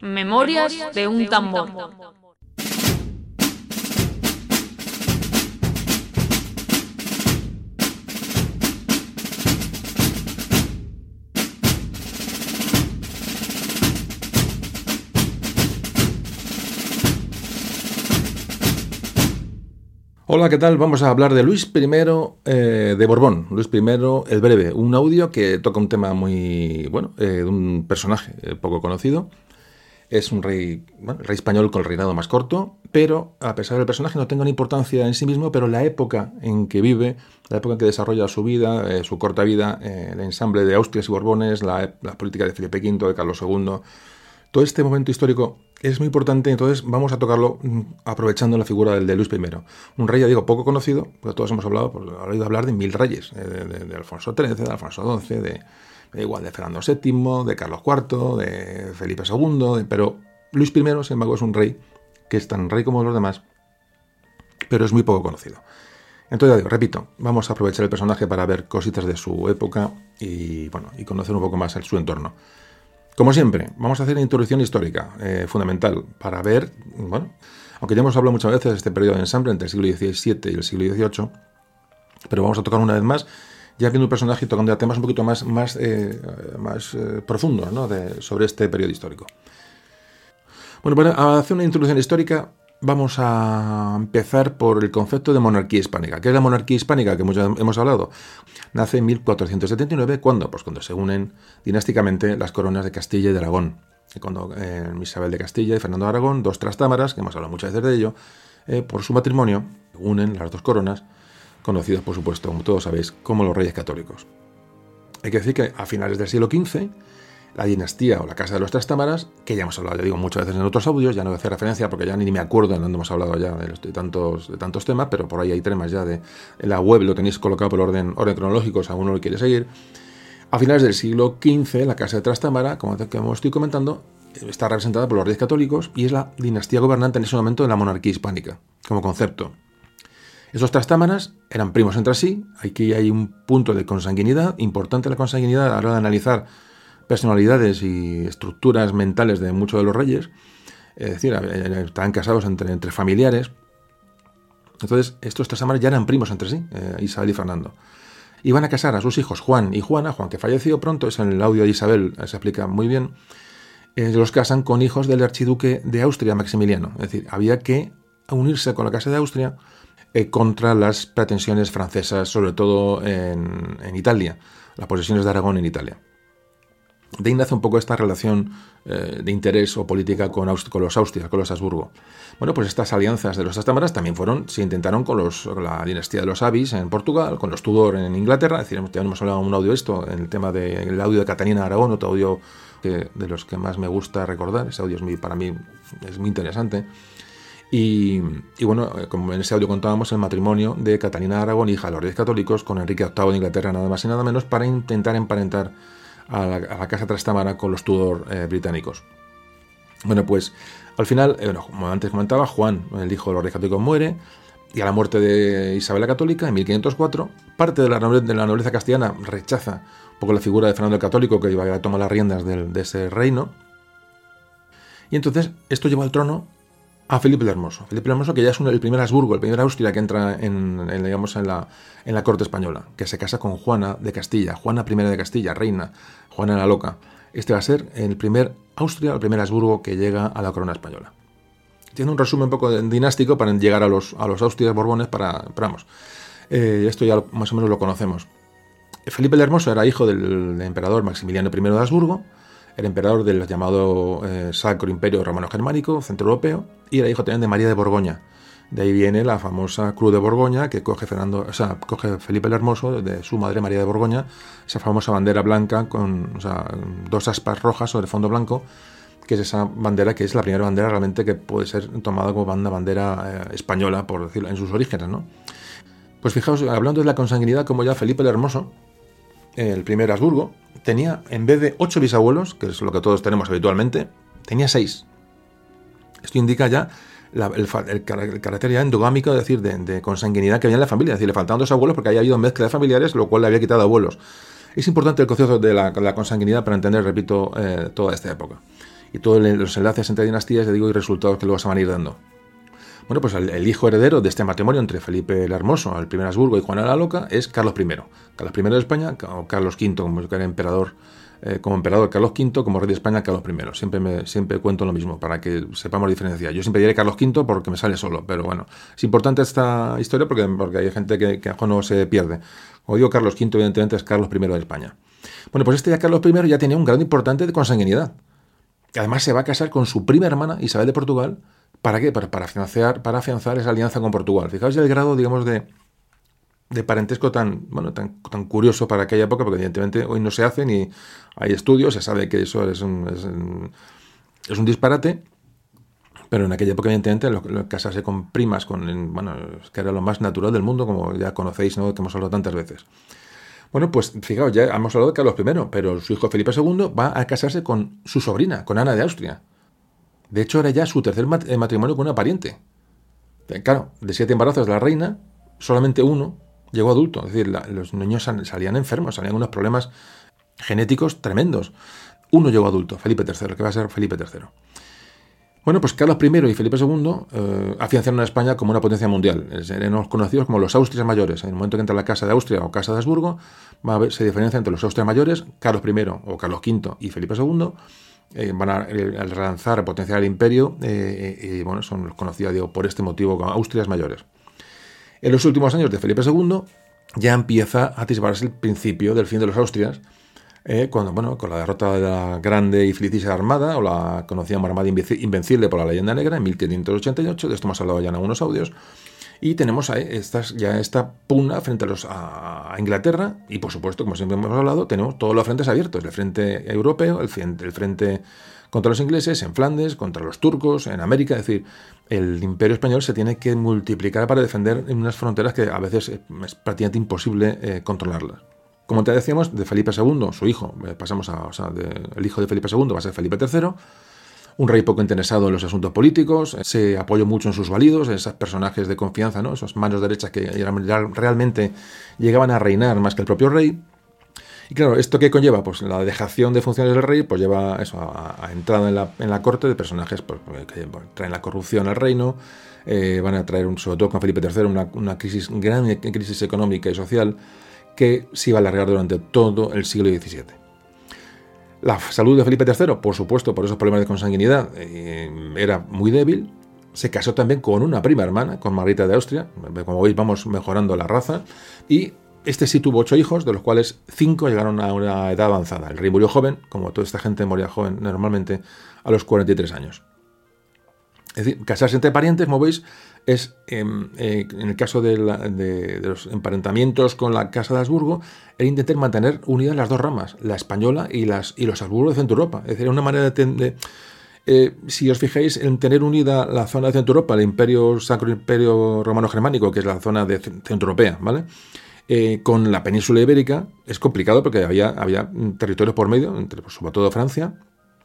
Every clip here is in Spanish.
Memorias de un tambor. Hola, ¿qué tal? Vamos a hablar de Luis I eh, de Borbón, Luis I el Breve, un audio que toca un tema muy, bueno, eh, de un personaje eh, poco conocido. Es un rey, bueno, rey español con el reinado más corto, pero a pesar del personaje no tenga una importancia en sí mismo, pero la época en que vive, la época en que desarrolla su vida, su corta vida, el ensamble de Austrias y Borbones, la, la política de Felipe V, de Carlos II, todo este momento histórico es muy importante, entonces vamos a tocarlo mm, aprovechando la figura del de Luis I. Un rey, ya digo, poco conocido, porque todos hemos hablado, pues, oído hablar de mil reyes, de, Alfonso XIII, de Alfonso XII, de, igual de Fernando VII, de Carlos IV, de Felipe II, pero Luis I, sin embargo, es un rey que es tan rey como los demás, pero es muy poco conocido. Entonces, digo, repito, vamos a aprovechar el personaje para ver cositas de su época y, bueno, y conocer un poco más su entorno. Como siempre, vamos a hacer una introducción histórica eh, fundamental para ver, bueno, aunque ya hemos hablado muchas veces de este periodo de ensamble entre el siglo XVII y el siglo XVIII, pero vamos a tocar una vez más, ya viendo un personaje tocando temas un poquito más, más, eh, más eh, profundos ¿no? sobre este periodo histórico. Bueno, para hacer una introducción histórica, vamos a empezar por el concepto de monarquía hispánica. ¿Qué es la monarquía hispánica que hemos hablado? Nace en 1479, ¿cuándo? Pues cuando se unen dinásticamente las coronas de Castilla y de Aragón. Cuando eh, Isabel de Castilla y Fernando de Aragón, dos trastámaras, que hemos hablado muchas veces de ello, por su matrimonio unen las dos coronas, conocidas por supuesto, como todos sabéis, como los reyes católicos. Hay que decir que a finales del siglo XV, la dinastía o la casa de los Trastámaras, que ya hemos hablado, ya digo, muchas veces en otros audios, ya no voy a hacer referencia porque ya ni me acuerdo en dónde hemos hablado ya de, tantos, de tantos temas, pero por ahí hay temas ya de la web, lo tenéis colocado por orden, orden cronológico, si alguno lo quiere seguir. A finales del siglo XV, la casa de Trastámara, como, como estoy comentando, está representada por los reyes católicos y es la dinastía gobernante en ese momento de la monarquía hispánica, como concepto. Esos trastámaras eran primos entre sí, aquí hay un punto de consanguinidad, importante la consanguinidad a la hora de analizar personalidades y estructuras mentales de muchos de los reyes, es decir, eh, estaban casados entre, familiares. Entonces, estos tres ya eran primos entre sí, eh, Isabel y Fernando. Iban a casar a sus hijos Juan y Juana, Juan que falleció pronto, es en el audio de Isabel, eh, se explica muy bien, los casan con hijos del archiduque de Austria, Maximiliano. Es decir, había que unirse con la Casa de Austria contra las pretensiones francesas, sobre todo en, Italia, las posesiones de Aragón en Italia. De ahí nace un poco esta relación eh, de interés o política con, con, los Austrias, con los Habsburgo. Bueno, pues estas alianzas de los Astámaras también fueron, se intentaron con, los, la dinastía de los Avis en Portugal, con los Tudor en Inglaterra, es ya hemos hablado un audio esto, en el tema del audio de Catalina Aragón, otro audio de los que más me gusta recordar, ese audio es muy, para mí es muy interesante. Y, y, bueno, eh, como en ese audio contábamos, el matrimonio de Catalina de Aragón, hija de los reyes católicos, con Enrique VIII de Inglaterra, nada más y nada menos, para intentar emparentar a la, casa Trastámara con los Tudor eh, británicos. Bueno, pues al final, eh, como antes comentaba, Juan, el hijo de los reyes católicos, muere y a la muerte de Isabel la Católica en 1504, parte la, de la nobleza castellana rechaza un poco la figura de Fernando el Católico que iba a tomar las riendas de ese reino. Y entonces esto lleva al trono a Felipe el Hermoso. Felipe el Hermoso, que ya es el primer Habsburgo, el primer Austria que entra en, la, corte española, que se casa con Juana de Castilla, Juana I de Castilla, reina, Juana la Loca. Este va a ser el primer Austria, el primer Habsburgo que llega a la corona española. Tiene un resumen un poco dinástico para llegar a los, a Austrias Borbones, para, vamos, eh, esto ya más o menos lo conocemos. Felipe el Hermoso era hijo del, del emperador Maximiliano I de Habsburgo, era emperador del llamado eh, Sacro Imperio Romano-Germánico, centroeuropeo, y era hijo también de María de Borgoña. De ahí viene la famosa Cruz de Borgoña que coge, Fernando, o sea, coge Felipe el Hermoso de su madre María de Borgoña, esa famosa bandera blanca con dos aspas rojas sobre fondo blanco, que es esa bandera que es la primera bandera realmente que puede ser tomada como banda bandera eh, española, por decirlo, en sus orígenes, ¿no? Pues fijaos, hablando de la consanguinidad, como ya Felipe el Hermoso, el primer Habsburgo, tenía, en vez de ocho bisabuelos, que es lo que todos tenemos habitualmente, tenía seis. Esto indica ya el, carácter ya endogámico, es decir, de, consanguinidad que había en la familia. Es decir, le faltaban dos abuelos porque había habido mezcla de familiares, lo cual le había quitado abuelos. Es importante el concepto de la, consanguinidad para entender, repito, eh, toda esta época. y todos los enlaces entre dinastías, ya digo, y resultados que luego se van a ir dando. Bueno, pues el, hijo heredero de este matrimonio entre Felipe el Hermoso, el primer Habsburgo y Juana la Loca es Carlos I. Carlos I de España o Carlos V, como era emperador, eh, como emperador Carlos V, como rey de España Carlos I. Siempre, me, siempre cuento lo mismo para que sepamos diferenciar. Yo siempre diré Carlos V porque me sale solo, pero bueno, es importante esta historia porque, porque hay gente que, que no se pierde. Como digo, Carlos V, evidentemente, es Carlos I de España. Bueno, pues este ya Carlos I ya tenía un grado importante de consanguinidad. Además se va a casar con su prima hermana, Isabel de Portugal, ¿Para qué? Para, para, financiar, para afianzar esa alianza con Portugal. Fijaos el grado, digamos, de, de parentesco tan, bueno, tan, tan, curioso para aquella época, porque evidentemente hoy no se hace ni hay estudios, se sabe que eso es un, es un, disparate, pero en aquella época evidentemente lo, casarse con primas, con, bueno, que era lo más natural del mundo, como ya conocéis, ¿no? que hemos hablado tantas veces. Bueno, pues fijaos, ya hemos hablado de Carlos I, pero su hijo Felipe II va a casarse con su sobrina, con Ana de Austria. De hecho, era ya su tercer eh, matrimonio con una pariente. Eh, claro, de siete embarazos de la reina, solamente uno llegó adulto. Es decir, los niños salían enfermos, salían unos problemas genéticos tremendos. Uno llegó adulto, Felipe III, que va a ser Felipe III. Bueno, pues Carlos I y Felipe II eh, afianzaron a España como una potencia mundial. Eran conocidos como los Austrias mayores. En el momento que entra la Casa de Austria o Casa de Habsburgo, va a ver, se diferencia entre los Austrias mayores, Carlos I o Carlos V y Felipe II, eh, van a, eh, relanzar, potenciar el imperio, eh, y bueno, son los conocidos digo, por este motivo como Austrias mayores. En los últimos años de Felipe II ya empieza a atisbarse el principio del fin de los Austrias, cuando, bueno, con la derrota de la grande y felicísima armada, o la conocida Armada Invencible por la leyenda negra, en 1588, de esto hemos hablado ya en algunos audios, y tenemos estas, ya esta pugna frente a, los, a, Inglaterra. Y por supuesto, como siempre hemos hablado, tenemos todos los frentes abiertos, el frente europeo, el, el frente contra los ingleses, en Flandes, contra los turcos, en América, es decir, el imperio español se tiene que multiplicar para defender en unas fronteras que a veces es prácticamente imposible eh, controlarlas. Como te decíamos, de Felipe II, su hijo, eh, pasamos a, o sea, el hijo de Felipe II va a ser Felipe III, un rey poco interesado en los asuntos políticos, se apoyó mucho en sus validos, en esos personajes de confianza, ¿no? esas manos derechas que realmente llegaban a reinar más que el propio rey. Y claro, ¿esto qué conlleva? Pues la dejación de funciones del rey, pues lleva eso, a, entrada en la, corte de personajes pues, que traen la corrupción al reino, eh, van a traer, un, sobre todo con Felipe III, una, una gran crisis económica y social que se iba a alargar durante todo el siglo XVII. La salud de Felipe III, por supuesto, por esos problemas de consanguinidad, eh, era muy débil. Se casó también con una prima hermana, con Margarita de Austria. Como veis, vamos mejorando la raza. Y este sí tuvo ocho hijos, de los cuales cinco llegaron a una edad avanzada. El rey murió joven, como toda esta gente moría joven normalmente, a los 43 años. Es decir, casarse entre parientes, como veis, es, em, eh, en el caso de, los emparentamientos con la Casa de Habsburgo, era intentar mantener unidas las dos ramas, la española y, las, y los Habsburgo de Centro Europa. Es decir, una manera de... Eh, si os fijáis en tener unida la zona de Centro Europa, el Imperio Sacro Imperio Romano Germánico, que es la zona de Centro Europea, ¿vale? Eh, con la península ibérica es complicado porque había, había territorios por medio, entre, pues, sobre todo Francia,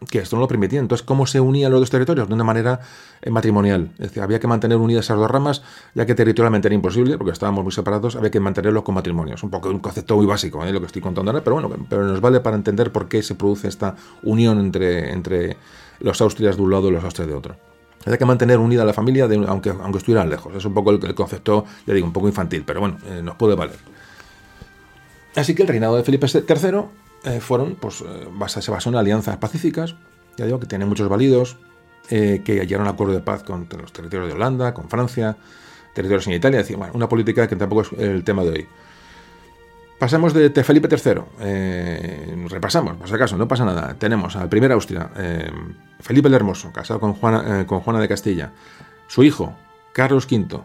que esto no lo permitía. Entonces, ¿cómo se unían los dos territorios? De una manera eh, matrimonial. Es decir, había que mantener unidas esas dos ramas, ya que territorialmente era imposible, porque estábamos muy separados, había que mantenerlos con matrimonios. Un poco un concepto muy básico, ¿eh? lo que estoy contando ahora, pero bueno, pero nos vale para entender por qué se produce esta unión entre, entre los Austrias de un lado y los Austrias de otro. Había que mantener unida la familia, aunque, aunque estuvieran lejos. Es un poco el, concepto, ya digo, un poco infantil, pero bueno, eh, nos puede valer. Así que el reinado de Felipe III eh, fueron, pues, eh, se basó en alianzas pacíficas, ya digo, que tienen muchos válidos, eh, que a acuerdo de paz con los territorios de Holanda, con Francia, territorios en Italia, decir, bueno, una política que tampoco es el tema de hoy. Pasamos de Felipe III, repasamos, por si acaso, no pasa nada. Tenemos al primer Austria, Felipe el Hermoso, casado con Juana, con Juana de Castilla, su hijo, Carlos V,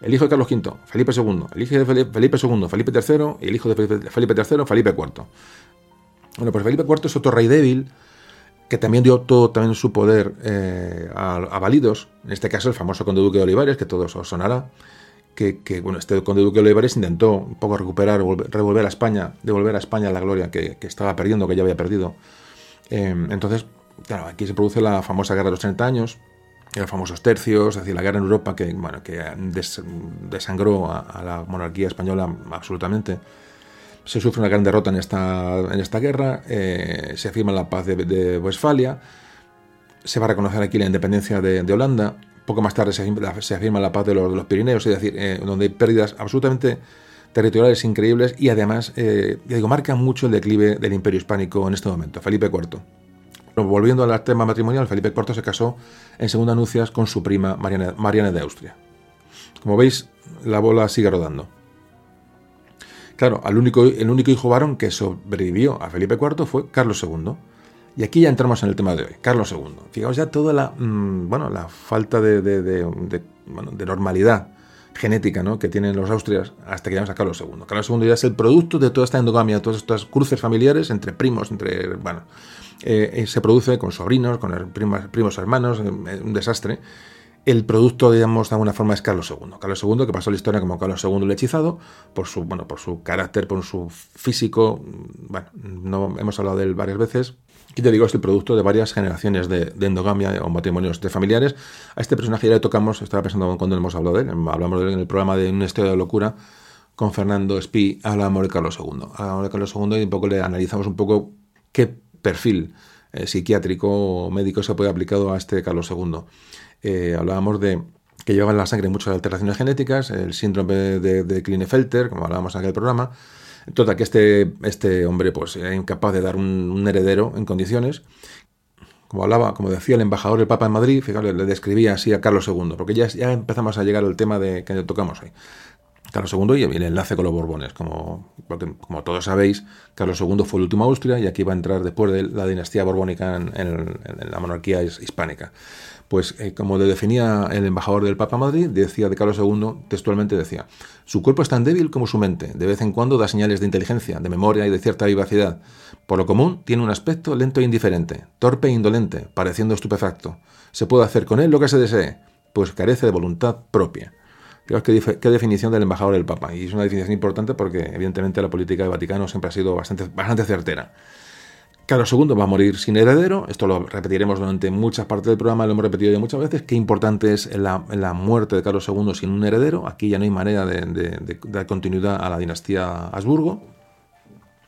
el hijo de Carlos V, Felipe II, el hijo de Felipe II, Felipe III, y el hijo de Felipe III, Felipe IV. Bueno, pues Felipe IV es otro rey débil que también dio todo también su poder eh, a, Validos, en este caso el famoso conde duque de Olivares, que todos os sonará, que, bueno, este conde duque de Olivares intentó un poco recuperar, revolver a España, devolver a España la gloria que, estaba perdiendo, que ya había perdido. Em, entonces, claro, aquí se produce la famosa guerra de los 30 años, los famosos tercios, es decir, la guerra en Europa que, bueno, que desangró a la monarquía española absolutamente se sufre una gran derrota en esta, en esta guerra, eh, se firma la paz de, Westfalia, se va a reconocer aquí la independencia de, Holanda. Poco más tarde se, afirma la paz de los, Pirineos, es decir, eh, donde hay pérdidas absolutamente territoriales increíbles y además, eh, digo, marca mucho el declive del imperio hispánico en este momento. Felipe IV. Volviendo al tema matrimonial, Felipe IV se casó en segunda nupcias con su prima Mariana, Mariana de Austria. Como veis, la bola sigue rodando. Claro, el único, hijo varón que sobrevivió a Felipe IV fue Carlos II. Y aquí ya entramos en el tema de hoy, Carlos II. Fijaos ya toda la, mm, bueno, la falta de, normalidad genética ¿no? que tienen los austrias hasta que llegamos a Carlos II. Carlos II ya es el producto de toda esta endogamia, todas estas cruces familiares entre primos, entre, bueno, eh, eh, se produce con sobrinos, con primos, primos hermanos, eh, un desastre el producto, digamos, de alguna forma es Carlos II. Carlos II, que pasó la historia como Carlos II el hechizado, por su, bueno, por su carácter, por su físico. Bueno, no hemos hablado de él varias veces. Y te digo, es el producto de varias generaciones de, endogamia o matrimonios de familiares. A este personaje ya le tocamos, estaba pensando cuando hemos hablado de él, hablamos de él en el programa de Un estudio de locura con Fernando Espí, hablamos de Carlos II. Hablamos de Carlos II y un poco le analizamos un poco qué perfil eh, psiquiátrico o médico se puede aplicado a este Carlos II. Eh, hablábamos de que llevan en la sangre muchas alteraciones genéticas, el síndrome de, Klinefelter, como hablábamos en aquel programa. Total, que este, este hombre pues, era incapaz de dar un, heredero en condiciones. Como hablaba, como decía el embajador del Papa en Madrid, fíjate, le describía así a Carlos II, porque ya, ya empezamos a llegar al tema de que tocamos hoy. Carlos II y el enlace con los Borbones. Como, como todos sabéis, Carlos II fue el último Austria y aquí va a entrar después de la dinastía borbónica en la monarquía hispánica. Pues eh, como le definía el embajador del Papa Madrid, decía de Carlos II, textualmente decía, su cuerpo es tan débil como su mente, de vez en cuando da señales de inteligencia, de memoria y de cierta vivacidad. Por lo común, tiene un aspecto lento e indiferente, torpe e indolente, pareciendo estupefacto. Se puede hacer con él lo que se desee, pues carece de voluntad propia. Fijaos qué, qué, definición del embajador del Papa. Y es una definición importante porque, evidentemente, la política del Vaticano siempre ha sido bastante, bastante certera. Carlos II va a morir sin heredero, esto lo repetiremos durante muchas partes del programa, lo hemos repetido ya muchas veces, qué importante es la, muerte de Carlos II sin un heredero, aquí ya no hay manera de, dar continuidad a la dinastía Habsburgo,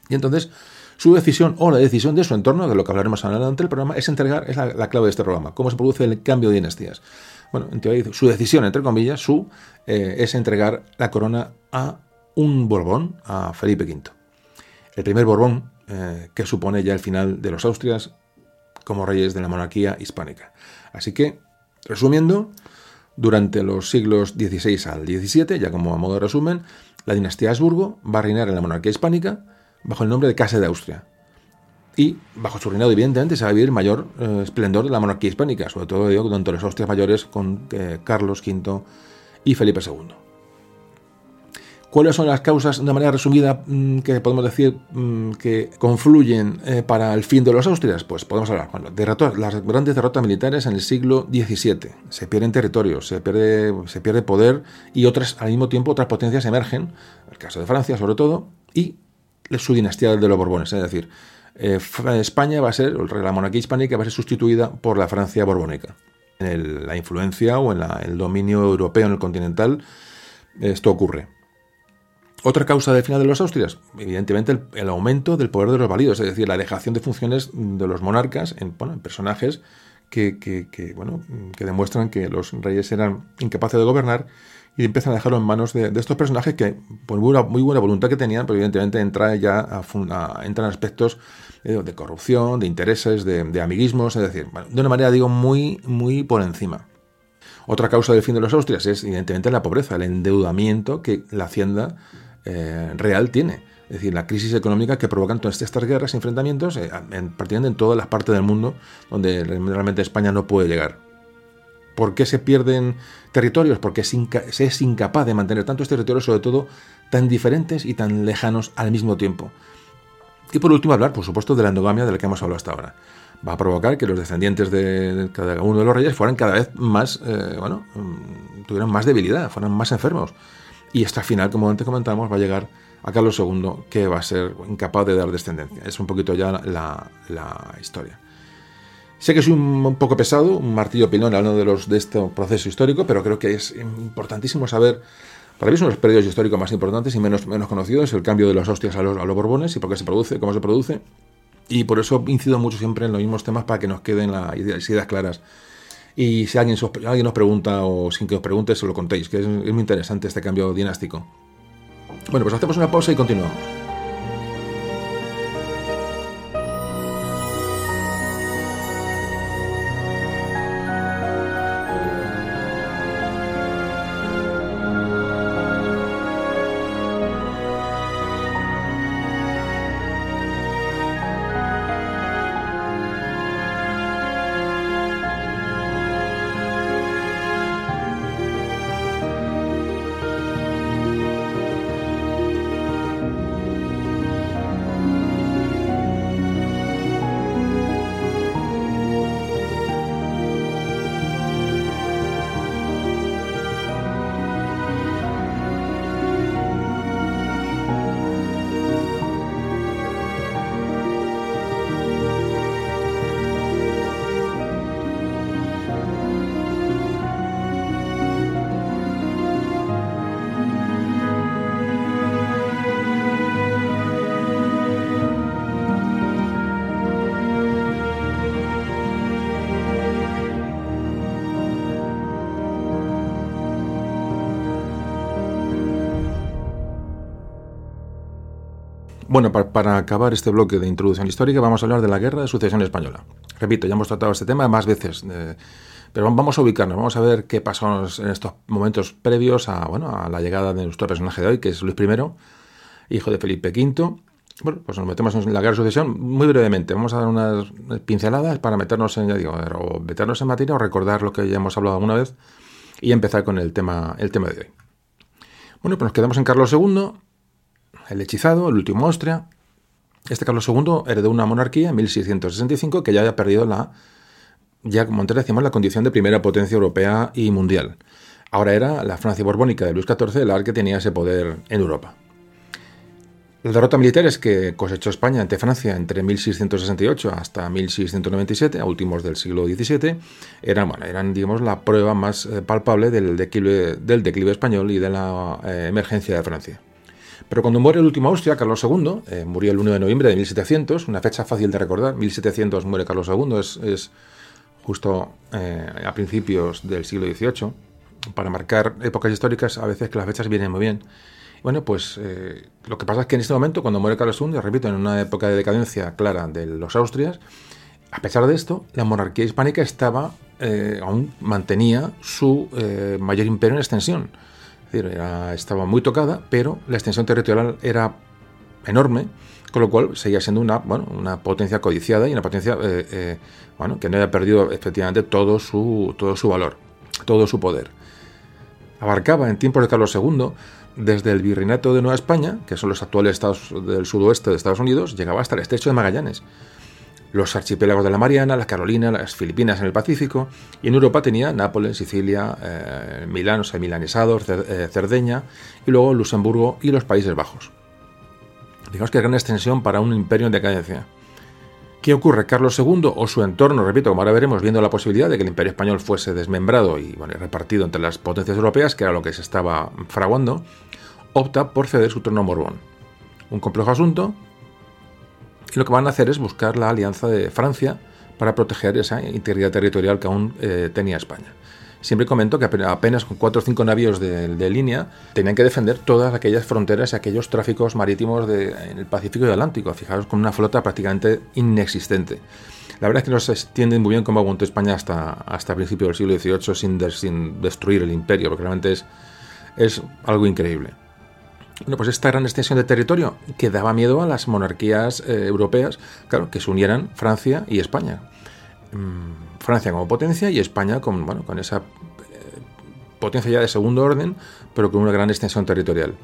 y entonces su decisión o la decisión de su entorno, de lo que hablaremos adelante del programa, es entregar, es la, clave de este programa, cómo se produce el cambio de dinastías. Bueno, en teoría su decisión, entre comillas, su, eh, es entregar la corona a un Borbón, a Felipe V. El primer Borbón eh, que supone ya el final de los Austrias como reyes de la monarquía hispánica. Así que, resumiendo, durante los siglos XVI al XVII, ya como a modo de resumen, la dinastía Habsburgo va a reinar en la monarquía hispánica bajo el nombre de Casa de Austria. Y bajo su reinado, evidentemente, se va a vivir mayor eh, esplendor de la monarquía hispánica, sobre todo digo, durante los Austrias mayores con eh, Carlos V y Felipe II. ¿Cuáles son las causas, de manera resumida, mm, que podemos decir mm, que confluyen eh, para el fin de los Austrias? Pues podemos hablar, bueno, de las grandes derrotas militares en el siglo XVII. Se pierden territorios, se pierde, se pierde poder y otras, al mismo tiempo otras potencias emergen, el caso de Francia sobre todo, y su dinastía de los Borbones. Es decir, eh, España va a ser, la monarquía hispánica va a ser sustituida por la Francia borbónica. En la influencia o en el dominio europeo en el continental, esto ocurre. Otra causa del final de los Austrias, evidentemente el, aumento del poder de los válidos, es decir, la dejación de funciones de los monarcas en, personajes que, demuestran que los reyes eran incapaces de gobernar y empiezan a dejarlo en manos de, estos personajes que, por muy buena, voluntad que tenían, pero evidentemente entra ya a, entran aspectos eh, de corrupción, de intereses, de, amiguismos, es decir, de una manera, digo, muy, muy por encima. Otra causa del fin de los Austrias es, evidentemente, la pobreza, el endeudamiento que la hacienda eh, real tiene. Es decir, la crisis económica que provocan todas estas guerras y enfrentamientos eh, en, en todas las partes del mundo donde realmente España no puede llegar. ¿Por qué se pierden territorios? Porque se es incapaz de mantener tantos territorios, sobre todo tan diferentes y tan lejanos al mismo tiempo. Y por último, hablar, por supuesto, de la endogamia de la que hemos hablado hasta ahora. Va a provocar que los descendientes de cada uno de los reyes fueran cada vez más, eh, bueno, mm, tuvieran más debilidad, fueran más enfermos. Y hasta final, como antes comentamos, va a llegar a Carlos II, que va a ser incapaz de dar descendencia. Es un poquito ya la, historia. Sé que es un, poco pesado, un martillo pilón hablando de, los, de este proceso histórico, pero creo que es importantísimo saber, para mí son los periodos históricos más importantes y menos, menos conocidos, el cambio de los hostias a los, a los Borbones y por qué se produce, cómo se produce, Y por eso incido mucho siempre en los mismos temas para que nos queden las ideas claras. Y si alguien, alguien os pregunta o sin que os pregunte, se lo contéis, que es, es muy interesante este cambio dinástico. Bueno, pues hacemos una pausa y continuamos. Bueno, para, acabar este bloque de introducción histórica vamos a hablar de la Guerra de Sucesión Española. Repito, ya hemos tratado este tema más veces, eh, pero vamos a ubicarnos, vamos a ver qué pasó en estos momentos previos a, bueno, a la llegada de nuestro personaje de hoy, que es Luis I, hijo de Felipe V. Bueno, pues nos metemos en la Guerra de Sucesión muy brevemente. Vamos a dar unas pinceladas para meternos en, ya digo, o meternos en materia o recordar lo que ya hemos hablado alguna vez y empezar con el tema, el tema de hoy. Bueno, pues nos quedamos en Carlos II, el hechizado, el último Austria. Este Carlos II heredó una monarquía en 1665 que ya había perdido la, ya como antes decíamos, la condición de primera potencia europea y mundial. Ahora era la Francia borbónica de Luis XIV la que tenía ese poder en Europa. La derrota militar es que cosechó España ante Francia entre 1668 hasta 1697, a últimos del siglo XVII, eran, bueno, eran digamos, la prueba más eh, palpable del declive, del declive español y de la eh, emergencia de Francia. Pero cuando muere el último Austria, Carlos II, eh, murió el 1 de noviembre de 1700, una fecha fácil de recordar, 1700 muere Carlos II, es, justo eh, a principios del siglo XVIII. Para marcar épocas históricas, a veces que las fechas vienen muy bien. Bueno, pues eh, lo que pasa es que en este momento, cuando muere Carlos II, repito, en una época de decadencia clara de los Austrias, a pesar de esto, la monarquía hispánica estaba, aún mantenía su mayor imperio en extensión estaba muy tocada, pero la extensión territorial era enorme, con lo cual seguía siendo una, bueno, una potencia codiciada y una potencia eh, eh, bueno, que no había perdido efectivamente todo su, todo su valor, todo su poder. Abarcaba en tiempos de Carlos II, desde el Virreinato de Nueva España, que son los actuales estados del sudoeste de Estados Unidos, llegaba hasta el estrecho de Magallanes los archipiélagos de la Mariana, las Carolinas, las Filipinas en el Pacífico, y en Europa tenía Nápoles, Sicilia, eh, Milán, o sea, milanesados, eh, Cerdeña, y luego Luxemburgo y los Países Bajos. Digamos que gran extensión para un imperio en decadencia. ¿Qué ocurre? Carlos II o su entorno, repito, como ahora veremos, viendo la posibilidad de que el imperio español fuese desmembrado y repartido entre las potencias europeas, que era lo que se estaba fraguando, opta por ceder su trono a Borbón. Un complejo asunto, y lo que van a hacer es buscar la alianza de Francia para proteger esa integridad territorial que aún eh, tenía España. Siempre comento que apenas con cuatro o cinco navíos de, línea tenían que defender todas aquellas fronteras y aquellos tráficos marítimos en el Pacífico y Atlántico. Fijaros, con una flota prácticamente inexistente. La verdad es que no se entiende muy bien cómo aguantó España hasta, hasta principios del siglo XVIII sin, sin destruir el imperio, porque realmente es, es algo increíble. Pues esta gran extensión de territorio que daba miedo a las monarquías eh, europeas, claro, que se unieran Francia y España. Mm, Francia como potencia y España con, bueno, con esa eh, potencia ya de segundo orden, pero con una gran extensión territorial.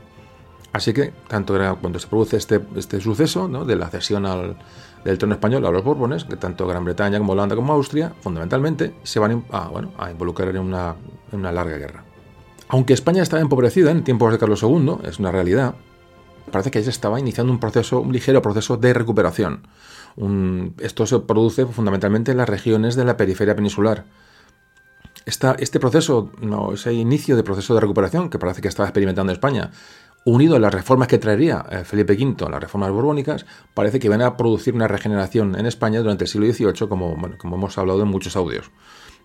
Así que, tanto era cuando se produce este, este suceso de la cesión del trono español a los Borbones, que tanto Gran Bretaña como Holanda como Austria, fundamentalmente, se van a, bueno, a involucrar en una, en una larga guerra. Aunque España estaba empobrecida en tiempos de Carlos II, es una realidad, parece que ya estaba iniciando un proceso, un ligero proceso de recuperación. esto se produce fundamentalmente en las regiones de la periferia peninsular. este proceso, ese inicio de proceso de recuperación que parece que estaba experimentando España, unido a las reformas que traería eh, Felipe V, las reformas borbónicas, parece que van a producir una regeneración en España durante el siglo XVIII, como hemos hablado en muchos audios.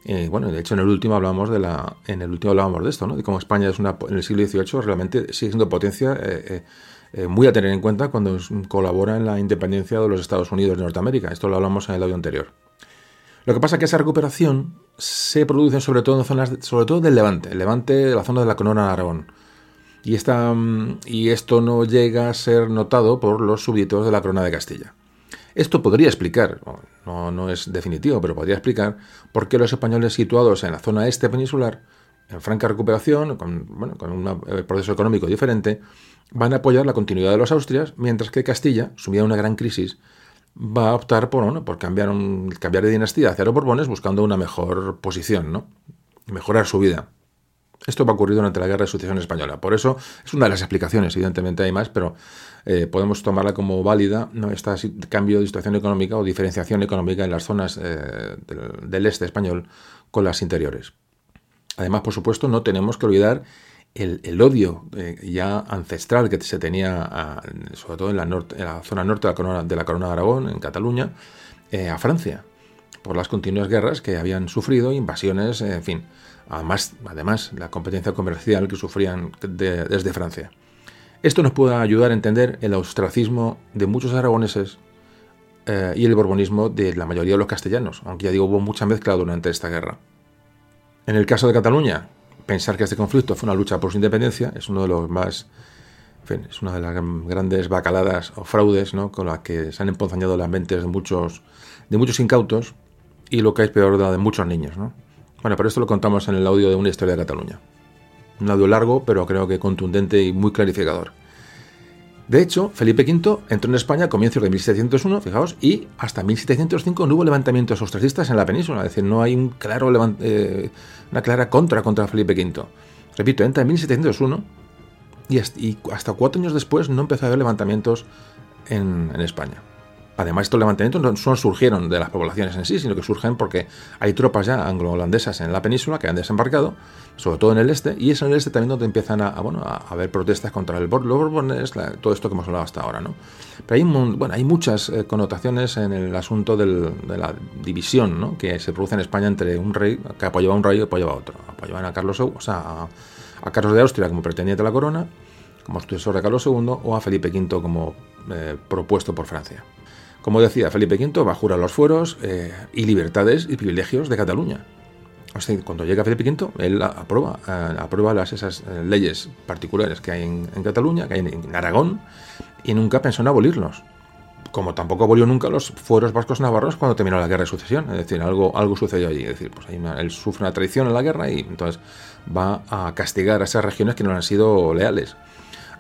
Eh, bueno, de hecho en el último hablamos de la, en el último hablábamos de esto, ¿no? de cómo España es una, en el siglo XVIII realmente sigue siendo potencia eh, muy a tener en cuenta cuando colabora en la independencia de los Estados Unidos de Norteamérica. Esto lo hablamos en el audio anterior. Lo que pasa es que esa recuperación se produce sobre todo en zonas, sobre todo del Levante, el Levante la zona de la Corona de Aragón. Y, esta, mm, y esto no llega a ser notado por los súbditos de la Corona de Castilla. Esto podría explicar, no, es definitivo, pero podría explicar por qué los españoles situados en la zona este peninsular, en franca recuperación, con, bueno, con un eh, proceso económico diferente, van a apoyar la continuidad de los Austrias, mientras que Castilla, sumida en una gran crisis, va a optar por, por cambiar, un, cambiar de dinastía hacia los Borbones buscando una mejor posición, ¿no? mejorar su vida. Esto va a ocurrir durante la Guerra de Sucesión Española. Por eso es una de las explicaciones, evidentemente hay más, pero eh, podemos tomarla como válida ¿no? este cambio de situación económica o diferenciación económica en las zonas eh, del, este español con las interiores. Además, por supuesto, no tenemos que olvidar el, odio eh, ya ancestral que se tenía, sobre todo en la, norte, zona norte de la, corona, de la Corona de Aragón, en Cataluña, a Francia, por las continuas guerras que habían sufrido, invasiones, en fin. Además, además la competencia comercial que sufrían desde Francia. Esto nos puede ayudar a entender el ostracismo de muchos aragoneses eh, y el borbonismo de la mayoría de los castellanos, aunque ya digo, hubo mucha mezcla durante esta guerra. En el caso de Cataluña, pensar que este conflicto fue una lucha por su independencia es uno de los más. es una de las grandes bacaladas o fraudes ¿no? con las que se han emponzañado las mentes de muchos, de muchos incautos y lo que es peor, de muchos niños. ¿no? Bueno, pero esto lo contamos en el audio de una historia de Cataluña. Un audio largo, pero creo que contundente y muy clarificador. De hecho, Felipe V entró en España a comienzos de 1701, fijaos, y hasta 1705 no hubo levantamientos ostracistas en la península, es decir, no hay un claro eh, una clara contra contra Felipe V. Repito, entra en 1701 y hasta cuatro años después no empezó a haber levantamientos en España. Además, estos levantamientos no surgieron de las poblaciones en sí, sino que surgen porque hay tropas ya anglo-holandesas en la península que han desembarcado, sobre todo en el este, y es en el este también donde empiezan a, bueno, a haber protestas contra el los Borbones, todo esto que hemos hablado hasta ahora. ¿no? Pero hay, bueno, hay muchas eh, connotaciones en el asunto de la división ¿no? que se produce en España entre un rey que apoyaba a un rey y apoyaba a otro. Apoyaban a Carlos, o sea, a, Carlos de Austria como pretendiente de la corona, como sucesor de Carlos II, o a Felipe V como eh, propuesto por Francia. Como decía Felipe V, va a los fueros eh, y libertades y privilegios de Cataluña. O sea, cuando llega Felipe V, él aprueba, eh, las, esas eh, leyes particulares que hay en, Cataluña, que hay en, Aragón, y nunca pensó en abolirlos. Como tampoco abolió nunca los fueros vascos navarros cuando terminó la guerra de sucesión. Es decir, algo, algo sucedió allí. Es decir, pues él sufre una traición en la guerra y entonces va a castigar a esas regiones que no han sido leales.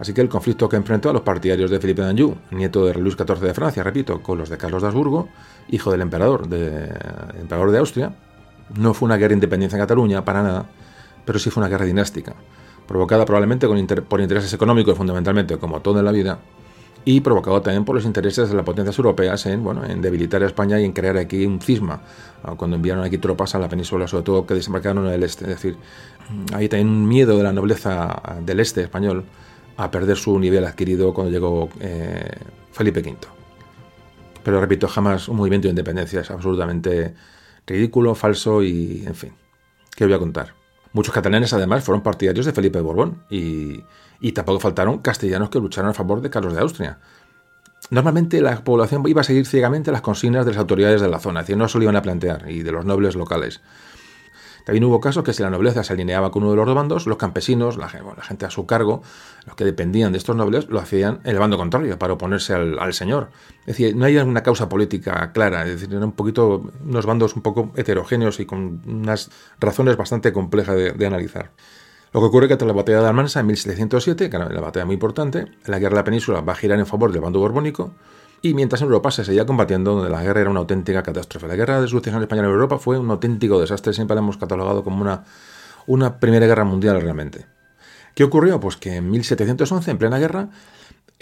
Así que el conflicto que enfrentó a los partidarios de Felipe d'Anjou, nieto de Luis XIV de Francia, repito, con los de Carlos de Habsburgo, hijo del emperador de, emperador de Austria, no fue una guerra de independencia en Cataluña, para nada, pero sí fue una guerra dinástica, provocada probablemente por intereses económicos fundamentalmente, como todo en la vida, y provocado también por los intereses de las potencias europeas en, bueno, en debilitar a España y en crear aquí un cisma, ah, cuando enviaron aquí tropas a la península, sobre todo que desembarcaron en el este. Es decir, hay también un miedo de la nobleza del este español a perder su nivel adquirido cuando llegó eh, Felipe V. Pero repito, jamás un movimiento de independencia es absolutamente ridículo, falso y, en fin, ¿qué voy a contar? Muchos catalanes además fueron partidarios de Felipe de Borbón y, y tampoco faltaron castellanos que lucharon a favor de Carlos de Austria. Normalmente la población iba a seguir ciegamente las consignas de las autoridades de la zona, es decir, no se lo iban a plantear, y de los nobles locales. También hubo casos que si la nobleza se alineaba con uno de los dos bandos, los campesinos, la, gente a su cargo, los que dependían de estos nobles, lo hacían en el bando contrario, para oponerse al, señor. Es decir, no hay una causa política clara, es decir, eran un poquito, unos bandos un poco heterogéneos y con unas razones bastante complejas de, analizar. Lo que ocurre es que tras la batalla de Almansa en 1707, que era una batalla muy importante, la guerra de la península va a girar en favor del bando borbónico, y mientras en Europa se seguía combatiendo, donde la guerra era una auténtica catástrofe. La guerra de sucesión española en Europa fue un auténtico desastre, siempre la hemos catalogado como una, una primera guerra mundial realmente. ¿Qué ocurrió? Pues que en 1711, en plena guerra,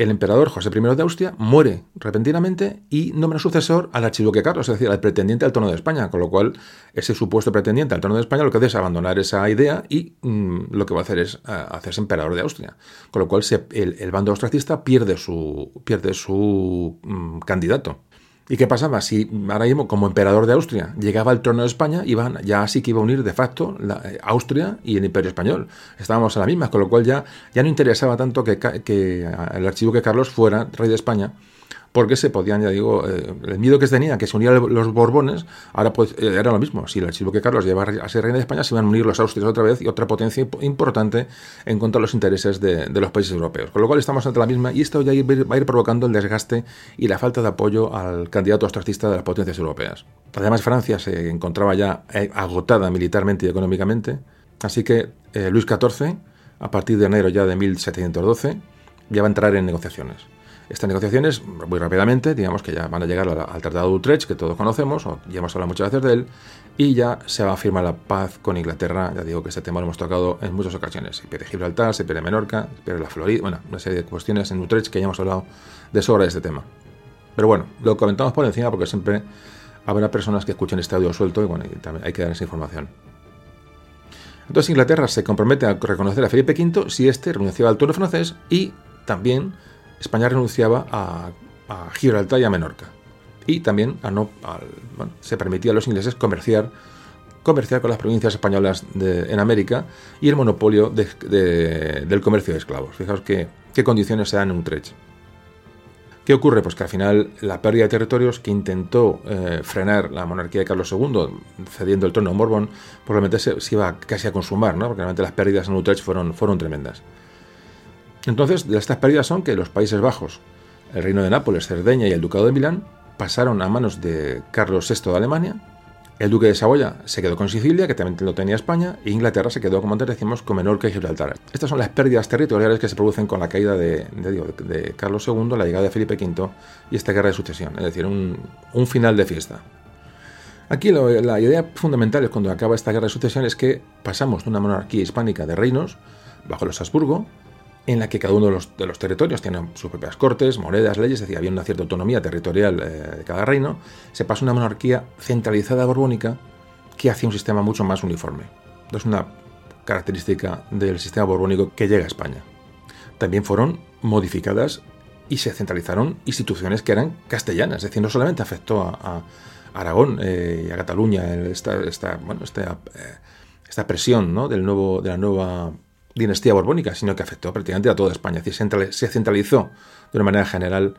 el emperador José I de Austria muere repentinamente y nombra sucesor al archiduque Carlos, es decir, al pretendiente al trono de España, con lo cual ese supuesto pretendiente al trono de España lo que hace es abandonar esa idea y mm, lo que va a hacer es eh, hacerse emperador de Austria, con lo cual el, bando austracista pierde su, pierde su mm, candidato. ¿Y qué pasaba? Si ahora mismo, como emperador de Austria, llegaba al trono de España, iban, ya así que iba a unir de facto la, eh, Austria y el Imperio Español. Estábamos a la misma, con lo cual ya, ya no interesaba tanto que, que el archiduque Carlos fuera rey de España, porque se podían, ya digo, eh, el miedo que se tenía que se unieran los Borbones, ahora pues eh, era lo mismo. Si el archiduque Carlos llevaba a ser reina de España, se iban a unir los Austrias otra vez y otra potencia importante en cuanto a los intereses de, los países europeos. Con lo cual estamos ante la misma y esto ya va a ir provocando el desgaste y la falta de apoyo al candidato ostracista de las potencias europeas. Además, Francia se encontraba ya eh, agotada militarmente y económicamente, así que Luis XIV, a partir de enero ya de 1712, ya va a entrar en negociaciones. Estas negociaciones, muy rápidamente, digamos que ya van a llegar al, Tratado de Utrecht, que todos conocemos, o ya hemos hablado muchas veces de él, y ya se va a firmar la paz con Inglaterra. Ya digo que este tema lo hemos tocado en muchas ocasiones. Se pierde Gibraltar, se pierde Menorca, se pierde la Florida, bueno, una serie de cuestiones en Utrecht que ya hemos hablado de sobra de este tema. Pero bueno, lo comentamos por encima porque siempre habrá personas que escuchen este audio suelto y bueno, también hay que dar esa información. Entonces Inglaterra se compromete a reconocer a Felipe V si éste renunciaba al trono francés y también España renunciaba a, Gibraltar y a Menorca. Y también a no, se permitía a los ingleses comerciar, comerciar con las provincias españolas en América y el monopolio del comercio de esclavos. Fijaos qué, condiciones se dan en Utrecht. ¿Qué ocurre? Pues que al final la pérdida de territorios que intentó eh, frenar la monarquía de Carlos II, cediendo el trono a Borbón, probablemente se, iba casi a consumar, ¿no? porque realmente las pérdidas en Utrecht fueron tremendas. Entonces, de estas pérdidas son que los Países Bajos, el Reino de Nápoles, Cerdeña y el Ducado de Milán pasaron a manos de Carlos VI de Alemania, el Duque de Saboya se quedó con Sicilia, que también lo tenía España, e Inglaterra se quedó, como antes decimos, con Menorca y Gibraltar. Estas son las pérdidas territoriales que se producen con la caída de, Carlos II, la llegada de Felipe V y esta guerra de sucesión, es decir, un, final de fiesta. Aquí la idea fundamental es cuando acaba esta guerra de sucesión es que pasamos de una monarquía hispánica de reinos, bajo los Habsburgo, en la que cada uno de los, territorios tiene sus propias cortes, monedas, leyes, es decir, había una cierta autonomía territorial eh, de cada reino, se pasa una monarquía centralizada borbónica que hacía un sistema mucho más uniforme. Es una característica del sistema borbónico que llega a España. También fueron modificadas y se centralizaron instituciones que eran castellanas, es decir, no solamente afectó a, Aragón eh, y a Cataluña esta, esta, bueno, esta, eh, esta presión ¿no? del nuevo, de la nueva dinastía borbónica, sino que afectó prácticamente a toda España. Es se centralizó de una manera general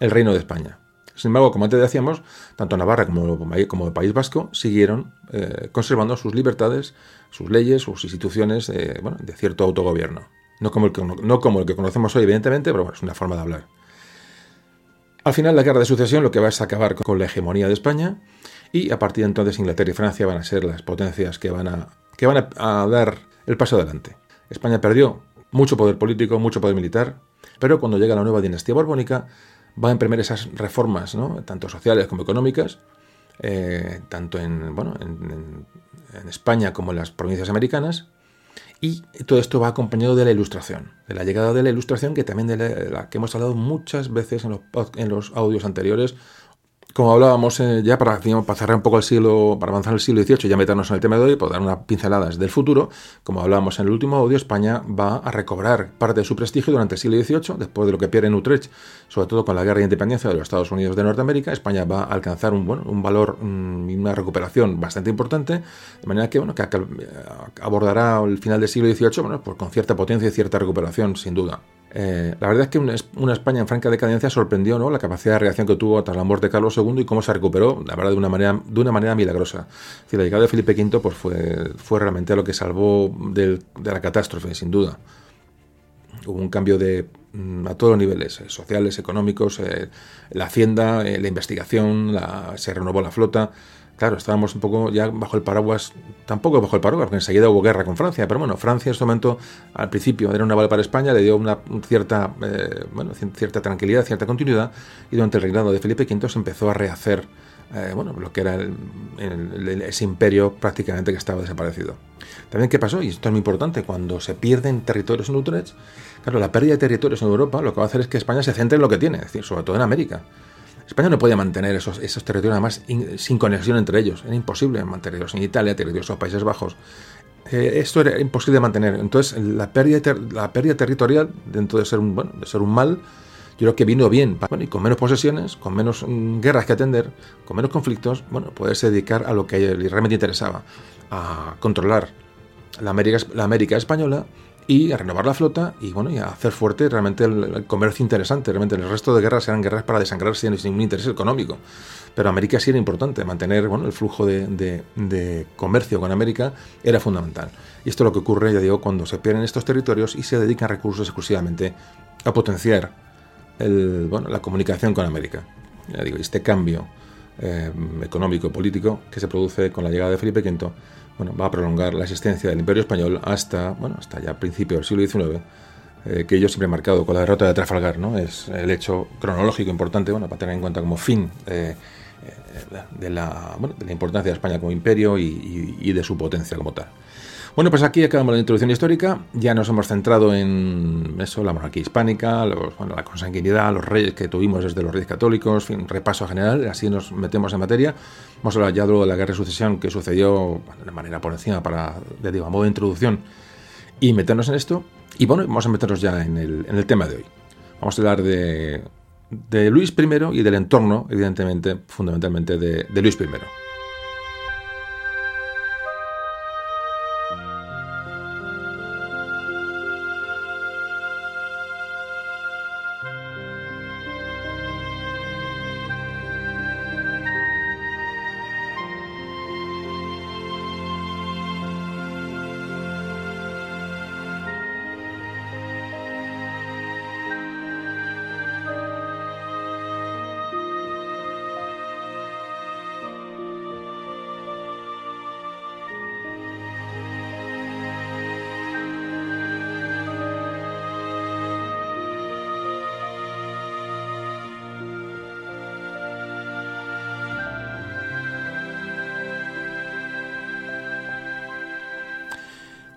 el reino de España. Sin embargo, como antes decíamos, tanto Navarra como, el País Vasco siguieron eh, conservando sus libertades, sus leyes, sus instituciones bueno, de cierto autogobierno. No como, el que, no como el que conocemos hoy, evidentemente, pero bueno, es una forma de hablar. Al final, la guerra de sucesión lo que va es acabar con la hegemonía de España y a partir de entonces Inglaterra y Francia van a ser las potencias que van a, que van a dar el paso adelante. España perdió mucho poder político, mucho poder militar, pero cuando llega la nueva dinastía borbónica va a emprender esas reformas, ¿no? tanto sociales como económicas, eh, tanto en, bueno, en, España como en las provincias americanas, y todo esto va acompañado de la ilustración, de la llegada de la ilustración, que también de la, que hemos hablado muchas veces en los, en los audios anteriores, como hablábamos eh, ya para, para, cerrar un poco el siglo, para avanzar el siglo XVIII ya meternos en el tema de hoy, por dar unas pinceladas del futuro, como hablábamos en el último audio, España va a recobrar parte de su prestigio durante el siglo XVIII, después de lo que pierde en Utrecht, sobre todo con la guerra de independencia de los Estados Unidos de Norteamérica, España va a alcanzar un, bueno, un valor mm, y una recuperación bastante importante, de manera que, bueno, que abordará el final del siglo XVIII bueno, pues con cierta potencia y cierta recuperación, sin duda. Eh, la verdad es que una, España en franca decadencia sorprendió ¿no? la capacidad de reacción que tuvo tras la muerte de Carlos II y cómo se recuperó, la verdad, de una manera, de una manera milagrosa. Es la llegada de Felipe V pues, fue, fue realmente lo que salvó de la catástrofe, sin duda. Hubo un cambio de, mm, a todos los niveles, eh, sociales, económicos, eh, la hacienda, la investigación, se renovó la flota claro, estábamos un poco ya bajo el paraguas, tampoco bajo el paraguas, porque enseguida hubo guerra con Francia, pero bueno, Francia en este momento, al principio era una bala para España, le dio una cierta, eh, bueno, cierta tranquilidad, cierta continuidad, y durante el reinado de Felipe V se empezó a rehacer eh, bueno, lo que era ese imperio prácticamente que estaba desaparecido. También, ¿qué pasó? Y esto es muy importante, cuando se pierden territorios en Utrecht, claro, la pérdida de territorios en Europa lo que va a hacer es que España se centre en lo que tiene, es decir, sobre todo en América. España no podía mantener esos, esos territorios, además, sin conexión entre ellos. Era imposible mantenerlos en Italia, territorios los Países Bajos. Eh, esto era imposible de mantener. Entonces, la pérdida, la pérdida territorial, dentro de ser un, bueno, de ser un mal, yo creo que vino bien. Bueno, y con menos posesiones, con menos mm, guerras que atender, con menos conflictos, bueno, poderse dedicar a lo que realmente interesaba, a controlar la América, la América española y a renovar la flota y bueno y a hacer fuerte realmente el, comercio interesante. Realmente el resto de guerras eran guerras para desangrarse sin ningún interés económico. Pero América sí era importante. Mantener bueno el flujo de, de, comercio con América era fundamental. Y esto es lo que ocurre ya digo cuando se pierden estos territorios y se dedican recursos exclusivamente a potenciar el, bueno, la comunicación con América. Ya digo este cambio eh, económico y político que se produce con la llegada de Felipe V bueno, va a prolongar la existencia del Imperio Español hasta, bueno, hasta ya principios del siglo XIX, eh, que yo siempre he marcado con la derrota de Trafalgar, ¿no? Es el hecho cronológico importante, bueno, para tener en cuenta como fin eh, eh, de, la, de, la, importancia de España como imperio y de su potencia como tal. Bueno, pues aquí acabamos la introducción histórica. Ya nos hemos centrado en eso, la monarquía hispánica, la consanguinidad, los reyes que tuvimos desde los reyes católicos, fin, repaso general. Así nos metemos en materia. Vamos a hablar ya luego de la guerra de sucesión que sucedió de manera por encima para, ya digo, modo de introducción y meternos en esto. Y bueno, vamos a meternos ya en el, tema de hoy. Vamos a hablar de, Luis I y del entorno, evidentemente, fundamentalmente de Luis I.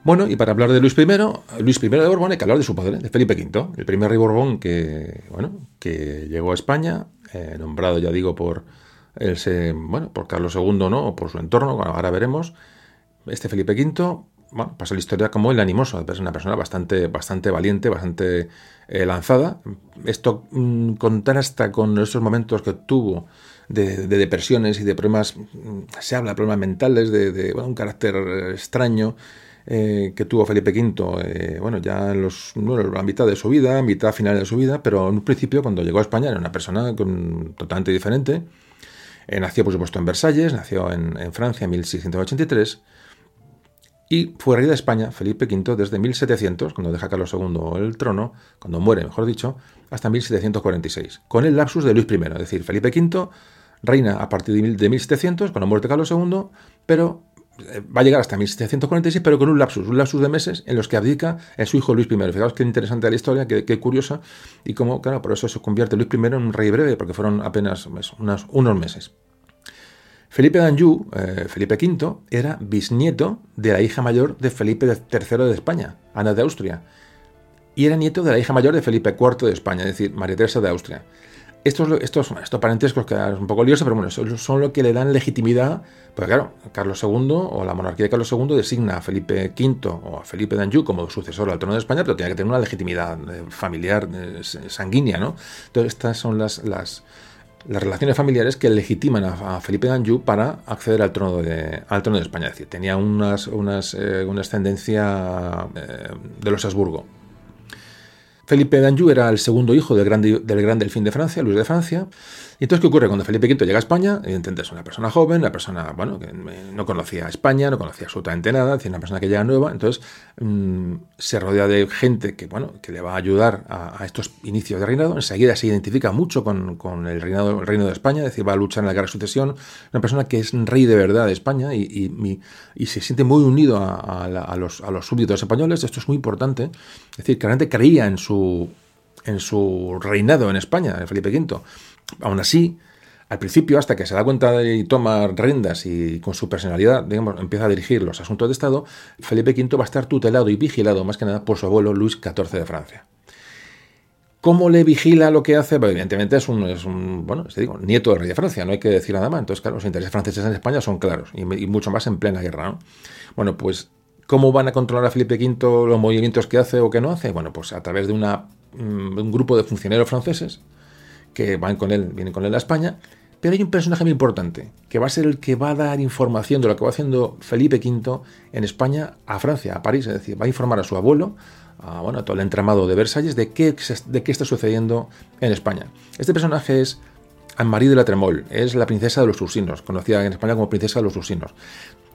Bueno, y para hablar de Luis I, Luis I de Borbón hay que hablar de su padre, de Felipe V, el primer rey Borbón que, bueno, que llegó a España, eh, nombrado, ya digo, por, el, bueno, por Carlos II, ¿no? o por su entorno, ahora veremos. Este Felipe V, bueno, pasa la historia como el animoso, es una persona bastante, bastante valiente, bastante eh, lanzada. Esto mm, contar hasta con esos momentos que tuvo de, depresiones y de problemas, mm, se habla de problemas mentales, de, un carácter extraño, eh, que tuvo Felipe V, eh, bueno, ya en los, la mitad de su vida, mitad final de su vida, pero en un principio, cuando llegó a España, era una persona totalmente diferente. Eh, nació, por supuesto, en Versalles, nació en, Francia en 1683 y fue rey de España, Felipe V, desde 1700, cuando deja Carlos II el trono, cuando muere, mejor dicho, hasta 1746, con el lapsus de Luis I, es decir, Felipe V reina a partir de 1700, con la muerte de Carlos II, pero va a llegar hasta 1746, pero con un lapsus, un lapsus de meses en los que abdica en su hijo Luis I. Fijaos qué interesante la historia, qué, curiosa, y cómo, claro, por eso se convierte Luis I en un rey breve, porque fueron apenas unos meses. Felipe d'Anjou, eh, Felipe V, era bisnieto de la hija mayor de Felipe III de España, Ana de Austria, y era nieto de la hija mayor de Felipe IV de España, es decir, María Teresa de Austria. Estos, estos, estos parentescos que es un poco lioso, pero bueno, son, lo que le dan legitimidad, porque claro, Carlos II o la monarquía de Carlos II designa a Felipe V o a Felipe d'Anjou como sucesor al trono de España, pero tiene que tener una legitimidad eh, familiar, eh, sanguínea, ¿no? Entonces estas son las, las, las relaciones familiares que legitiman a, Felipe d'Anjou para acceder al trono de, al trono de España. Es decir, tenía unas, unas, eh, una ascendencia de los Habsburgo. Felipe d'Anjou era el segundo hijo del gran, del delfín de Francia, Luis de Francia, y entonces, ¿qué ocurre? Cuando Felipe V llega a España, evidentemente es una persona joven, una persona, bueno, que no conocía a España, no conocía absolutamente nada, es una persona que llega nueva, entonces mm, se rodea de gente que, bueno, que le va a ayudar a, estos inicios de reinado, enseguida se identifica mucho con, el, reinado, el reino de España, es decir, va a luchar en la guerra de sucesión, una persona que es rey de verdad de España y, se siente muy unido a, los, a los súbditos españoles, esto es muy importante, es decir, que realmente creía en su, en su reinado en España, Felipe V. Aún así, Al principio, hasta que se da cuenta y toma riendas y con su personalidad, digamos, empieza a dirigir los asuntos de Estado, Felipe V va a estar tutelado y vigilado más que nada por su abuelo Luis XIV de Francia. ¿Cómo le vigila lo que hace? Evidentemente es un, bueno, digo, nieto del rey de Francia, no hay que decir nada más. Entonces, claro, los intereses franceses en España son claros y, mucho más en plena guerra. ¿no? Bueno, pues, ¿cómo van a controlar a Felipe V los movimientos que hace o que no hace? Bueno, pues a través de mm, un grupo de funcionarios franceses que van con él, vienen con él a España. Pero hay un personaje muy importante, que va a ser el que va a dar información de lo que va haciendo Felipe V en España a Francia, a París. Es decir, va a informar a su abuelo, a, bueno, todo el entramado de Versalles de qué, de qué está sucediendo en España. Este personaje es Anne-Marie de la Tremol, es la princesa de los Ursinos, conocida en España como princesa de los Ursinos.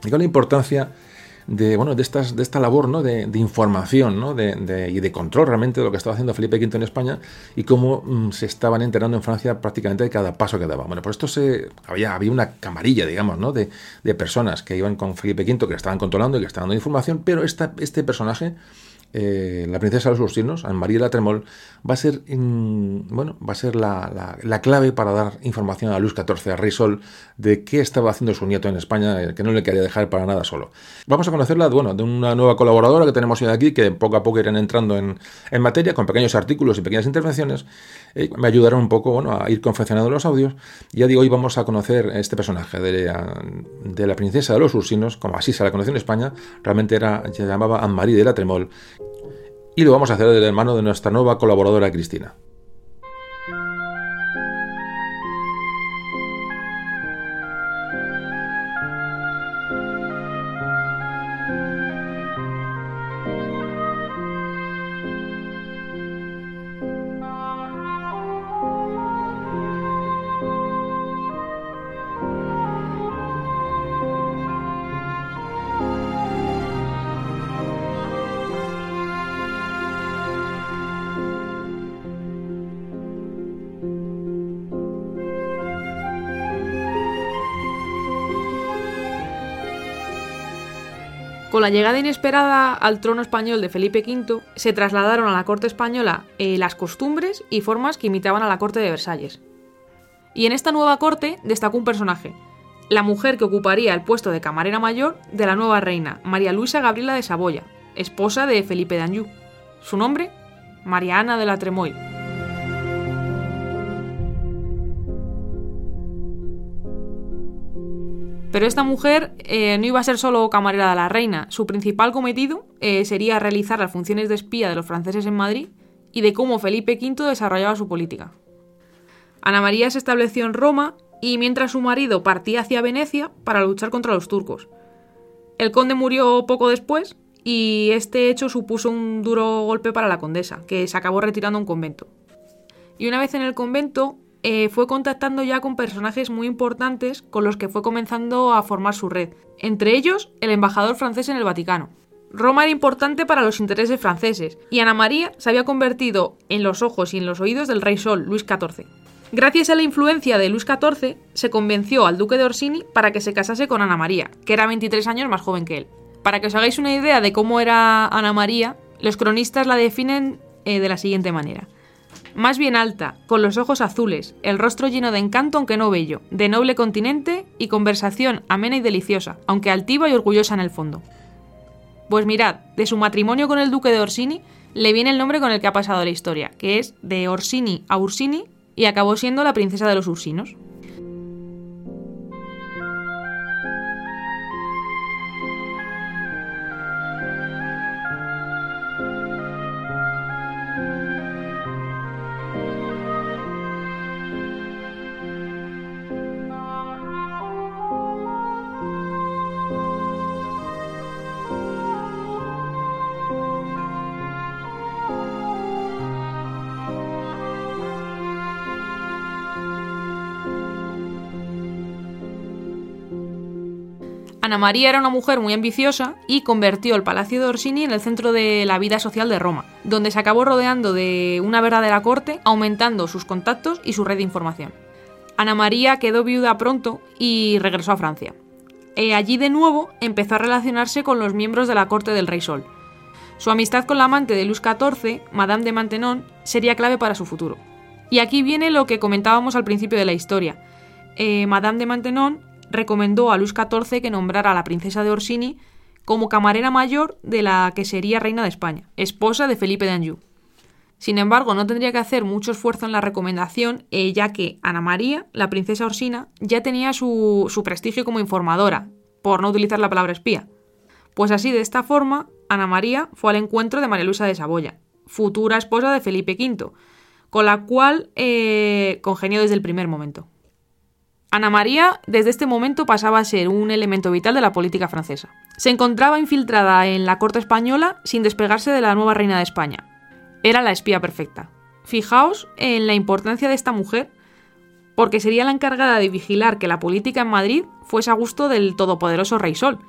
Y con la importancia de, bueno, de, estas, de esta labor ¿no? de, información ¿no? de, y de control realmente de lo que estaba haciendo Felipe V en España y cómo mm, se estaban enterando en Francia prácticamente de cada paso que daba. Bueno, por esto se, había, había una camarilla, digamos, ¿no? de, personas que iban con Felipe V, que le estaban controlando y que estaban dando información, pero esta, este personaje eh, la princesa de los Ursinos, Anne-Marie la Tremol, va a ser, bueno, va a ser la, clave para dar información a Luis XIV, a Rey de qué estaba haciendo su nieto en España, eh, que no le quería dejar para nada solo. Vamos a conocerla, bueno, de una nueva colaboradora que tenemos hoy aquí, que poco a poco irán entrando en, materia, con pequeños artículos y pequeñas intervenciones, eh, me ayudaron un poco, bueno, a ir confeccionando los audios. Ya digo, hoy vamos a conocer este personaje de, de la princesa de los Ursinos, como así se la conoció en España, realmente era, se llamaba Anne-Marie de la Tremol, y lo vamos a hacer del hermano de nuestra nueva colaboradora Cristina. Con la llegada inesperada al trono español de Felipe V, se trasladaron a la corte española eh, las costumbres y formas que imitaban a la corte de Versalles. Y en esta nueva corte destacó un personaje, la mujer que ocuparía el puesto de camarera mayor de la nueva reina, María Luisa Gabriela de Saboya, esposa de Felipe de Anjou. Su nombre, María Ana de la Tremoille. Pero esta mujer eh, no iba a ser solo camarera de la reina, su principal cometido eh, sería realizar las funciones de espía de los franceses en Madrid y de cómo Felipe V desarrollaba su política. Ana María se estableció en Roma y mientras su marido partía hacia Venecia para luchar contra los turcos. El conde murió poco después y este hecho supuso un duro golpe para la condesa, que se acabó retirando a un convento. Y una vez en el convento, eh, fue contactando ya con personajes muy importantes con los que fue comenzando a formar su red, entre ellos el embajador francés en el Vaticano. Roma era importante para los intereses franceses y Ana María se había convertido en los ojos y en los oídos del rey Sol, Luis XIV. Gracias a la influencia de Luis XIV, se convenció al duque de Orsini para que se casase con Ana María, que era 23 años más joven que él. Para que os hagáis una idea de cómo era Ana María, los cronistas la definen eh, de la siguiente manera más bien alta, con los ojos azules, el rostro lleno de encanto aunque no bello, de noble continente y conversación amena y deliciosa, aunque altiva y orgullosa en el fondo. Pues mirad, de su matrimonio con el duque de Orsini le viene el nombre con el que ha pasado la historia, que es de Orsini a Ursini y acabó siendo la princesa de los Ursinos. María era una mujer muy ambiciosa y convirtió el Palacio de Orsini en el centro de la vida social de Roma, donde se acabó rodeando de una verdadera corte, aumentando sus contactos y su red de información. Ana María quedó viuda pronto y regresó a Francia. E allí de nuevo empezó a relacionarse con los miembros de la corte del Rey Sol. Su amistad con la amante de Luis XIV, Madame de Maintenon, sería clave para su futuro. Y aquí viene lo que comentábamos al principio de la historia, eh, Madame de Maintenon recomendó a Luis XIV que nombrara a la princesa de Orsini como camarera mayor de la que sería reina de España, esposa de Felipe de Anjou. Sin embargo, no tendría que hacer mucho esfuerzo en la recomendación, eh, ya que Ana María, la princesa Orsina, ya tenía su, prestigio como informadora, por no utilizar la palabra espía. Pues así, de esta forma, Ana María fue al encuentro de María Luisa de Saboya, futura esposa de Felipe V, con la cual eh, congenió desde el primer momento. Ana María desde este momento pasaba a ser un elemento vital de la política francesa. Se encontraba infiltrada en la corte española sin despegarse de la nueva reina de España. Era la espía perfecta. Fijaos en la importancia de esta mujer, porque sería la encargada de vigilar que la política en Madrid fuese a gusto del todopoderoso Rey Sol,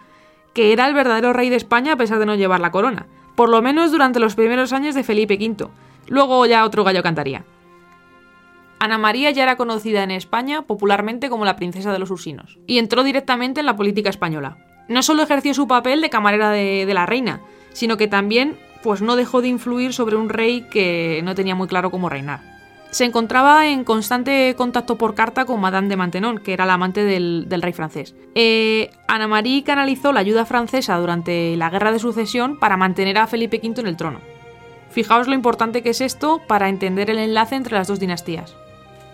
que era el verdadero rey de España a pesar de no llevar la corona, por lo menos durante los primeros años de Felipe V. Luego ya otro gallo cantaría. Ana María ya era conocida en España popularmente como la princesa de los Ursinos, y entró directamente en la política española. No solo ejerció su papel de camarera de, la reina, sino que también pues no dejó de influir sobre un rey que no tenía muy claro cómo reinar. Se encontraba en constante contacto por carta con Madame de Maintenon, que era la amante del, del rey francés. Eh, Ana María canalizó la ayuda francesa durante la guerra de sucesión para mantener a Felipe V en el trono. Fijaos lo importante que es esto para entender el enlace entre las dos dinastías.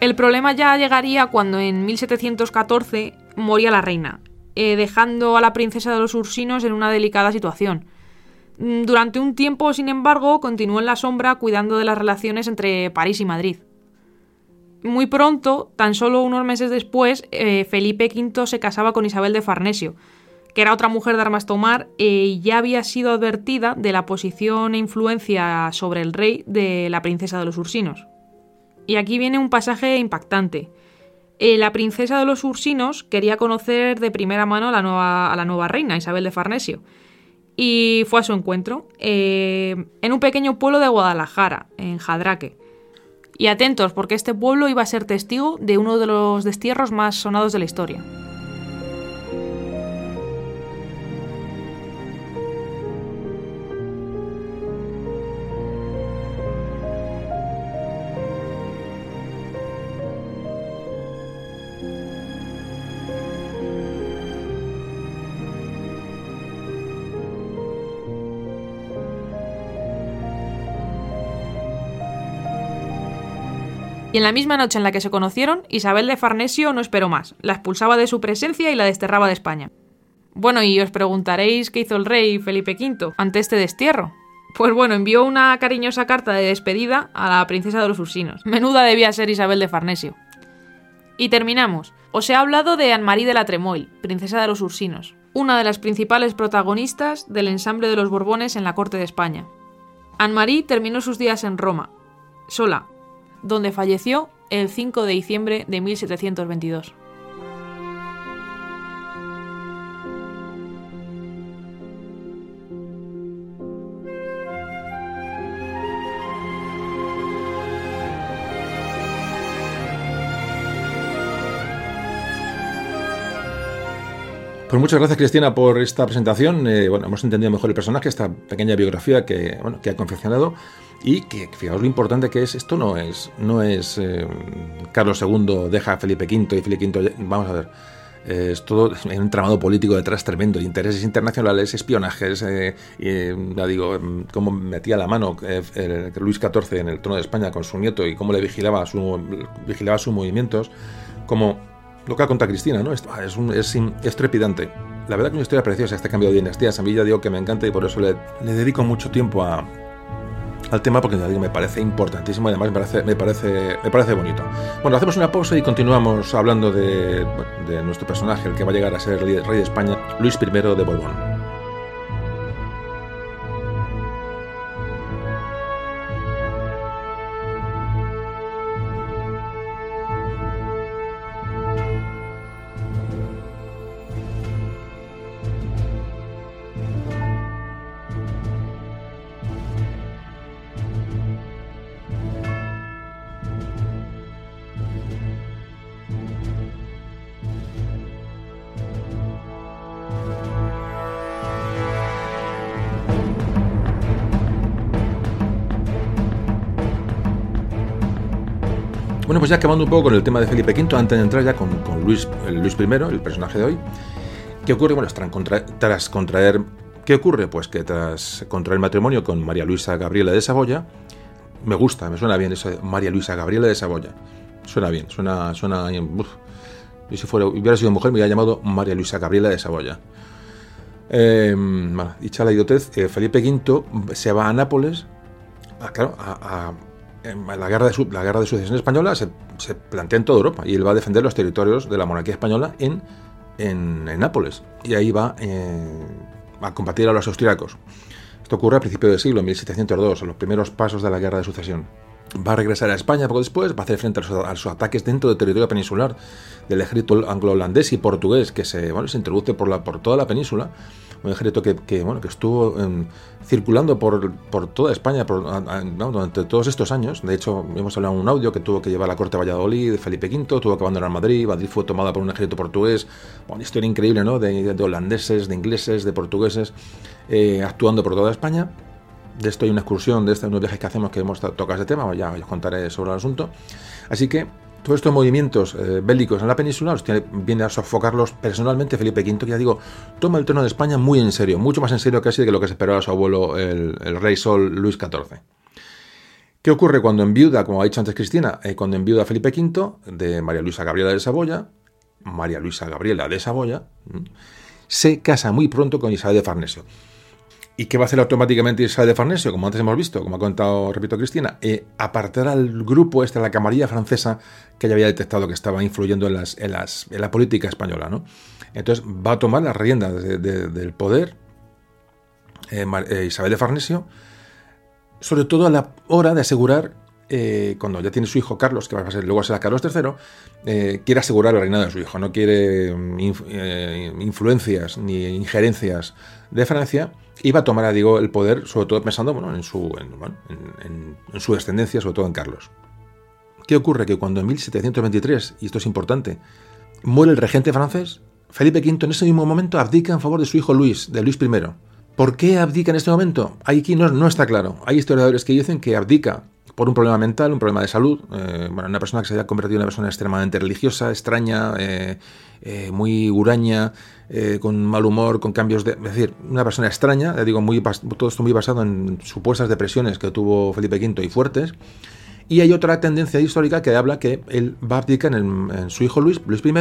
El problema ya llegaría cuando en 1714 moría la reina, eh, dejando a la princesa de los Ursinos en una delicada situación. Mm, Durante un tiempo, sin embargo, continuó en la sombra cuidando de las relaciones entre París y Madrid. Muy pronto, tan solo unos meses después, eh, Felipe V se casaba con Isabel de Farnesio, que era otra mujer de armas tomar eh, y ya había sido advertida de la posición e influencia sobre el rey de la princesa de los Ursinos. Y aquí viene un pasaje impactante. Eh, la princesa de los Ursinos quería conocer de primera mano a la nueva, reina, Isabel de Farnesio, y fue a su encuentro eh, en un pequeño pueblo de Guadalajara, en Jadraque. Y atentos, porque este pueblo iba a ser testigo de uno de los destierros más sonados de la historia. Y en la misma noche en la que se conocieron, Isabel de Farnesio no esperó más, la expulsaba de su presencia y la desterraba de España. Bueno, y os preguntaréis qué hizo el rey Felipe V ante este destierro. Pues bueno, envió una cariñosa carta de despedida a la princesa de los Ursinos. Menuda debía ser Isabel de Farnesio. Y terminamos. Os he hablado de Anne-Marie de la Tremoille, princesa de los Ursinos, una de las principales protagonistas del ensamble de los Borbones en la corte de España. Anne-Marie terminó sus días en Roma, sola, donde falleció el 5 de diciembre de 1722. Pues muchas gracias Cristina por esta presentación. Eh, bueno, hemos entendido mejor el personaje, esta pequeña biografía que, bueno, que ha confeccionado y que fijaos lo importante que es. Esto no es, no es eh, Carlos II deja a Felipe V y Felipe V. Vamos a ver. eh, es todo hay un entramado político detrás tremendo, intereses internacionales, espionajes, eh, ya digo, cómo metía la mano eh, Luis XIV en el trono de España con su nieto y cómo le vigilaba, su, vigilaba sus movimientos, como lo que ha contado Cristina, ¿no? Es, es, un- es trepidante. La verdad que una historia preciosa este cambio de dinastías. A mí ya digo que me encanta y por eso le, le dedico mucho tiempo al tema porque me parece importantísimo y además me parece, me parece, bonito. Bueno, hacemos una pausa y continuamos hablando de, de nuestro personaje, el que va a llegar a ser rey de España, Luis I de Borbón. Pues ya acabando un poco con el tema de Felipe V, antes de entrar ya con, Luis, el Luis I, el personaje de hoy, ¿qué ocurre? Bueno, tras, contraer... ¿Qué ocurre? Pues que tras contraer matrimonio con María Luisa Gabriela de Saboya, me gusta, me suena bien eso de María Luisa Gabriela de Saboya. Suena bien, suena... suena y si fuera, hubiera sido mujer, me hubiera llamado María Luisa Gabriela de Saboya. Eh, dicha la idiotez, eh, Felipe V se va a Nápoles, claro, a la guerra, de la guerra de sucesión española se, plantea en toda Europa y él va a defender los territorios de la monarquía española en, en, Nápoles y ahí va eh, a combatir a los austríacos. Esto ocurre a principios del siglo, 1702, en los primeros pasos de la guerra de sucesión. Va a regresar a España poco después, va a hacer frente a los, ataques dentro del territorio peninsular del ejército anglo-holandés y portugués que se, bueno, se introduce por, la, por toda la península un ejército que, bueno, que estuvo em, circulando por, por, toda España durante todos estos años. De hecho, hemos hablado en un audio que tuvo que llevar a la corte de Valladolid, de Felipe V, tuvo que abandonar Madrid, Madrid fue tomada por un ejército portugués, una historia increíble, ¿no? De, holandeses, de ingleses, de portugueses, eh, actuando por toda España. De esto hay una excursión, de estos unos viajes que hacemos que hemos tocado este tema, ya os contaré sobre el asunto. Así que todos estos movimientos eh, bélicos en la península los tiene, viene a sofocarlos personalmente Felipe V, que ya digo, toma el trono de España muy en serio, mucho más en serio casi de lo que se esperaba su abuelo, el, rey Sol Luis XIV. ¿Qué ocurre cuando enviuda, como ha dicho antes Cristina, eh, cuando enviuda Felipe V de María Luisa Gabriela de Saboya, María Luisa Gabriela de Saboya, se casa muy pronto con Isabel de Farnesio. ¿Y qué va a hacer automáticamente Isabel de Farnesio? Como antes hemos visto, como ha contado, repito, Cristina, eh, apartar al grupo, este, la camarilla francesa, que ya había detectado que estaba influyendo en la política española. ¿no? Entonces va a tomar las riendas del poder eh, eh, Isabel de Farnesio, sobre todo a la hora de asegurar, cuando ya tiene su hijo Carlos, que va a ser, luego será Carlos III, quiere asegurar el reinado de su hijo, no quiere mm, influencias ni injerencias de Francia iba a tomar, digo, el poder, sobre todo pensando en, su, en, su descendencia, sobre todo en Carlos. ¿Qué ocurre? Que cuando en 1723, y esto es importante, muere el regente francés, Felipe V en ese mismo momento abdica en favor de su hijo Luis, de Luis I. ¿Por qué abdica en este momento? Aquí no está claro. Hay historiadores que dicen que abdica por un problema mental, un problema de salud. Eh, bueno, una persona que se había convertido en una persona extremadamente religiosa, extraña, eh, eh, muy huraña, con mal humor, con cambios de... Es decir, una persona extraña, digo, todo esto muy basado en supuestas depresiones que tuvo Felipe V y fuertes. Y hay otra tendencia histórica que habla que él va a abdicar en, su hijo Luis, Luis I,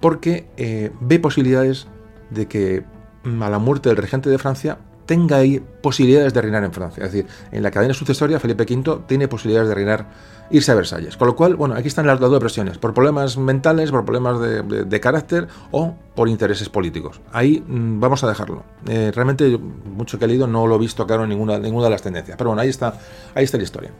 porque ve posibilidades de que a la muerte del regente de Francia tenga ahí posibilidades de reinar en Francia. Es decir, en la cadena sucesoria Felipe V tiene posibilidades de reinar, irse a Versalles. Con lo cual, bueno, aquí están las dos presiones, por problemas mentales, por problemas de, carácter o por intereses políticos. Ahí mm, vamos a dejarlo. Eh, realmente, mucho que he leído no lo he visto claro en ninguna, ninguna de las tendencias. Pero bueno, ahí está, ahí está la historia.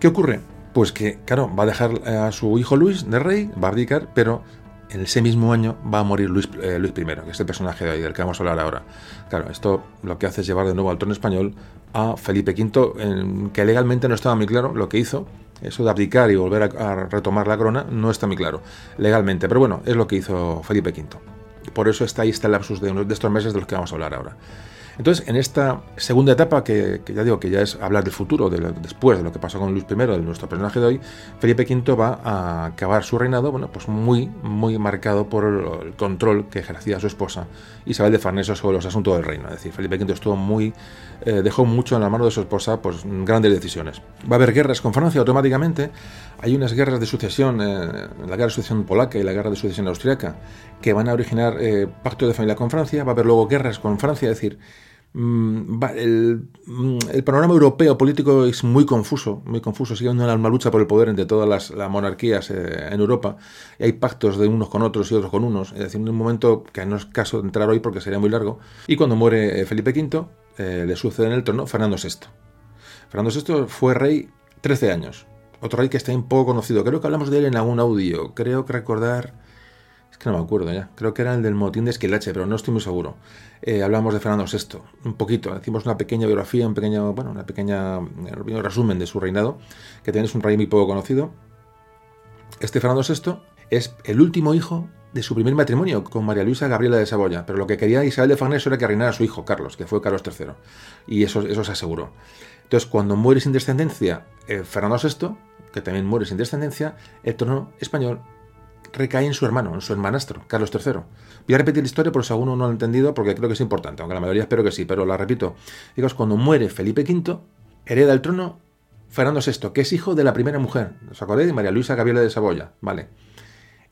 ¿Qué ocurre? Pues que, claro, va a dejar a su hijo Luis de rey, va pero en ese mismo año va a morir Luis, eh, Luis I, que es el personaje de ahí, del que vamos a hablar ahora. Claro, esto lo que hace es llevar de nuevo al trono español a Felipe V, que legalmente no estaba muy claro lo que hizo. Eso de abdicar y volver a, retomar la corona no está muy claro legalmente, pero bueno, es lo que hizo Felipe V. Por eso está ahí está el lapsus de, de estos meses de los que vamos a hablar ahora. Entonces, en esta segunda etapa, que, ya digo que ya es hablar del futuro, de después de lo que pasó con Luis I, de nuestro personaje de hoy, Felipe V va a acabar su reinado, bueno, pues muy, muy marcado por el control que ejercía su esposa Isabel de Farnesio sobre los asuntos del reino. Es decir, Felipe V estuvo muy, eh, dejó mucho en la mano de su esposa, pues grandes decisiones. Va a haber guerras con Francia automáticamente. Hay unas guerras de sucesión, eh, la guerra de sucesión polaca y la guerra de sucesión austriaca, que van a originar eh, pacto de familia con Francia. Va a haber luego guerras con Francia, es decir, Mm, mm, el, panorama europeo político es muy confuso, muy confuso, sigue una lucha por el poder entre todas las, monarquías eh, en Europa, y hay pactos de unos con otros y otros con unos, es decir, en un momento que no es caso de entrar hoy porque sería muy largo, y cuando muere eh, Felipe V, eh, le sucede en el trono Fernando VI. Fernando VI fue rey 13 años, otro rey que está un poco conocido, creo que hablamos de él en algún audio, creo que recordar que no me acuerdo ya. Creo que era el del motín de Esquilache, pero no estoy muy seguro. Eh, hablamos de Fernando VI, un poquito. Hicimos una pequeña biografía, un pequeño, bueno, una pequeña resumen de su reinado, que también es un rey muy poco conocido. Este Fernando VI es el último hijo de su primer matrimonio con María Luisa Gabriela de Saboya, pero lo que quería Isabel de Farnesio era que reinara su hijo Carlos, que fue Carlos III, y eso, eso se aseguró. Entonces, cuando muere sin descendencia eh, Fernando VI, que también muere sin descendencia, el trono español recae en su hermano, en su hermanastro, Carlos III. Voy a repetir la historia por si alguno no lo ha entendido, porque creo que es importante, aunque la mayoría espero que sí, pero la repito. Digamos, cuando muere Felipe V, hereda el trono Fernando VI, que es hijo de la primera mujer, ¿os acordáis? María Luisa Gabriela de Saboya, ¿vale?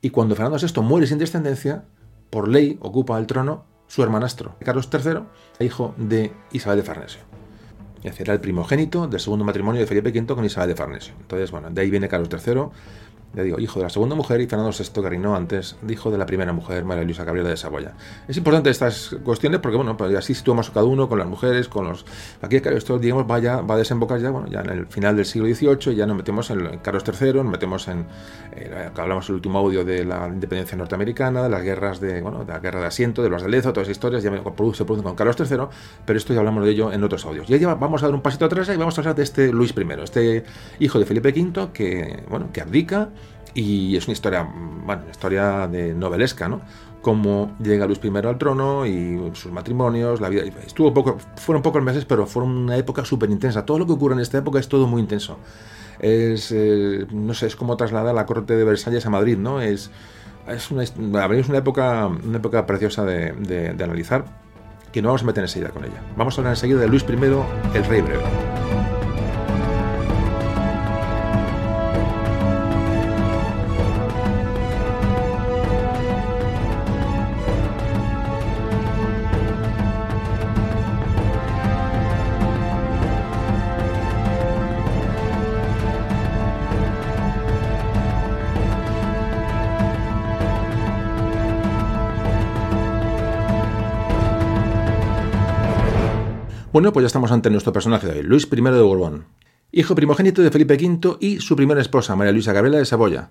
Y cuando Fernando VI muere sin descendencia, por ley ocupa el trono su hermanastro, Carlos III, hijo de Isabel de Farnesio. Era el primogénito del segundo matrimonio de Felipe V con Isabel de Farnesio. Entonces, bueno, de ahí viene Carlos III ya digo, hijo de la segunda mujer y Fernando VI, reinó antes, hijo de la primera mujer, María Luisa Gabriela de Saboya. Es importante estas cuestiones porque, bueno, pues así situamos cada uno con las mujeres, con los... Aquí, esto, digamos, vaya, va a desembocar ya, bueno, ya en el final del siglo XVIII, ya nos metemos en Carlos III, nos metemos en... Eh, hablamos el último audio de la independencia norteamericana, de las guerras de, bueno, de la guerra de asiento, de los de Lezo, todas esas historias, ya se producen con Carlos III, pero esto ya hablamos de ello en otros audios. Ya vamos a dar un pasito atrás y vamos a hablar de este Luis I, este hijo de Felipe V, que, bueno, que abdica y es una historia, bueno, una historia de novelesca, ¿no? Cómo llega Luis I al trono y sus matrimonios, la vida. Estuvo poco, fueron pocos meses, pero fueron una época súper intensa. Todo lo que ocurre en esta época es todo muy intenso. Es, eh, no sé, es como trasladar la corte de Versalles a Madrid, ¿no? Es, es una, una, época, una época preciosa de, de, de analizar que no vamos a meter enseguida con ella. Vamos a hablar enseguida de Luis I, el rey breve. Bueno, pues ya estamos ante nuestro personaje de hoy, Luis I de Borbón, hijo primogénito de Felipe V y su primera esposa, María Luisa Gabriela de Saboya.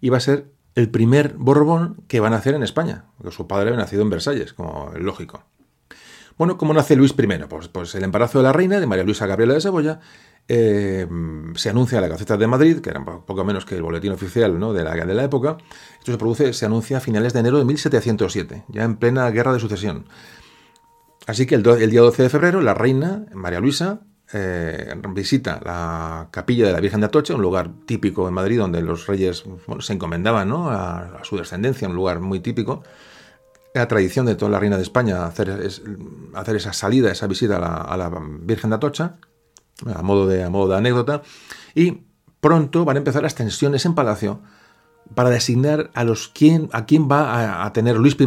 Y va a ser el primer Borbón que va a nacer en España, porque su padre había nacido en Versalles, como es lógico. Bueno, ¿cómo nace Luis I? Pues, pues el embarazo de la reina, de María Luisa Gabriela de Saboya, eh, se anuncia en la Gaceta de Madrid, que era poco menos que el boletín oficial ¿no? de, la, de la época. Esto se produce, se anuncia a finales de enero de 1707, ya en plena guerra de sucesión. Así que el, día 12 de febrero, la reina, María Luisa, eh, visita la capilla de la Virgen de Atocha, un lugar típico en Madrid donde los reyes se encomendaban a, su descendencia, un lugar muy típico. La tradición de toda la reina de España hacer, hacer esa salida, esa visita a la, Virgen de Atocha, a modo, de, a modo de anécdota. Y pronto van a empezar las tensiones en Palacio para designar a, los, quién, a quién va a, a tener Luis I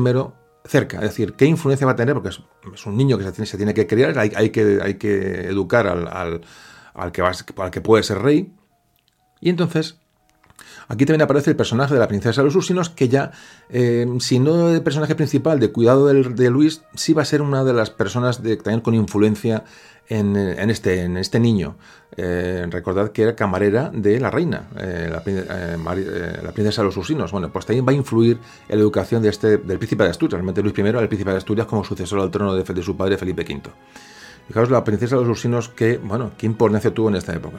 cerca. Es decir, ¿qué influencia va a tener? Porque es, un niño que se tiene, que criar, hay, que, educar al, al, que va, al que puede ser rey. Y entonces, aquí también aparece el personaje de la princesa de los Ursinos, que ya, eh, si no el personaje principal de cuidado de Luis, sí va a ser una de las personas de, también con influencia en, este, en este niño. Eh, recordad que era camarera de la reina, eh, eh, la, princesa de los Usinos. Bueno, pues también va a influir en la educación de este, del príncipe de Asturias. Realmente Luis I el príncipe de Asturias como sucesor al trono de, su padre Felipe V. Fijaos la princesa de los Usinos, que, bueno, qué importancia tuvo en esta época.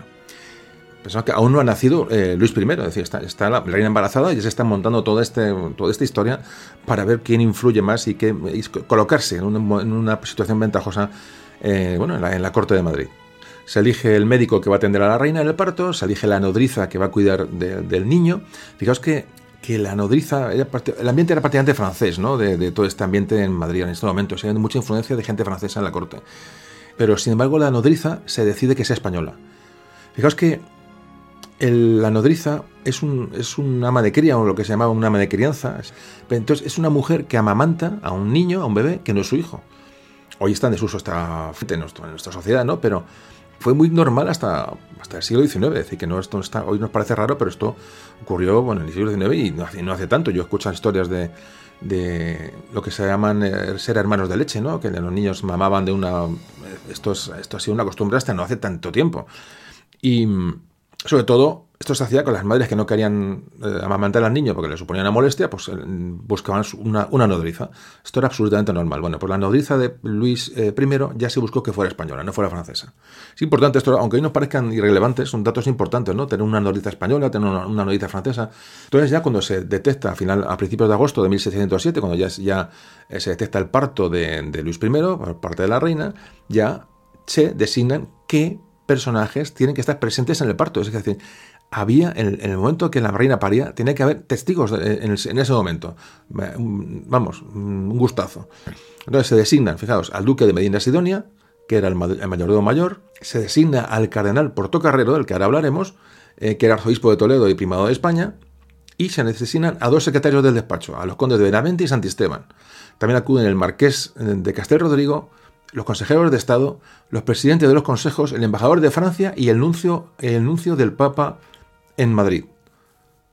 Pensamos que aún no ha nacido Luis I, es decir, está, la, reina embarazada y ya se está montando toda, este, toda esta historia para ver quién influye más y, qué, colocarse en una situación ventajosa bueno, en la corte de Madrid se elige el médico que va a atender a la reina en el parto, se elige la nodriza que va a cuidar del niño. Fijaos que, que la nodriza, el ambiente era prácticamente francés, ¿no? De, todo este ambiente en Madrid en este momento. Se hay mucha influencia de gente francesa en la corte. Pero sin embargo, la nodriza se decide que sea española. Fijaos que la nodriza es, un, es un ama de cría, o lo que se llama una ama de crianza. Entonces, es una mujer que amamanta a un niño, a un bebé, que no es su hijo. Hoy está en desuso esta, en, en nuestra sociedad, ¿no? Pero fue muy normal hasta, hasta el siglo XIX. Es decir, que no, esto está, hoy nos parece raro, pero esto ocurrió bueno, en el siglo XIX y no hace, tanto. Yo escucho historias de, de lo que se llaman eh, ser hermanos de leche, ¿no? que los niños mamaban de una... Esto, esto ha sido una costumbre hasta no hace tanto tiempo. Y sobre todo Esto se hacía con las madres que no querían eh, amamantar al niño porque le suponía una molestia, pues eh, buscaban una, una, nodriza. Esto era absolutamente normal. Bueno, pues la nodriza de Luis I ya se buscó que fuera española, no fuera francesa. Es importante esto, aunque hoy nos parezcan irrelevantes, son datos importantes, ¿no? Tener una nodriza española, tener una, nodriza francesa. Entonces ya cuando se detecta a, final, a principios de agosto de 1707, cuando ya, ya se detecta el parto de, de Luis I por parte de la reina, ya se designan qué personajes tienen que estar presentes en el parto. Es decir, había, en, el momento que la reina paría, tenía que haber testigos en, ese momento. Vamos, un gustazo. Entonces se designan, fijaos, al duque de Medina Sidonia, que era el, mayordomo mayor, se designa al cardenal Portocarrero, del que ahora hablaremos, eh, que era arzobispo de Toledo y primado de España, y se designan a dos secretarios del despacho, a los condes de Benavente y Santisteban. También acuden el marqués de Castel Rodrigo, los consejeros de Estado, los presidentes de los consejos, el embajador de Francia y el nuncio, el nuncio del Papa en Madrid.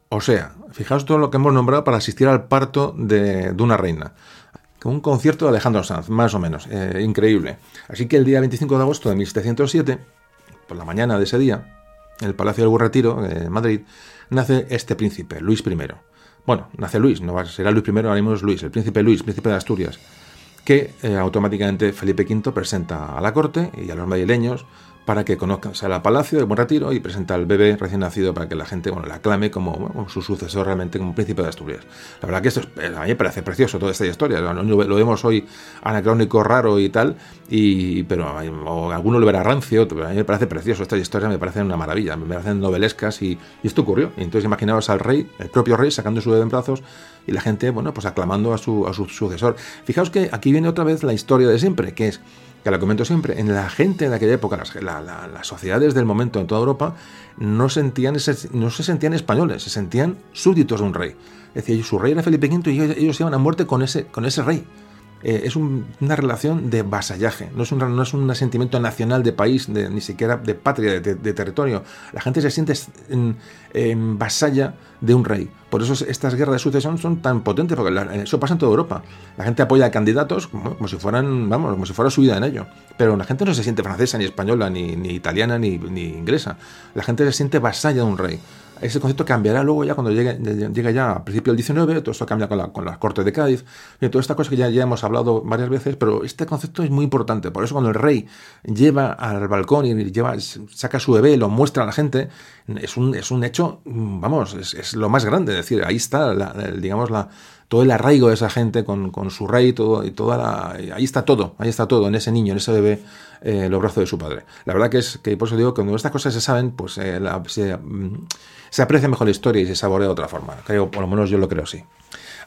O sea, fijaos todo lo que hemos nombrado para asistir al parto de, una reina. Un concierto de Alejandro Sanz, más o menos. Eh, increíble. Así que el día 25 de agosto de 1707, por la mañana de ese día, en el Palacio del Burretiro, en Madrid, nace este príncipe, Luis I. Bueno, nace Luis, no será Luis I, ahora mismo es Luis, el príncipe Luis, príncipe de Asturias que eh, automáticamente Felipe V presenta a la corte y a los madrileños para que conozcan, sale al palacio de Buen Retiro y presenta al bebé recién nacido para que la gente bueno, la aclame como su sucesor realmente como príncipe de Asturias. La verdad que esto eh, a mí me parece precioso toda esta historia, lo, vemos hoy anacrónico, raro y tal, y, pero o alguno lo verá rancio, pero a mí me parece precioso, esta historia me parece una maravilla, me parecen novelescas y, esto ocurrió. Y entonces imaginaos al rey, el propio rey, sacando su bebé en brazos y la gente, bueno, pues aclamando a su, a su sucesor. Fijaos que aquí viene otra vez la historia de siempre, que es que lo comento siempre, en la gente de aquella época, las, las sociedades del momento en toda Europa, no, sentían no se sentían españoles, se sentían súbditos de un rey. Es decir, su rey era Felipe V y ellos, iban a muerte con ese, con ese rey. Eh, es una relación de vasallaje, no es, un, no es un sentimiento nacional de país, ni siquiera de patria, de, territorio. La gente se siente en, vasalla de un rey. Por eso estas guerras de sucesión son tan potentes, porque eso pasa en toda Europa. La gente apoya a candidatos como, si fueran, vamos, como si fuera su vida en ello. Pero la gente no se siente francesa, ni española, ni, ni italiana, ni, ni inglesa. La gente se siente vasalla de un rey. Ese concepto cambiará luego ya cuando llegue, llegue ya a principio del 19, todo esto cambia con, la, con las Cortes de Cádiz, y toda esta cosa que ya, ya hemos hablado varias veces, pero este concepto es muy importante. Por eso cuando el rey lleva al balcón y lleva, saca su bebé, lo muestra a la gente, es un, es un hecho, vamos, es, lo más grande. Es decir, ahí está, digamos, la, todo el arraigo de esa gente con, con, su rey todo, y toda la, ahí está todo, ahí está todo, en ese niño, en ese bebé, eh, los brazos de su padre. La verdad que es que por eso digo que cuando estas cosas se saben, pues eh, se, mm, se aprecia mejor la historia y se saborea de otra forma. Creo, por lo menos yo lo creo así.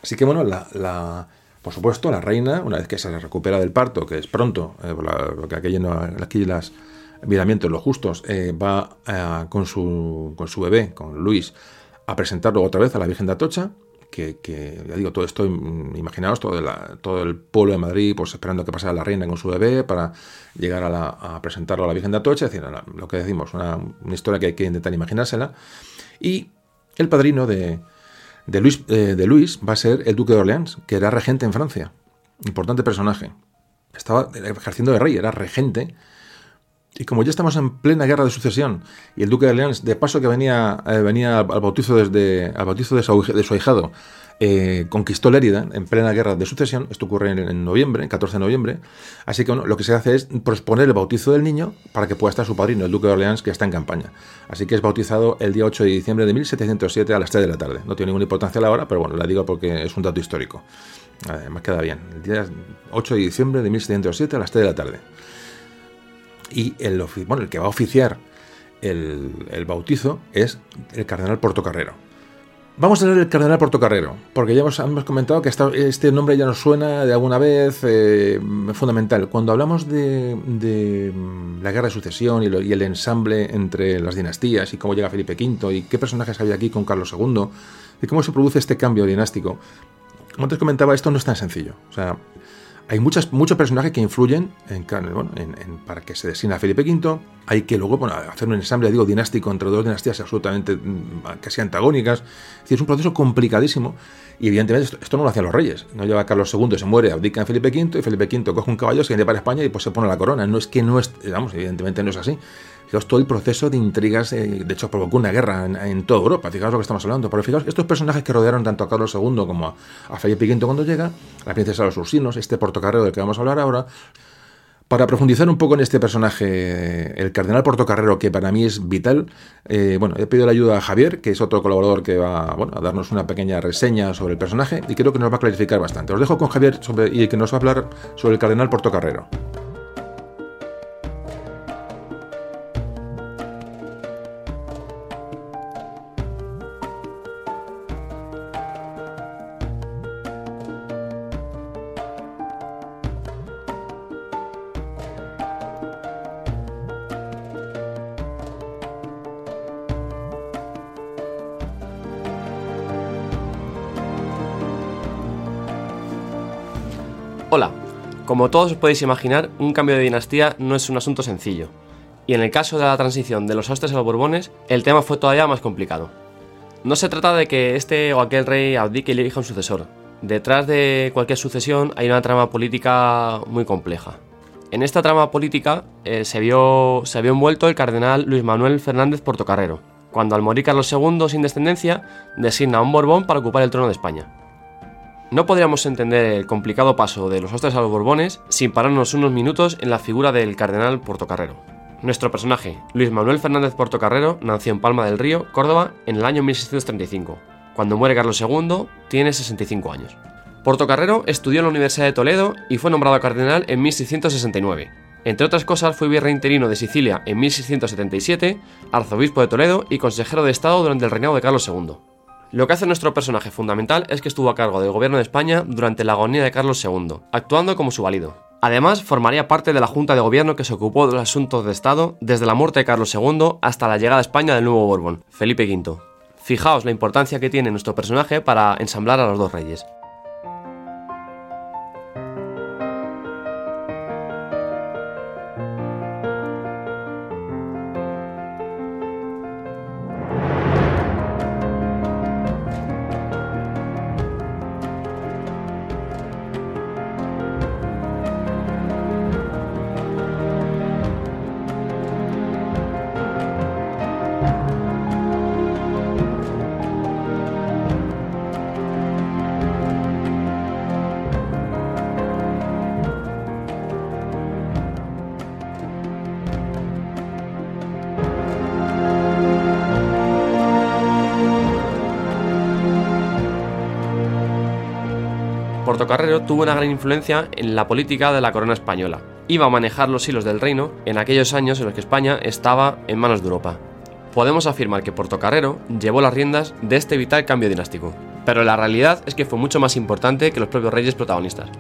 Así que bueno, la, por supuesto, la reina, una vez que se recupera del parto, que es pronto, eh, porque aquí, no, aquí las miramientos, los justos, eh, va eh, con, su, con su bebé, con Luis, a presentarlo otra vez a la Virgen de Atocha, que, ya digo, todo esto, imaginaos, todo, todo el pueblo de Madrid, pues esperando que pasara la reina con su bebé para llegar a, presentarlo a la Virgen de Atocha, es decir, lo que decimos, una, una historia que hay que intentar imaginársela. Y el padrino de, Luis, eh, de Luis va a ser el duque de Orleans, que era regente en Francia. Importante personaje. Estaba ejerciendo de rey, era regente. Y como ya estamos en plena guerra de sucesión, y el duque de Orleans, de paso que venía, eh, venía al bautizo, desde, al bautizo de, su, ahijado, eh, conquistó Lérida en plena guerra de sucesión, esto ocurre en, noviembre, 14 de noviembre, así que lo que se hace es posponer el bautizo del niño para que pueda estar su padrino, el duque de Orleans, que está en campaña. Así que es bautizado el día 8 de diciembre de 1707 a las 3 de la tarde. No tiene ninguna importancia la hora, pero bueno, la digo porque es un dato histórico. Además queda bien. El día 8 de diciembre de 1707 a las 3 de la tarde. Y el, el que va a oficiar el, bautizo es el cardenal Portocarrero Vamos a leer el cardenal Portocarrero, porque ya hemos, comentado que este nombre ya nos suena de alguna vez eh, fundamental. Cuando hablamos de, la guerra de sucesión y, el ensamble entre las dinastías y cómo llega Felipe V y qué personajes había aquí con Carlos II y cómo se produce este cambio dinástico, como antes comentaba, esto no es tan sencillo. O sea, hay muchas, muchos personajes que influyen en, para que se designa a Felipe V. Hay que luego hacer un ensamble, digo, dinástico entre dos dinastías absolutamente mm, casi antagónicas. Es es un proceso complicadísimo. Y evidentemente esto, no lo hacían los reyes. No lleva Carlos II, se muere, abdica en Felipe V y Felipe V coge un caballo, se viene para España y pues se pone la corona. No es que no es, vamos, evidentemente no es así. Fijaos todo el proceso de intrigas, eh, de hecho provocó una guerra en, toda Europa, fijaos lo que estamos hablando. Pero fijaos, estos personajes que rodearon tanto a Carlos II como a, a Felipe V cuando llega, la princesa de los Ursinos, este portocarrero del que vamos a hablar ahora, para profundizar un poco en este personaje, el cardenal Portocarrero, que para mí es vital, eh, bueno, he pedido la ayuda a Javier, que es otro colaborador que va a darnos una pequeña reseña sobre el personaje y creo que nos va a clarificar bastante. Os dejo con Javier y que nos va a hablar sobre el cardenal Portocarrero. Todos os podéis imaginar, un cambio de dinastía no es un asunto sencillo, y en el caso de la transición de los Austres a los Borbones, el tema fue todavía más complicado. No se trata de que este o aquel rey abdique y elija un sucesor. Detrás de cualquier sucesión hay una trama política muy compleja. En esta trama política eh, se, vio, se vio envuelto el cardenal Luis Manuel Fernández Portocarrero, cuando al morir Carlos II sin descendencia, designa a un Borbón para ocupar el trono de España. No podríamos entender el complicado paso de los Austres a los Borbones sin pararnos unos minutos en la figura del cardenal Portocarrero. Nuestro personaje, Luis Manuel Fernández Portocarrero, nació en Palma del Río, Córdoba, en el año 1635. Cuando muere Carlos II, tiene 65 años. Portocarrero estudió en la Universidad de Toledo y fue nombrado cardenal en 1669. Entre otras cosas, fue virrey interino de Sicilia en 1677, arzobispo de Toledo y consejero de Estado durante el reinado de Carlos II. Lo que hace nuestro personaje fundamental es que estuvo a cargo del gobierno de España durante la agonía de Carlos II, actuando como su valido. Además, formaría parte de la Junta de Gobierno que se ocupó de los asuntos de Estado desde la muerte de Carlos II hasta la llegada a España del nuevo Borbón, Felipe V. Fijaos la importancia que tiene nuestro personaje para ensamblar a los dos reyes. Tuvo una gran influencia en la política de la corona española. Iba a manejar los hilos del reino en aquellos años en los que España estaba en manos de Europa. Podemos afirmar que Portocarrero llevó las riendas de este vital cambio dinástico. Pero la realidad es que fue mucho más importante que los propios reyes protagonistas.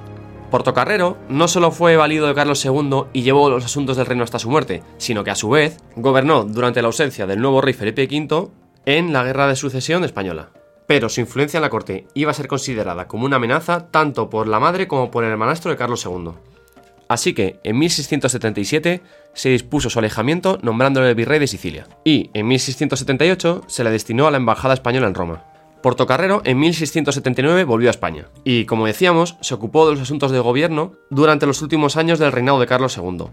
Portocarrero no solo fue valido de Carlos II y llevó los asuntos del reino hasta su muerte, sino que a su vez gobernó durante la ausencia del nuevo rey Felipe V en la Guerra de Sucesión Española pero su influencia en la corte iba a ser considerada como una amenaza tanto por la madre como por el hermanastro de Carlos II. Así que, en 1677, se dispuso su alejamiento nombrándole virrey de Sicilia, y en 1678 se le destinó a la embajada española en Roma. Portocarrero en 1679 volvió a España, y como decíamos, se ocupó de los asuntos de gobierno durante los últimos años del reinado de Carlos II.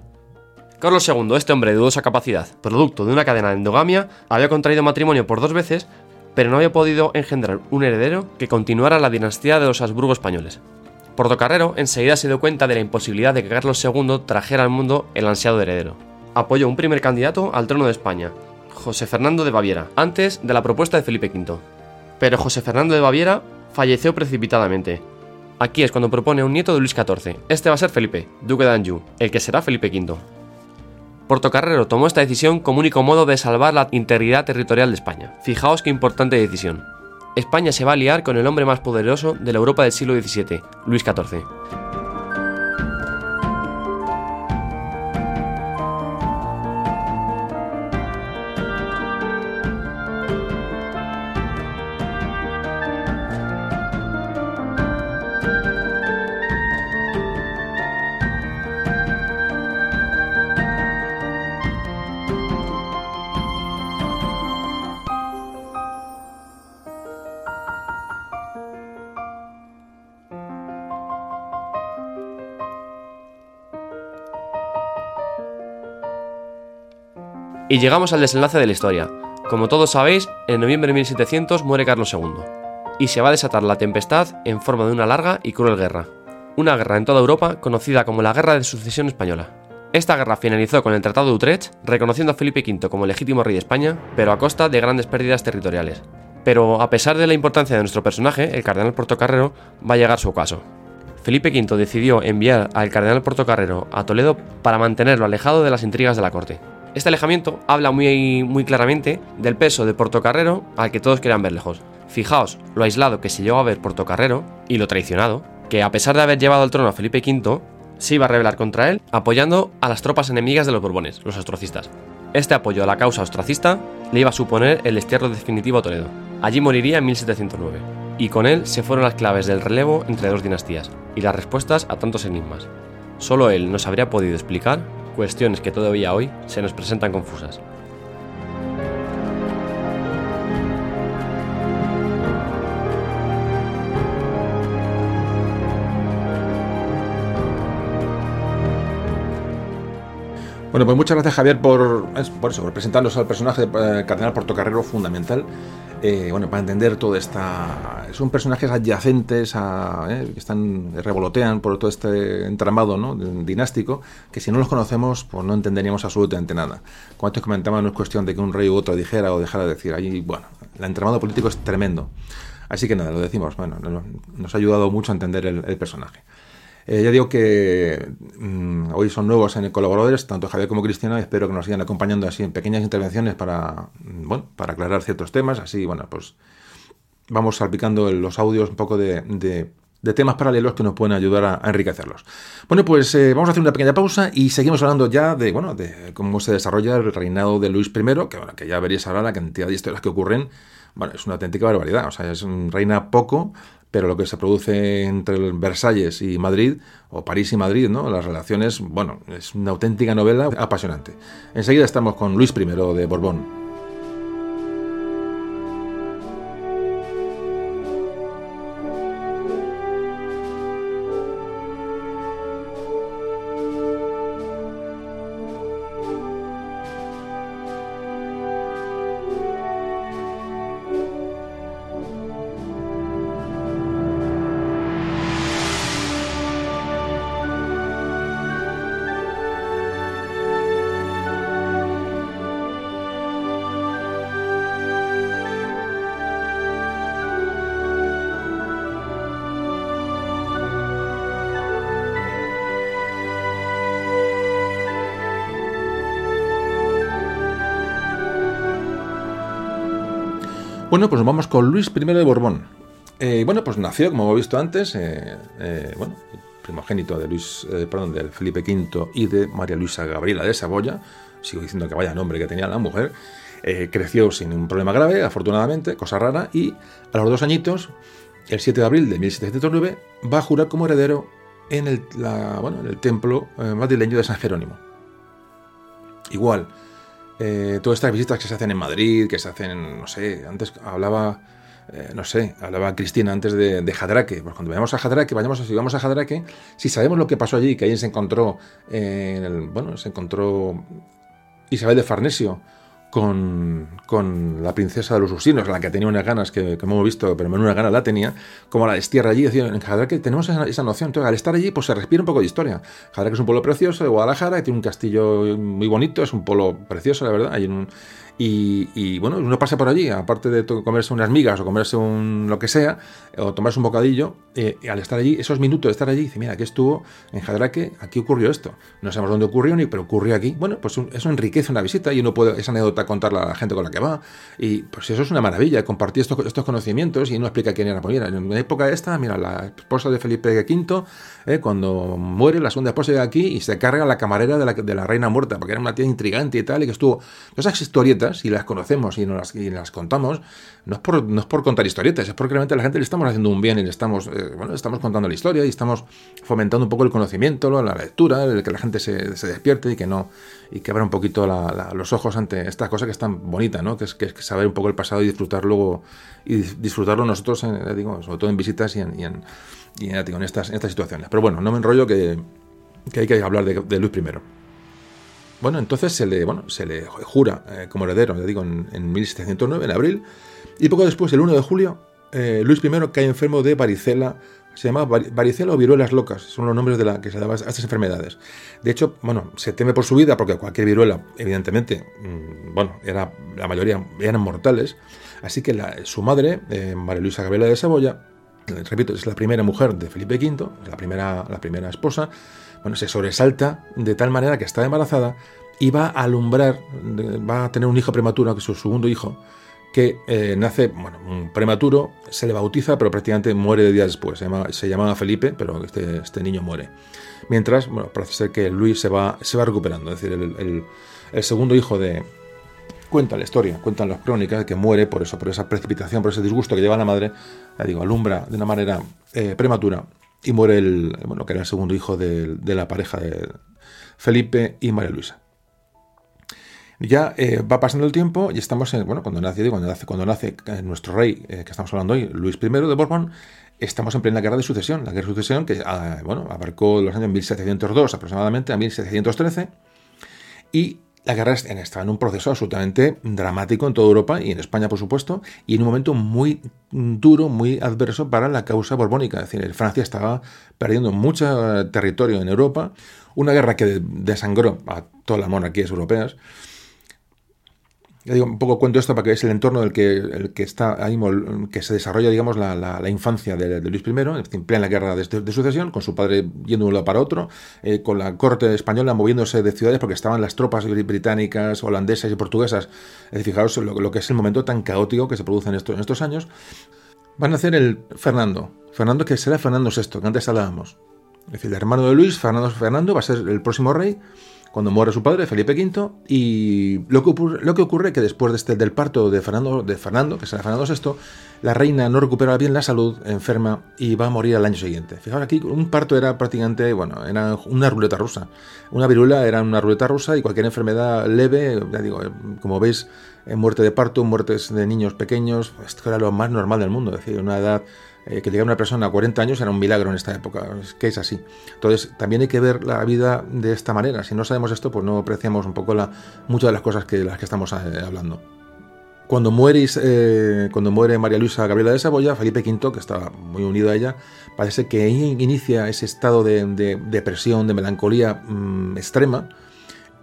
Carlos II, este hombre de dudosa capacidad, producto de una cadena de endogamia, había contraído matrimonio por dos veces, pero no había podido engendrar un heredero que continuara la dinastía de los Habsburgo españoles. Portocarrero enseguida se dio cuenta de la imposibilidad de que Carlos II trajera al mundo el ansiado heredero. Apoyó un primer candidato al trono de España, José Fernando de Baviera, antes de la propuesta de Felipe V. Pero José Fernando de Baviera falleció precipitadamente. Aquí es cuando propone un nieto de Luis XIV. Este va a ser Felipe, duque de Anjou, el que será Felipe V. Portocarrero tomó esta decisión como único modo de salvar la integridad territorial de España. Fijaos qué importante decisión. España se va a aliar con el hombre más poderoso de la Europa del siglo XVII, Luis XIV. Y llegamos al desenlace de la historia. Como todos sabéis, en noviembre de 1700 muere Carlos II, y se va a desatar la tempestad en forma de una larga y cruel guerra. Una guerra en toda Europa conocida como la Guerra de Sucesión Española. Esta guerra finalizó con el Tratado de Utrecht, reconociendo a Felipe V como legítimo rey de España, pero a costa de grandes pérdidas territoriales. Pero a pesar de la importancia de nuestro personaje, el cardenal Portocarrero va a llegar su ocaso. Felipe V decidió enviar al cardenal Portocarrero a Toledo para mantenerlo alejado de las intrigas de la corte. Este alejamiento habla muy, muy claramente del peso de Portocarrero al que todos querían ver lejos. Fijaos lo aislado que se llegó a ver Portocarrero y lo traicionado, que a pesar de haber llevado al trono a Felipe V, se iba a rebelar contra él apoyando a las tropas enemigas de los Borbones, los austracistas. Este apoyo a la causa austracista le iba a suponer el destierro definitivo a Toledo. Allí moriría en 1709, y con él se fueron las claves del relevo entre dos dinastías y las respuestas a tantos enigmas. Solo él nos habría podido explicar cuestiones que todavía hoy se nos presentan confusas. Bueno, pues muchas gracias Javier por, por eso, por presentarnos al personaje de eh, Cardenal Portocarrero fundamental. Eh, bueno, para entender todo esta... Son personajes adyacentes a, eh, que están revolotean por todo este entramado dinástico, que si no los conocemos, pues no entenderíamos absolutamente nada. Como antes comentaba, no es cuestión de que un rey u otro dijera o dejara de decir. Allí, bueno, el entramado político es tremendo. Así que nada, lo decimos. Bueno, nos ha ayudado mucho a entender el personaje. Eh, ya digo que mm, hoy son nuevos en colaboradores, tanto Javier como Cristina, espero que nos sigan acompañando así en pequeñas intervenciones para, mm, bueno, para aclarar ciertos temas, así, bueno, pues vamos salpicando los audios un poco de, de, temas paralelos que nos pueden ayudar a, enriquecerlos. Bueno, pues eh, vamos a hacer una pequeña pausa y seguimos hablando ya de, bueno, de cómo se desarrolla el reinado de Luis I, que, bueno, que ya veréis ahora la cantidad de historias que ocurren, bueno, es una auténtica barbaridad, o sea, es un reina poco, pero lo que se produce entre Versalles y Madrid, o París y Madrid, ¿no? Las relaciones, bueno, es una auténtica novela apasionante. Enseguida estamos con Luis I de Borbón. Bueno, pues vamos con Luis I de Borbón. Eh, bueno, pues nació, como hemos visto antes, eh, eh, bueno, primogénito de Luis, perdón, del Felipe V y de María Luisa Gabriela de Saboya. Sigo diciendo que vaya nombre que tenía la mujer. creció sin un problema grave, afortunadamente, cosa rara, y a los dos añitos, el 7 de abril de 1709, va a jurar como heredero en el, bueno, en el templo madrileño de San Jerónimo. Igual, eh, todas estas visitas que se hacen en Madrid, que se hacen, no sé, antes hablaba, eh, no sé, hablaba Cristina antes de, de Jadraque, pues cuando vayamos a Jadraque, vayamos, si vamos a Jadraque, si sabemos lo que pasó allí, que allí se encontró, eh, bueno, se encontró Isabel de Farnesio, con, con, la princesa de los Usinos, la que tenía unas ganas que, que hemos visto, pero menos una gana la tenía, como la destierra allí, decía, en que tenemos esa, esa, noción, entonces al estar allí pues se respira un poco de historia. que es un pueblo precioso de Guadalajara, que tiene un castillo muy bonito, es un pueblo precioso, la verdad, hay un, y, bueno, uno pasa por allí, aparte de comerse unas migas o comerse un lo que sea, o tomarse un bocadillo, eh, al estar allí, esos minutos de estar allí, dice, mira, aquí estuvo en Jadraque, aquí ocurrió esto. No sabemos dónde ocurrió ni, pero ocurrió aquí. Bueno, pues eso enriquece una visita y uno puede esa anécdota contarla a la gente con la que va. Y pues eso es una maravilla, compartir estos, estos conocimientos y uno explica quién era Napoleón. En la época esta, mira, la esposa de Felipe V, eh, cuando muere, la segunda esposa llega aquí y se carga la camarera de la, de la reina muerta, porque era una tía intrigante y tal, y que estuvo. Esas historietas y las conocemos y nos las, contamos, no es, por, no es por contar historietas, es porque realmente a la gente le estamos haciendo un bien y le estamos, eh, bueno, estamos contando la historia y estamos fomentando un poco el conocimiento, la lectura, el que la gente se, despierte y que no y que abra un poquito los ojos ante estas cosas que es tan bonita, ¿no? Que es, que saber un poco el pasado y disfrutar luego y disfrutarlo nosotros, digo, sobre todo en visitas y en, y en, en, estas, estas situaciones. Pero bueno, no me enrollo que, que hay que hablar de, Luis I. bueno, entonces se le, bueno, se le jura eh, como heredero, ya digo, en, en, 1709, en abril, y poco después, el 1 de julio, eh, Luis I cae enfermo de varicela, se llama varicela o viruelas locas, son los nombres de la que se daban a estas enfermedades. De hecho, bueno, se teme por su vida porque cualquier viruela, evidentemente, mm, bueno, era, la mayoría eran mortales, así que su madre, eh, María Luisa Gabriela de Saboya, repito, es la primera mujer de Felipe V, la primera, la primera esposa, bueno, se sobresalta de tal manera que está embarazada y va a alumbrar, va a tener un hijo prematuro, que es su segundo hijo, que eh, nace, bueno, prematuro, se le bautiza, pero prácticamente muere de días después. Se, llamaba Felipe, pero este, este, niño muere. Mientras, bueno, parece ser que Luis se va, se va recuperando. Es decir, el, el, segundo hijo de... Cuenta la historia, cuentan las crónicas que muere por eso, por esa precipitación, por ese disgusto que lleva la madre, ya digo, alumbra de una manera eh, prematura y muere el, bueno, que era el segundo hijo de, la pareja de Felipe y María Luisa. Ya eh, va pasando el tiempo y estamos en, bueno, cuando nace, cuando nace, cuando nace eh, nuestro rey, eh, que estamos hablando hoy, Luis I de Borbón, estamos en plena guerra de sucesión, la guerra de sucesión que ah, bueno, abarcó los años 1702 aproximadamente a 1713 y la guerra estaba en un proceso absolutamente dramático en toda Europa y en España, por supuesto, y en un momento muy duro, muy adverso para la causa borbónica. Es decir, Francia estaba perdiendo mucho territorio en Europa, una guerra que desangró a todas las monarquías europeas digo, un poco cuento esto para que veáis el entorno del que, el que está ahí, que se desarrolla, digamos, la, la, infancia de, Luis I, en plena guerra de, sucesión, con su padre yendo de un lado para otro, eh, con la corte española moviéndose de ciudades porque estaban las tropas británicas, holandesas y portuguesas. Es decir, fijaos lo, que es el momento tan caótico que se produce en estos, en estos años. Van a hacer el Fernando. Fernando que será Fernando VI, que antes hablábamos. Es decir, el hermano de Luis, Fernando, Fernando, va a ser el próximo rey cuando muere su padre, Felipe V, y lo que ocurre, lo que ocurre que después de este, del parto de Fernando, de Fernando, que será Fernando VI, la reina no recupera bien la salud, enferma y va a morir al año siguiente. Fijaos aquí, un parto era prácticamente, bueno, era una ruleta rusa. Una virula era una ruleta rusa y cualquier enfermedad leve, ya digo, como veis, muerte de parto, muertes de niños pequeños, esto era lo más normal del mundo, es decir, una edad eh, que llegara una persona a 40 años era un milagro en esta época, es que es así. Entonces, también hay que ver la vida de esta manera. Si no sabemos esto, pues no apreciamos un poco la, muchas de las cosas que las que estamos eh, hablando. Cuando muere, eh, cuando muere María Luisa Gabriela de Saboya, Felipe V, que estaba muy unido a ella, parece que inicia ese estado de, depresión, de melancolía mm, extrema.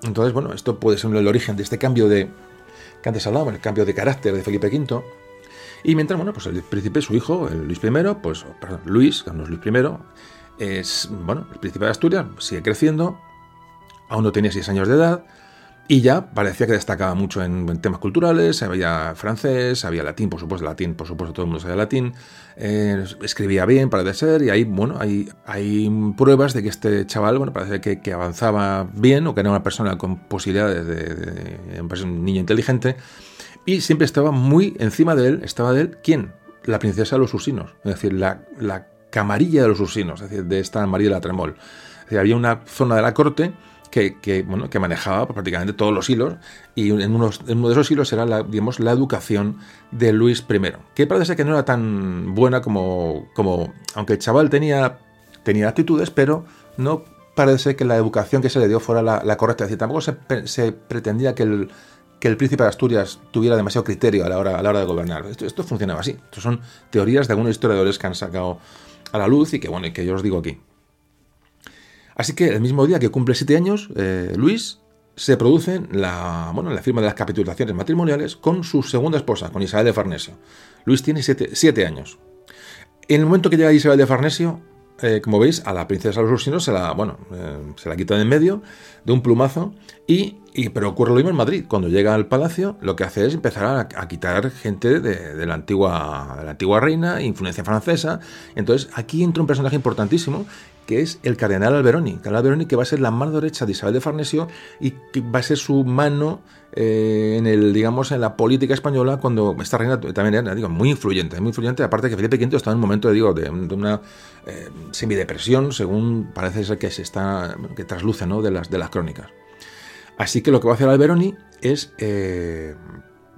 Entonces, bueno, esto puede ser el origen de este cambio de, que antes hablábamos, el cambio de carácter de Felipe V, y mientras, bueno, pues el príncipe, su hijo, el Luis I, pues, perdón, Luis, no es Luis I, es, bueno, el príncipe de Asturias, sigue creciendo, aún no tenía 6 años de edad, y ya parecía que destacaba mucho en, temas culturales, sabía francés, sabía latín, por supuesto, latín, por supuesto, todo el mundo sabía latín, eh, escribía bien, parece ser, y ahí, bueno, hay, hay pruebas de que este chaval, bueno, parece que, que avanzaba bien, o que era una persona con posibilidades de, de, de un niño inteligente, y siempre estaba muy encima de él, estaba de él, ¿quién? La princesa de los Ursinos, es decir, la, camarilla de los Ursinos, es decir, de esta María de la Tremol. había una zona de la corte que, bueno, que manejaba prácticamente todos los hilos y en, uno de esos hilos era la, digamos, la educación de Luis I, que parece que no era tan buena como, como aunque el chaval tenía, tenía actitudes, pero no parece que la educación que se le dio fuera la, correcta, es decir, tampoco se, se pretendía que el, que el príncipe de Asturias tuviera demasiado criterio a la hora, a la hora de gobernar. Esto, funcionaba así. Estas son teorías de algunos historiadores que han sacado a la luz y que, bueno, que yo os digo aquí. Así que el mismo día que cumple siete años, eh, Luis se produce la, bueno, la firma de las capitulaciones matrimoniales con su segunda esposa, con Isabel de Farnesio. Luis tiene siete, años. En el momento que llega Isabel de Farnesio, eh, como veis, a la princesa de los Ursinos se la, bueno, eh, se la quita de en medio de un plumazo y pero ocurre lo mismo en Madrid. Cuando llega al palacio, lo que hace es empezar a, quitar gente de, la antigua, la antigua reina, influencia francesa. Entonces, aquí entra un personaje importantísimo, que es el cardenal Alberoni. Cardenal Alberoni, que va a ser la mano derecha de Isabel de Farnesio y que va a ser su mano eh, en el, digamos, en la política española cuando esta reina también era, digo, muy influyente, muy influyente. Aparte que Felipe V estaba en un momento, digo, de, una eh, semidepresión, según parece ser que se está, que trasluce, ¿no? De las, de las crónicas. Así que lo que va a hacer Alberoni es, eh,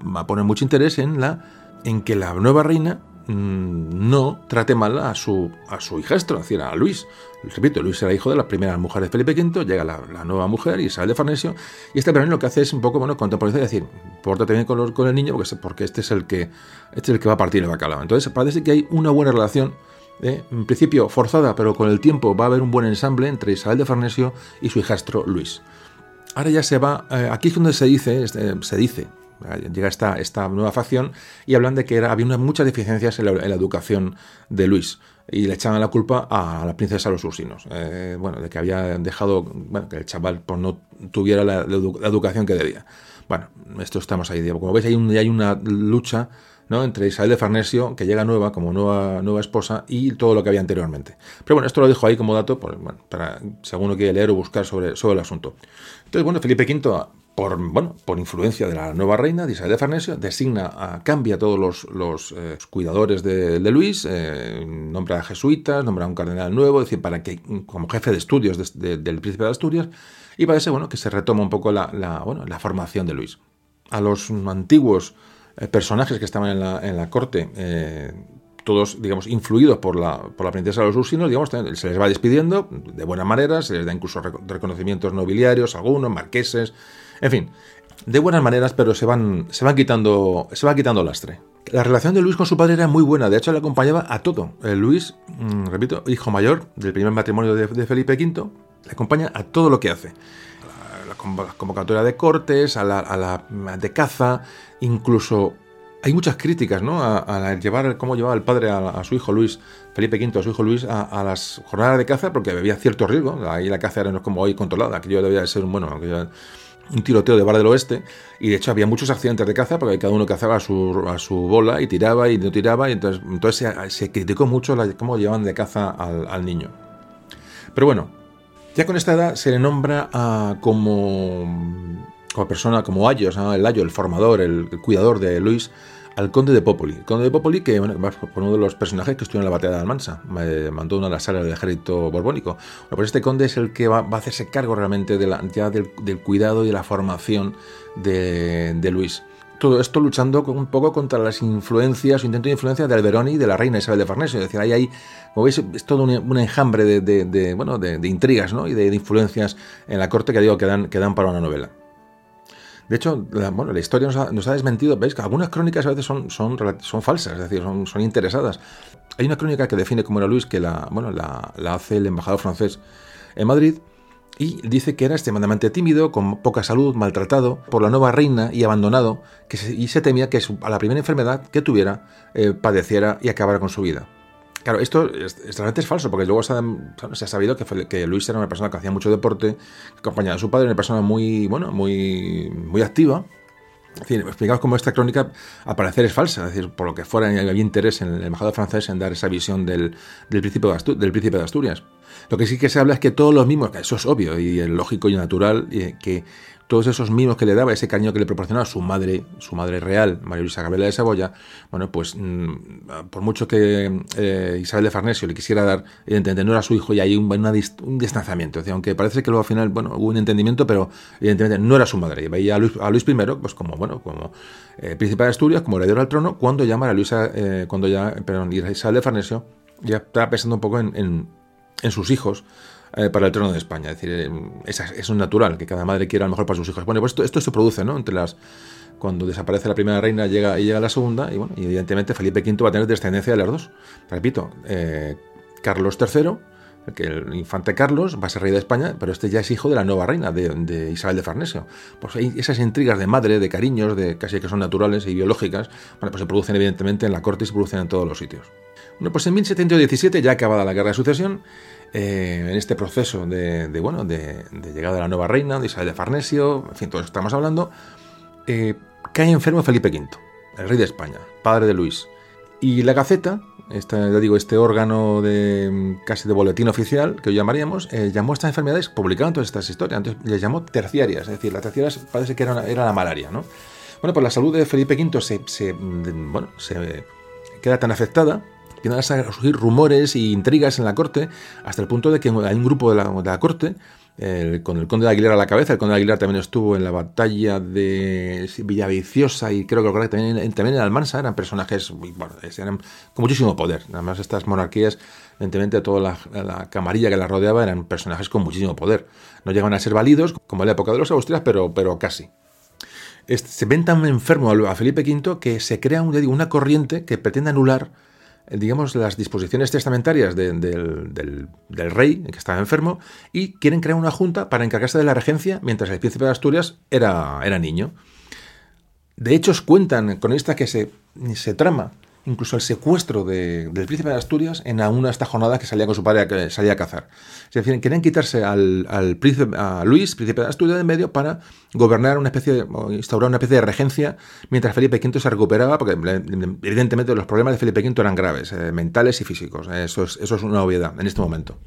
va a poner mucho interés en, la, en que la nueva reina mm, no trate mal a su, a su hijastro, es decir, a Luis. Repito, Luis era hijo de la primera mujer de Felipe V, llega la, nueva mujer, Isabel de Farnesio, y este premio lo que hace es un poco, bueno, contemporizar y decir, pórtate bien con, con el niño porque, porque este, es el que, este es el que va a partir el bacalao. Entonces parece que hay una buena relación ¿eh? en principio forzada, pero con el tiempo va a haber un buen ensamble entre Isabel de Farnesio y su hijastro Luis. Ahora ya se va, eh, aquí es donde se dice, este, se dice, llega esta, esta nueva facción y hablan de que había muchas deficiencias en la, educación de Luis y le echaban la culpa a la princesa de los ursinos. Eh, bueno, de que había dejado, bueno, que el chaval pues, no tuviera la, educación que debía. Bueno, esto estamos ahí. Como veis, hay una lucha ¿no? entre Isabel de Farnesio, que llega nueva como nueva, nueva esposa, y todo lo que había anteriormente. Pero bueno, esto lo dejo ahí como dato, para si alguno quiere leer o buscar sobre, sobre el asunto. Entonces, bueno, Felipe V, por, bueno, por influencia de la nueva reina, de Isabel de Farnesio, designa, a, cambia a todos los, los eh, cuidadores de, Luis, eh, nombra a jesuitas, nombra a un cardenal nuevo, es decir, para que, como jefe de estudios del príncipe de Asturias, y parece bueno, que se retoma un poco la, bueno, la formación de Luis. A los antiguos personajes que estaban en la, en la corte, eh, todos, digamos, influidos por la, por la princesa de los ursinos, digamos, se les va despidiendo de buena manera, se les da incluso reconocimientos nobiliarios, algunos, marqueses, en fin, de buenas maneras, pero se van, se van quitando, se va quitando lastre. La relación de Luis con su padre era muy buena, de hecho le acompañaba a todo. Eh, Luis, mm, repito, hijo mayor del primer matrimonio de, de Felipe V, le acompaña a todo lo que hace la convocatoria de cortes, a la, de caza, incluso hay muchas críticas ¿no? a, llevar cómo llevaba el padre a, su hijo Luis, Felipe V, a su hijo Luis, a, las jornadas de caza, porque había cierto riesgo. Ahí la caza era no como hoy controlada, aquello debía ser un, bueno, un tiroteo de bar del oeste, y de hecho había muchos accidentes de caza, porque cada uno cazaba a su, a su bola y tiraba y no tiraba, y entonces, entonces se, criticó mucho cómo llevaban de caza al niño. Pero bueno, ya con esta edad se le nombra como, persona, como Ayos, el Ayo, el formador, el, cuidador de Luis, al conde de Popoli. Conde de Popoli, que bueno, uno de los personajes que estuvo en la batalla de Almansa, mandó una de las salas del ejército borbónico. Bueno, pues este conde es el que va, a hacerse cargo realmente de la, ya del, cuidado y la formación de, de Luis todo esto luchando un poco contra las influencias, o intento de influencia de Alberoni y de la reina Isabel de Farnesio. Es decir, ahí hay, como veis, es todo un, enjambre de, bueno, de, intrigas ¿no? y de, influencias en la corte que digo que dan, que dan para una novela. De hecho, la, bueno, la historia nos ha, desmentido. Veis que algunas crónicas a veces son, falsas, es decir, son, interesadas. Hay una crónica que define cómo era Luis, que la, bueno, la hace el embajador francés en Madrid, y dice que era extremadamente tímido, con poca salud, maltratado por la nueva reina y abandonado, que y se temía que a la primera enfermedad que tuviera eh, padeciera y acabara con su vida. Claro, esto realmente es falso, porque luego se ha, sabido que, Luis era una persona que hacía mucho deporte, que acompañaba a su padre, una persona muy, bueno, muy, muy activa, explicaos cómo esta crónica al parecer es falsa, es decir, por lo que fuera había interés en el embajador francés en dar esa visión del, de del príncipe de Asturias. Lo que sí que se habla es que todos los mismos, eso es obvio y lógico y natural, que todos esos mimos que le daba, ese cariño que le proporcionaba su madre, su madre real, María Luisa Gabriela de Saboya, bueno, pues mm, por mucho que eh, Isabel de Farnesio le quisiera dar, evidentemente no era su hijo y hay un, un distanciamiento, aunque parece que luego al final, bueno, hubo un entendimiento, pero evidentemente no era su madre, y veía a Luis, a Luis I, pues como, bueno, como eh, príncipe de Asturias, como heredero al trono, cuando ya María Luisa, eh, cuando ya, perdón, Isabel de Farnesio, ya estaba pensando un poco en sus hijos, eh, para el trono de España. Es decir, eh, es, un natural que cada madre quiera lo mejor para sus hijos. Bueno, pues esto, esto se produce, ¿no? Entre las cuando desaparece la primera reina llega y llega la segunda y bueno, evidentemente Felipe V va a tener descendencia de las dos. Repito, eh, Carlos III, que el infante Carlos va a ser rey de España, pero este ya es hijo de la nueva reina, de, Isabel de Farnesio. Pues hay esas intrigas de madre, de cariños, de casi que son naturales y biológicas, bueno, pues se producen evidentemente en la corte y se producen en todos los sitios. Bueno, pues en 1717, ya acabada la guerra de sucesión, eh, en este proceso de, bueno, de, llegada de la nueva reina, de Isabel de Farnesio, en fin, todo eso estamos hablando, eh, cae enfermo Felipe V, el rey de España, padre de Luis. Y la Gaceta, esta, digo, este órgano de casi de boletín oficial, que hoy llamaríamos, eh, llamó a estas enfermedades, publicaban todas estas historias, entonces les llamó terciarias, es decir, las terciarias parece que era, era la malaria, ¿no? Bueno, pues la salud de Felipe V se, se, bueno, se queda tan afectada empiezan a surgir rumores e intrigas en la corte, hasta el punto de que hay un grupo de la, corte con el conde de Aguilar a la cabeza. El conde de Aguilar también estuvo en la batalla de Villaviciosa y creo que también, también en Almansa. Eran personajes bueno, eran con muchísimo poder. Además, estas monarquías, evidentemente, toda la, camarilla que las rodeaba eran personajes con muchísimo poder. No llegaban a ser válidos como en la época de los Austrias, pero, pero casi. se ven tan enfermo a Felipe V que se crea una corriente que pretende anular digamos, las disposiciones testamentarias del, rey, que estaba enfermo, y quieren crear una junta para encargarse de la regencia mientras el príncipe de Asturias era, era niño. De hecho, cuentan con esta que se, se trama incluso el secuestro del príncipe de Asturias en una esta jornada que salía con su padre que salía a cazar. Es decir, querían quitarse al, príncipe, a Luis, príncipe de Asturias, de en medio para gobernar una especie de, instaurar una especie de regencia mientras Felipe V se recuperaba, porque evidentemente los problemas de Felipe V eran graves, eh, mentales y físicos. Eso es, eso es una obviedad en este momento.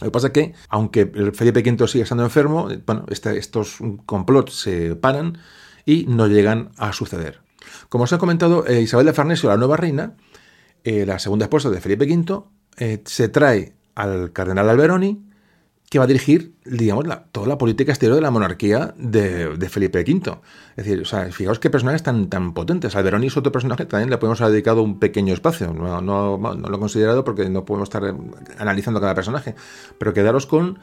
Lo que pasa es que, aunque Felipe V sigue estando enfermo, bueno, este, estos complots se paran y no llegan a suceder. Como os he comentado, eh, Isabel de Farnesio, la nueva reina, eh, la segunda esposa de Felipe V, eh, se trae al cardenal Alberoni, que va a dirigir, digamos, toda la política exterior de la monarquía de, Felipe V. Es decir, fijaos qué personajes tan, tan potentes. Alberoni es otro personaje también le podemos haber dedicado un pequeño espacio. No, no, lo he considerado porque no podemos estar analizando cada personaje. Pero quedaros con,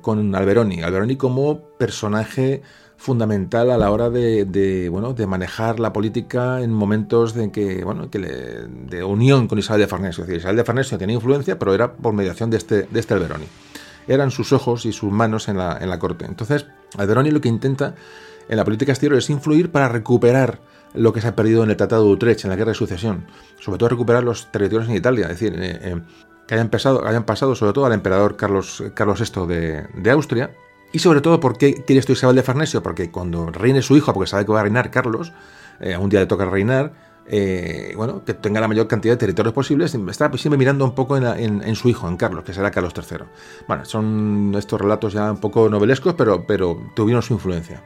con Alberoni. Alberoni como personaje fundamental a la hora de, bueno, de manejar la política en momentos de que, bueno, de unión con Isabel de Farnesio. Es Isabel de Farnesio tenía influencia, pero era por mediación de este, de este Alberoni. Eran sus ojos y sus manos en la, en la corte. Entonces, Alberoni lo que intenta en la política exterior es influir para recuperar lo que se ha perdido en el Tratado de Utrecht, en la Guerra de Sucesión. Sobre todo recuperar los territorios en Italia. Es decir, eh, eh, que hayan, pasado, hayan pasado sobre todo al emperador Carlos, Carlos VI de, de Austria y sobre todo, ¿por qué quiere esto Isabel de Farnesio? Porque cuando reine su hijo, porque sabe que va a reinar Carlos, eh, un día le toca reinar, eh, bueno, que tenga la mayor cantidad de territorios posibles, está siempre mirando un poco en, su hijo, en Carlos, que será Carlos III. Bueno, son estos relatos ya un poco novelescos, pero, pero tuvieron su influencia.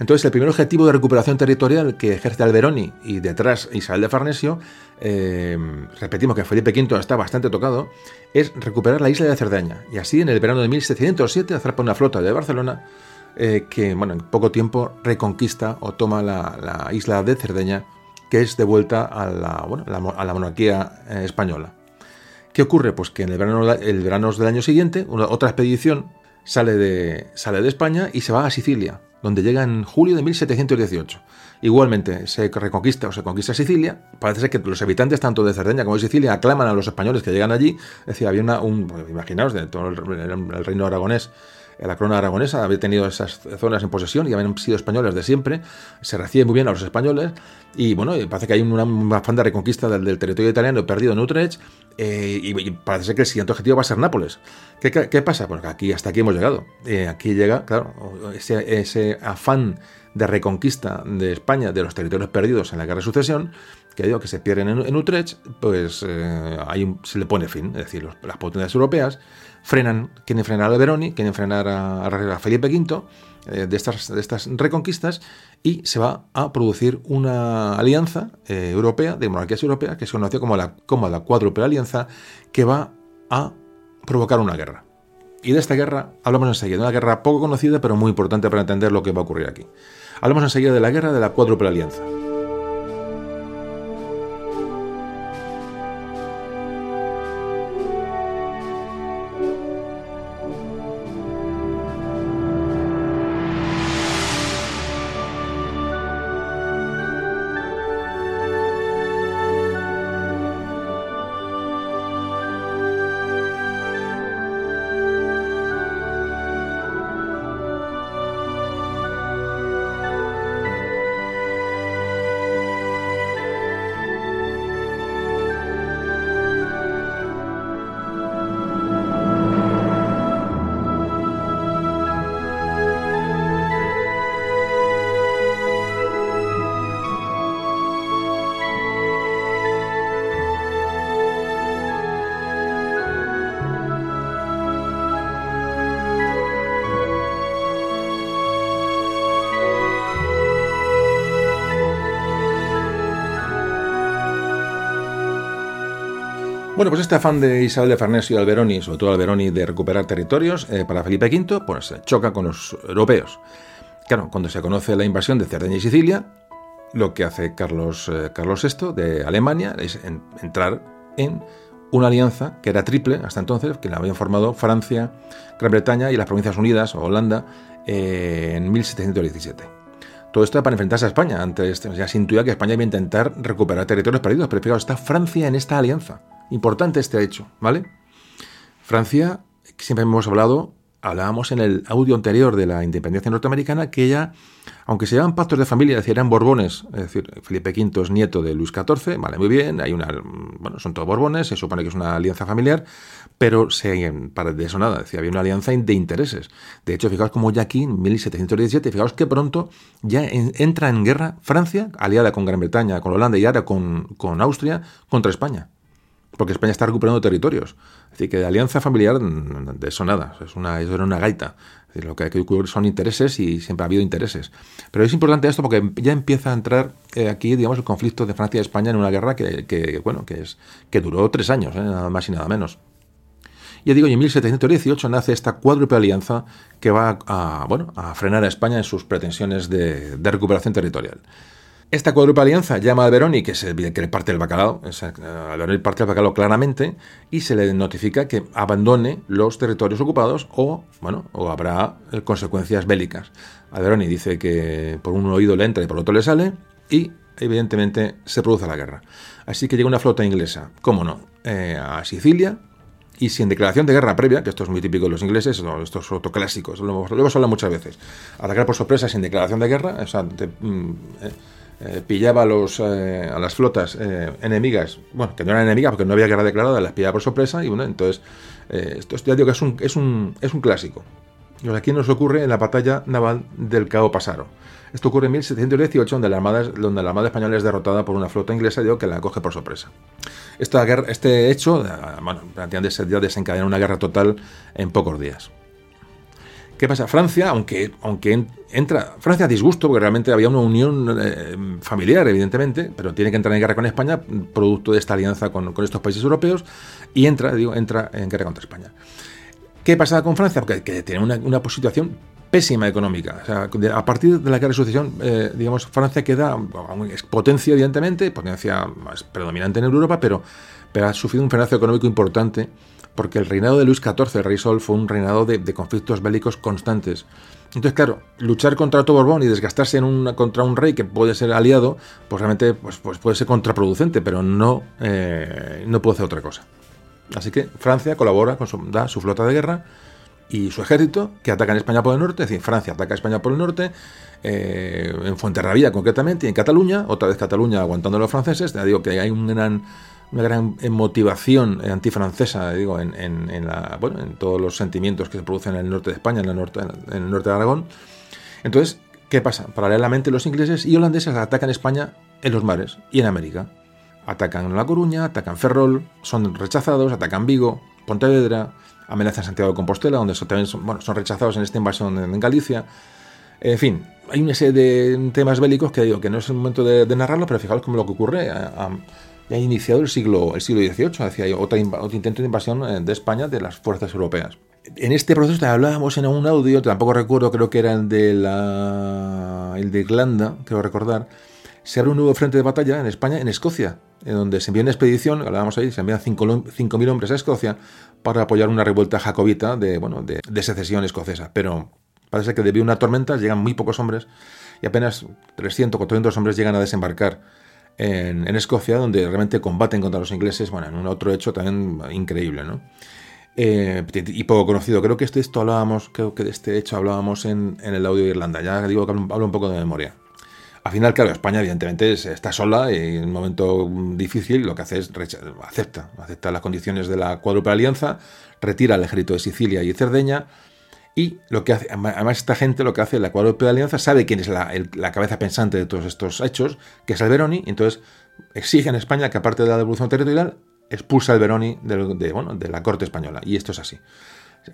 Entonces, el primer objetivo de recuperación territorial que ejerce Alberoni y detrás Isabel de Farnesio, eh, repetimos que Felipe V está bastante tocado, es recuperar la isla de Cerdeña. Y así, en el verano de 1707, zarpa una flota de Barcelona eh, que, bueno, en poco tiempo reconquista o toma la, isla de Cerdeña, que es de vuelta a la, a la monarquía eh, española. ¿Qué ocurre? Pues que en el verano, el del año siguiente, otra expedición sale de, sale de España y se va a Sicilia donde llega en julio de 1718. Igualmente se reconquista o se conquista Sicilia. Parece ser que los habitantes tanto de Cerdeña como de Sicilia aclaman a los españoles que llegan allí. Es decir, había una, un, pues, imaginaos, de todo el, reino aragonés la corona aragonesa había tenido esas zonas en posesión y habían sido españoles de siempre, se recibe muy bien a los españoles y bueno, parece que hay una, afán de reconquista del, territorio italiano perdido en Utrecht eh, y, parece ser que el siguiente objetivo va a ser Nápoles. ¿Qué, pasa? Pues aquí, hasta aquí hemos llegado. Eh, aquí llega, claro, ese, afán de reconquista de España de los territorios perdidos en la guerra de sucesión, que digo que se pierden en, Utrecht, pues eh, ahí se le pone fin. Es decir, las potencias europeas frenan, quieren frenar a Veroni, quieren frenar a, Felipe V eh, de, estas, reconquistas y se va a producir una alianza eh, europea, de monarquías europeas, que se conoce como la, como la cuádruple alianza, que va a provocar una guerra. Y de esta guerra hablamos enseguida, una guerra poco conocida pero muy importante para entender lo que va a ocurrir aquí. Hablamos enseguida de la guerra de la cuádruple alianza. Bueno, pues este afán de Isabel de Farnesio y Alberoni, sobre todo Alberoni, de recuperar territorios eh, para Felipe V, pues choca con los europeos. Claro, cuando se conoce la invasión de Cerdeña y Sicilia, lo que hace Carlos, eh, Carlos VI de Alemania es entrar en una alianza que era triple hasta entonces, que la habían formado Francia, Gran Bretaña y las Provincias Unidas o Holanda eh, en 1717. Todo esto para enfrentarse a España. Antes ya se intuía que España iba a intentar recuperar territorios perdidos, pero fijaos, está Francia en esta alianza. Importante este hecho, ¿vale? Francia, siempre hemos hablado, hablábamos en el audio anterior de la independencia norteamericana, que ella, aunque se llaman pactos de familia, es eran borbones, es decir, Felipe V es nieto de Luis XIV, vale, muy bien, hay una, bueno, son todos borbones, se supone que es una alianza familiar, pero se, de eso nada, decía, había una alianza de intereses. De hecho, fijaos como ya aquí, en 1717, fijaos que pronto ya entra en guerra Francia, aliada con Gran Bretaña, con Holanda y ahora con, con Austria, contra España porque España está recuperando territorios. Es decir, que de alianza familiar, de eso nada, es una, eso era una gaita. Lo que hay que ocurrir son intereses y siempre ha habido intereses. Pero es importante esto porque ya empieza a entrar eh, aquí, digamos, el conflicto de Francia y España en una guerra que, bueno, que, es, que duró tres años, ¿eh? nada más y nada menos. Y digo, y en 1718 nace esta cuádruple alianza que va a, bueno, a frenar a España en sus pretensiones de recuperación territorial. Esta cuádruple alianza llama a Alberoni, que es le parte el bacalao, Alberoni parte el bacalao claramente, y se le notifica que abandone los territorios ocupados o, bueno, o habrá eh, consecuencias bélicas. Alberoni dice que por un oído le entra y por otro le sale, y evidentemente se produce la guerra. Así que llega una flota inglesa, cómo no, eh, a Sicilia, y sin declaración de guerra previa, que esto es muy típico de los ingleses, esto es otro clásico, lo, hemos hablado muchas veces, atacar por sorpresa sin declaración de guerra, o sea, mm, eh, eh, pillaba a, los, eh, a las flotas eh, enemigas, bueno, que no eran enemigas porque no había guerra declarada, las pillaba por sorpresa y bueno, entonces, esto ya digo que es un, es un, es un clásico. Y aquí nos ocurre en la batalla naval del Cabo Pasaro. Esto ocurre en 1718, donde la Armada, la Armada Española es derrotada por una flota inglesa digo, que la coge por sorpresa. Esta guerra, este hecho, bueno, ya desencadena una guerra total en pocos días. ¿Qué pasa? Francia, aunque, aunque entra. Francia a disgusto, porque realmente había una unión eh, familiar, evidentemente, pero tiene que entrar en guerra con España, producto de esta alianza con, estos países europeos, y entra, digo, entra en guerra contra España. ¿Qué pasa con Francia? Porque que tiene una, una situación pésima económica. a partir de la guerra de sucesión, eh, digamos, Francia queda es potencia, evidentemente, potencia más predominante en Europa, pero, pero ha sufrido un frenazo económico importante porque el reinado de Luis XIV, el rey Sol, fue un reinado de, conflictos bélicos constantes. Entonces, claro, luchar contra otro Borbón y desgastarse en una, contra un rey que puede ser aliado, pues realmente pues, pues puede ser contraproducente, pero no, eh, no puede hacer otra cosa. Así que Francia colabora, con su, da su flota de guerra y su ejército, que ataca en España por el norte, es decir, Francia ataca España por el norte, eh, en Fuenterrabía concretamente, y en Cataluña, otra vez Cataluña aguantando a los franceses, te digo que hay un gran una gran motivación antifrancesa, digo, en, en, la, bueno, en todos los sentimientos que se producen en el norte de España, en el norte, en el norte de Aragón. Entonces, ¿qué pasa? Paralelamente los ingleses y holandeses atacan España en los mares y en América. Atacan La Coruña, atacan Ferrol, son rechazados, atacan Vigo, Pontevedra, amenazan Santiago de Compostela, donde también son, bueno, son rechazados en esta invasión en, Galicia. En fin, hay una serie de temas bélicos que digo que no es el momento de, narrarlo, pero fijaos cómo lo que ocurre ya iniciado el siglo, el siglo XVIII, hacia otro intento de invasión eh, de España de las fuerzas europeas. En este proceso te hablábamos en un audio, tampoco recuerdo, creo que era el de, la, el de Irlanda, creo recordar, se abre un nuevo frente de batalla en España, en Escocia, en donde se envía una expedición, hablábamos ahí, se envían 5.000 hombres a Escocia para apoyar una revuelta jacobita de, bueno, de, de secesión escocesa. Pero parece que debido a una tormenta llegan muy pocos hombres y apenas 300 o 400 hombres llegan a desembarcar en, Escocia, donde realmente combaten contra los ingleses, bueno, en un otro hecho también increíble, ¿no? Eh, y poco conocido. Creo que este esto hablábamos, creo que de este hecho hablábamos en, el audio de Irlanda. Ya digo que hablo, un poco de memoria. Al final, claro, España evidentemente está sola y en un momento difícil lo que hace es acepta, acepta las condiciones de la cuádruple alianza, retira el ejército de Sicilia y Cerdeña, y lo que hace, además esta gente lo que hace, la cuádruple alianza, sabe quién es la, cabeza pensante de todos estos hechos, que es Alberoni, y entonces exige en España que aparte de la devolución territorial, expulsa Alberoni de, bueno, de la corte española. Y esto es así.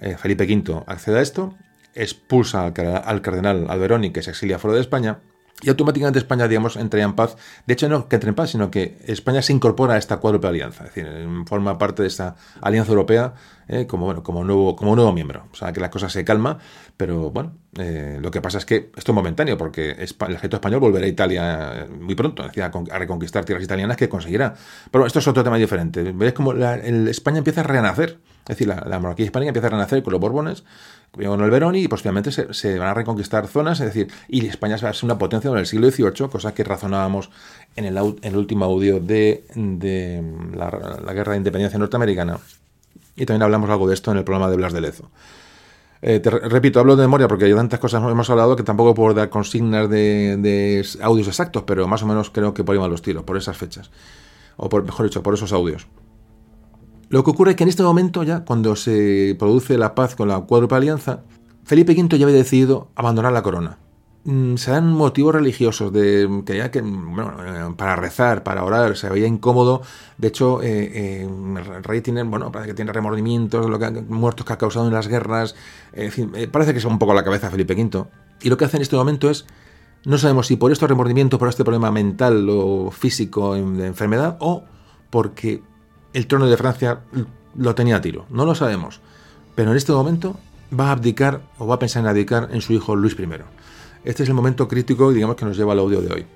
Eh, Felipe V accede a esto, expulsa al, cardenal Alberoni, que se exilia fuera de España, y automáticamente España, digamos, entraría en paz. De hecho, no que entre en paz, sino que España se incorpora a esta cuádruple alianza, es decir, forma parte de esta alianza europea eh, como, bueno, como, nuevo, como nuevo miembro. O sea, que la cosa se calma, pero bueno, eh, lo que pasa es que esto es momentáneo, porque el ejército español volverá a Italia muy pronto, decir, a, reconquistar tierras italianas que conseguirá. Pero esto es otro tema diferente. Veis como el España empieza a renacer, es decir, la, monarquía hispánica empieza a renacer con los Borbones, con el Verón y posteriormente se, van a reconquistar zonas, es decir, y España va a ser una potencia en el siglo XVIII, cosa que razonábamos en el, último audio de, la, Guerra de Independencia Norteamericana. Y también hablamos algo de esto en el programa de Blas de Lezo. Eh, te repito, hablo de memoria porque hay tantas cosas hemos hablado que tampoco puedo dar consignas de, audios exactos, pero más o menos creo que por ahí van los tiros, por esas fechas. O mejor dicho, por esos audios. Lo que ocurre es que en este momento ya, cuando se produce la paz con la cuádruple alianza, Felipe V ya había decidido abandonar la corona. Mm, se dan motivos religiosos de que ya que bueno, eh, para rezar, para orar, se veía incómodo. De hecho, eh, eh, el rey tiene, bueno, parece que tiene remordimientos, lo que, muertos que ha causado en las guerras. En fin, parece que es un poco la cabeza Felipe V. Y lo que hace en este momento es, no sabemos si por estos remordimientos, por este problema mental o físico de enfermedad, o porque el trono de Francia lo tenía a tiro. No lo sabemos. Pero en este momento va a abdicar o va a pensar en abdicar en su hijo Luis I. Este es el momento crítico, digamos, que nos lleva al audio de hoy.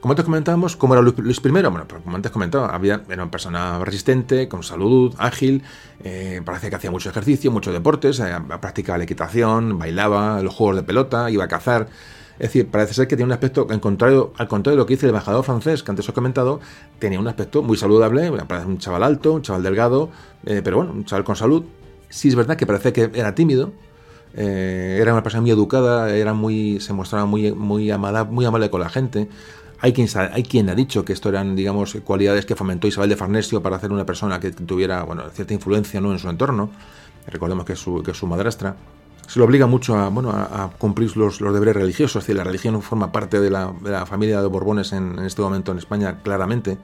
Como antes comentábamos, ¿cómo era Luis I? Bueno, pues como antes comentaba, era una persona resistente, con salud, ágil, eh, parece que hacía mucho ejercicio, muchos deportes, practicaba la equitación, bailaba, los juegos de pelota, iba a cazar. Es decir, parece ser que tiene un aspecto, al contrario, al contrario de lo que dice el embajador francés, que antes os he comentado, tenía un aspecto muy saludable, parece un chaval alto, un chaval delgado, eh, pero bueno, un chaval con salud. Sí es verdad que parece que era tímido, eh, era una persona muy educada, era muy, se mostraba muy, muy, amada, muy amable con la gente. Hay quien, hay quien ha dicho que esto eran, digamos, cualidades que fomentó Isabel de Farnesio para hacer una persona que tuviera, bueno, cierta influencia ¿no? en su entorno. Recordemos que su, que es su madrastra se lo obliga mucho a, bueno, a, cumplir los, deberes religiosos. Es decir, la religión forma parte de la, familia de Borbones en, este momento en España, claramente.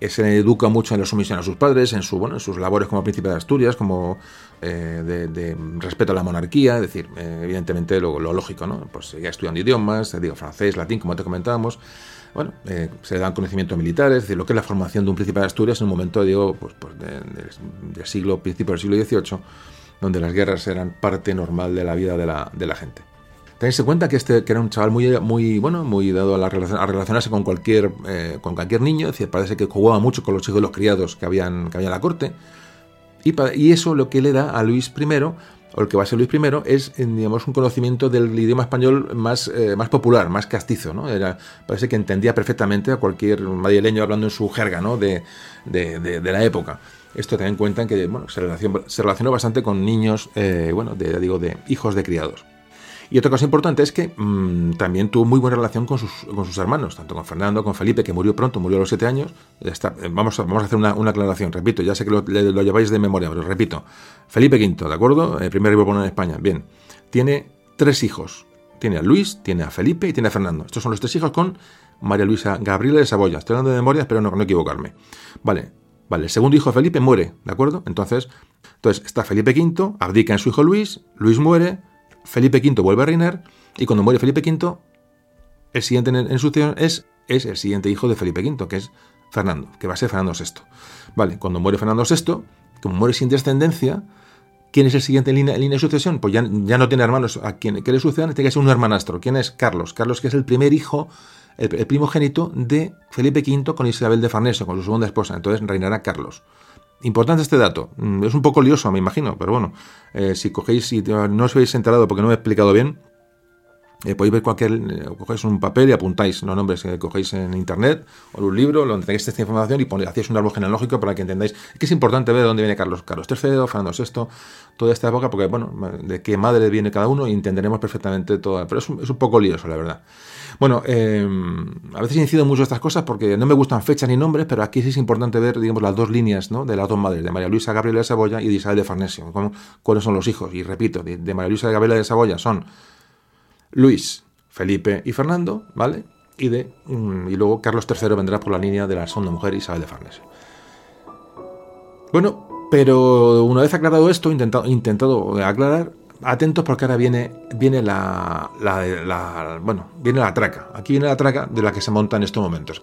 Eh, se educa mucho en la sumisión a sus padres, en, su, bueno, en sus labores como príncipe de Asturias, como eh, de, respeto a la monarquía, es decir, eh, evidentemente lo, lógico, ¿no? Pues seguía estudiando idiomas, digo, francés, latín, como te comentábamos. Bueno, se le dan conocimientos militares, es decir, lo que es la formación de un príncipe de Asturias en un momento, digo, pues, pues del siglo, principio del siglo XVIII donde las guerras eran parte normal de la vida de la, de la gente. Tenéis en cuenta que este que era un chaval muy, muy bueno, muy dado a, la a relacionarse con cualquier, eh, con cualquier niño, es decir, parece que jugaba mucho con los hijos de los criados que habían, que había en la corte, y, y, eso lo que le da a Luis I, o el que va a ser Luis I, es digamos, un conocimiento del idioma español más, eh, más popular, más castizo. ¿no? Era, parece que entendía perfectamente a cualquier madrileño hablando en su jerga ¿no? de, de, de la época. Esto ten en cuenta que bueno, se, relacionó, se relacionó bastante con niños, eh, bueno, de, digo, de hijos de criados. Y otra cosa importante es que mm, también tuvo muy buena relación con sus, con sus, hermanos, tanto con Fernando, con Felipe, que murió pronto, murió a los siete años. Eh, vamos, a, vamos a hacer una, aclaración, repito, ya sé que lo, lleváis de memoria, pero repito. Felipe V, ¿de acuerdo? El primer rey en España. Bien, tiene tres hijos. Tiene a Luis, tiene a Felipe y tiene a Fernando. Estos son los tres hijos con María Luisa Gabriela de Saboya. Estoy hablando de memoria, pero no, no equivocarme. Vale, Vale, el segundo hijo Felipe muere, ¿de acuerdo? Entonces, entonces está Felipe V, abdica en su hijo Luis, Luis muere, Felipe V vuelve a reinar, y cuando muere Felipe V, el siguiente en, sucesión es, es el siguiente hijo de Felipe V, que es Fernando, que va a ser Fernando VI. Vale, cuando muere Fernando VI, como muere sin descendencia, ¿quién es el siguiente en línea, de sucesión? Pues ya, ya, no tiene hermanos a quien que le sucedan, tiene que ser un hermanastro. ¿Quién es? Carlos. Carlos, que es el primer hijo el, primogénito de Felipe V con Isabel de Farnesio, con su segunda esposa. Entonces reinará Carlos. Importante este dato. Mm, es un poco lioso, me imagino, pero bueno, eh, si cogéis y no os habéis enterado porque no me he explicado bien, eh, podéis ver cualquier, eh, cogéis un papel y apuntáis los nombres que cogéis en internet o en un libro, donde tenéis esta información y ponéis, hacéis un árbol genealógico para que entendáis que es importante ver de dónde viene Carlos, Carlos III, Fernando VI, toda esta época, porque bueno, de qué madre viene cada uno y entenderemos perfectamente todo. Pero es un, es un poco lioso, la verdad. Bueno, eh, a veces incido mucho estas cosas porque no me gustan fechas ni nombres, pero aquí sí es importante ver, digamos, las dos líneas ¿no? de las dos madres, de María Luisa Gabriela de Saboya y de Isabel de Farnesio. ¿Cuáles son los hijos? Y repito, de, María Luisa Gabriela de Saboya son Luis, Felipe y Fernando, ¿vale? Y, de, mm, y luego Carlos III vendrá por la línea de la segunda mujer Isabel de Farnesio. Bueno, pero una vez aclarado esto, intentado, intentado aclarar, atentos porque ahora viene, viene la, la- la- bueno, viene la traca. Aquí viene la traca de la que se monta en estos momentos.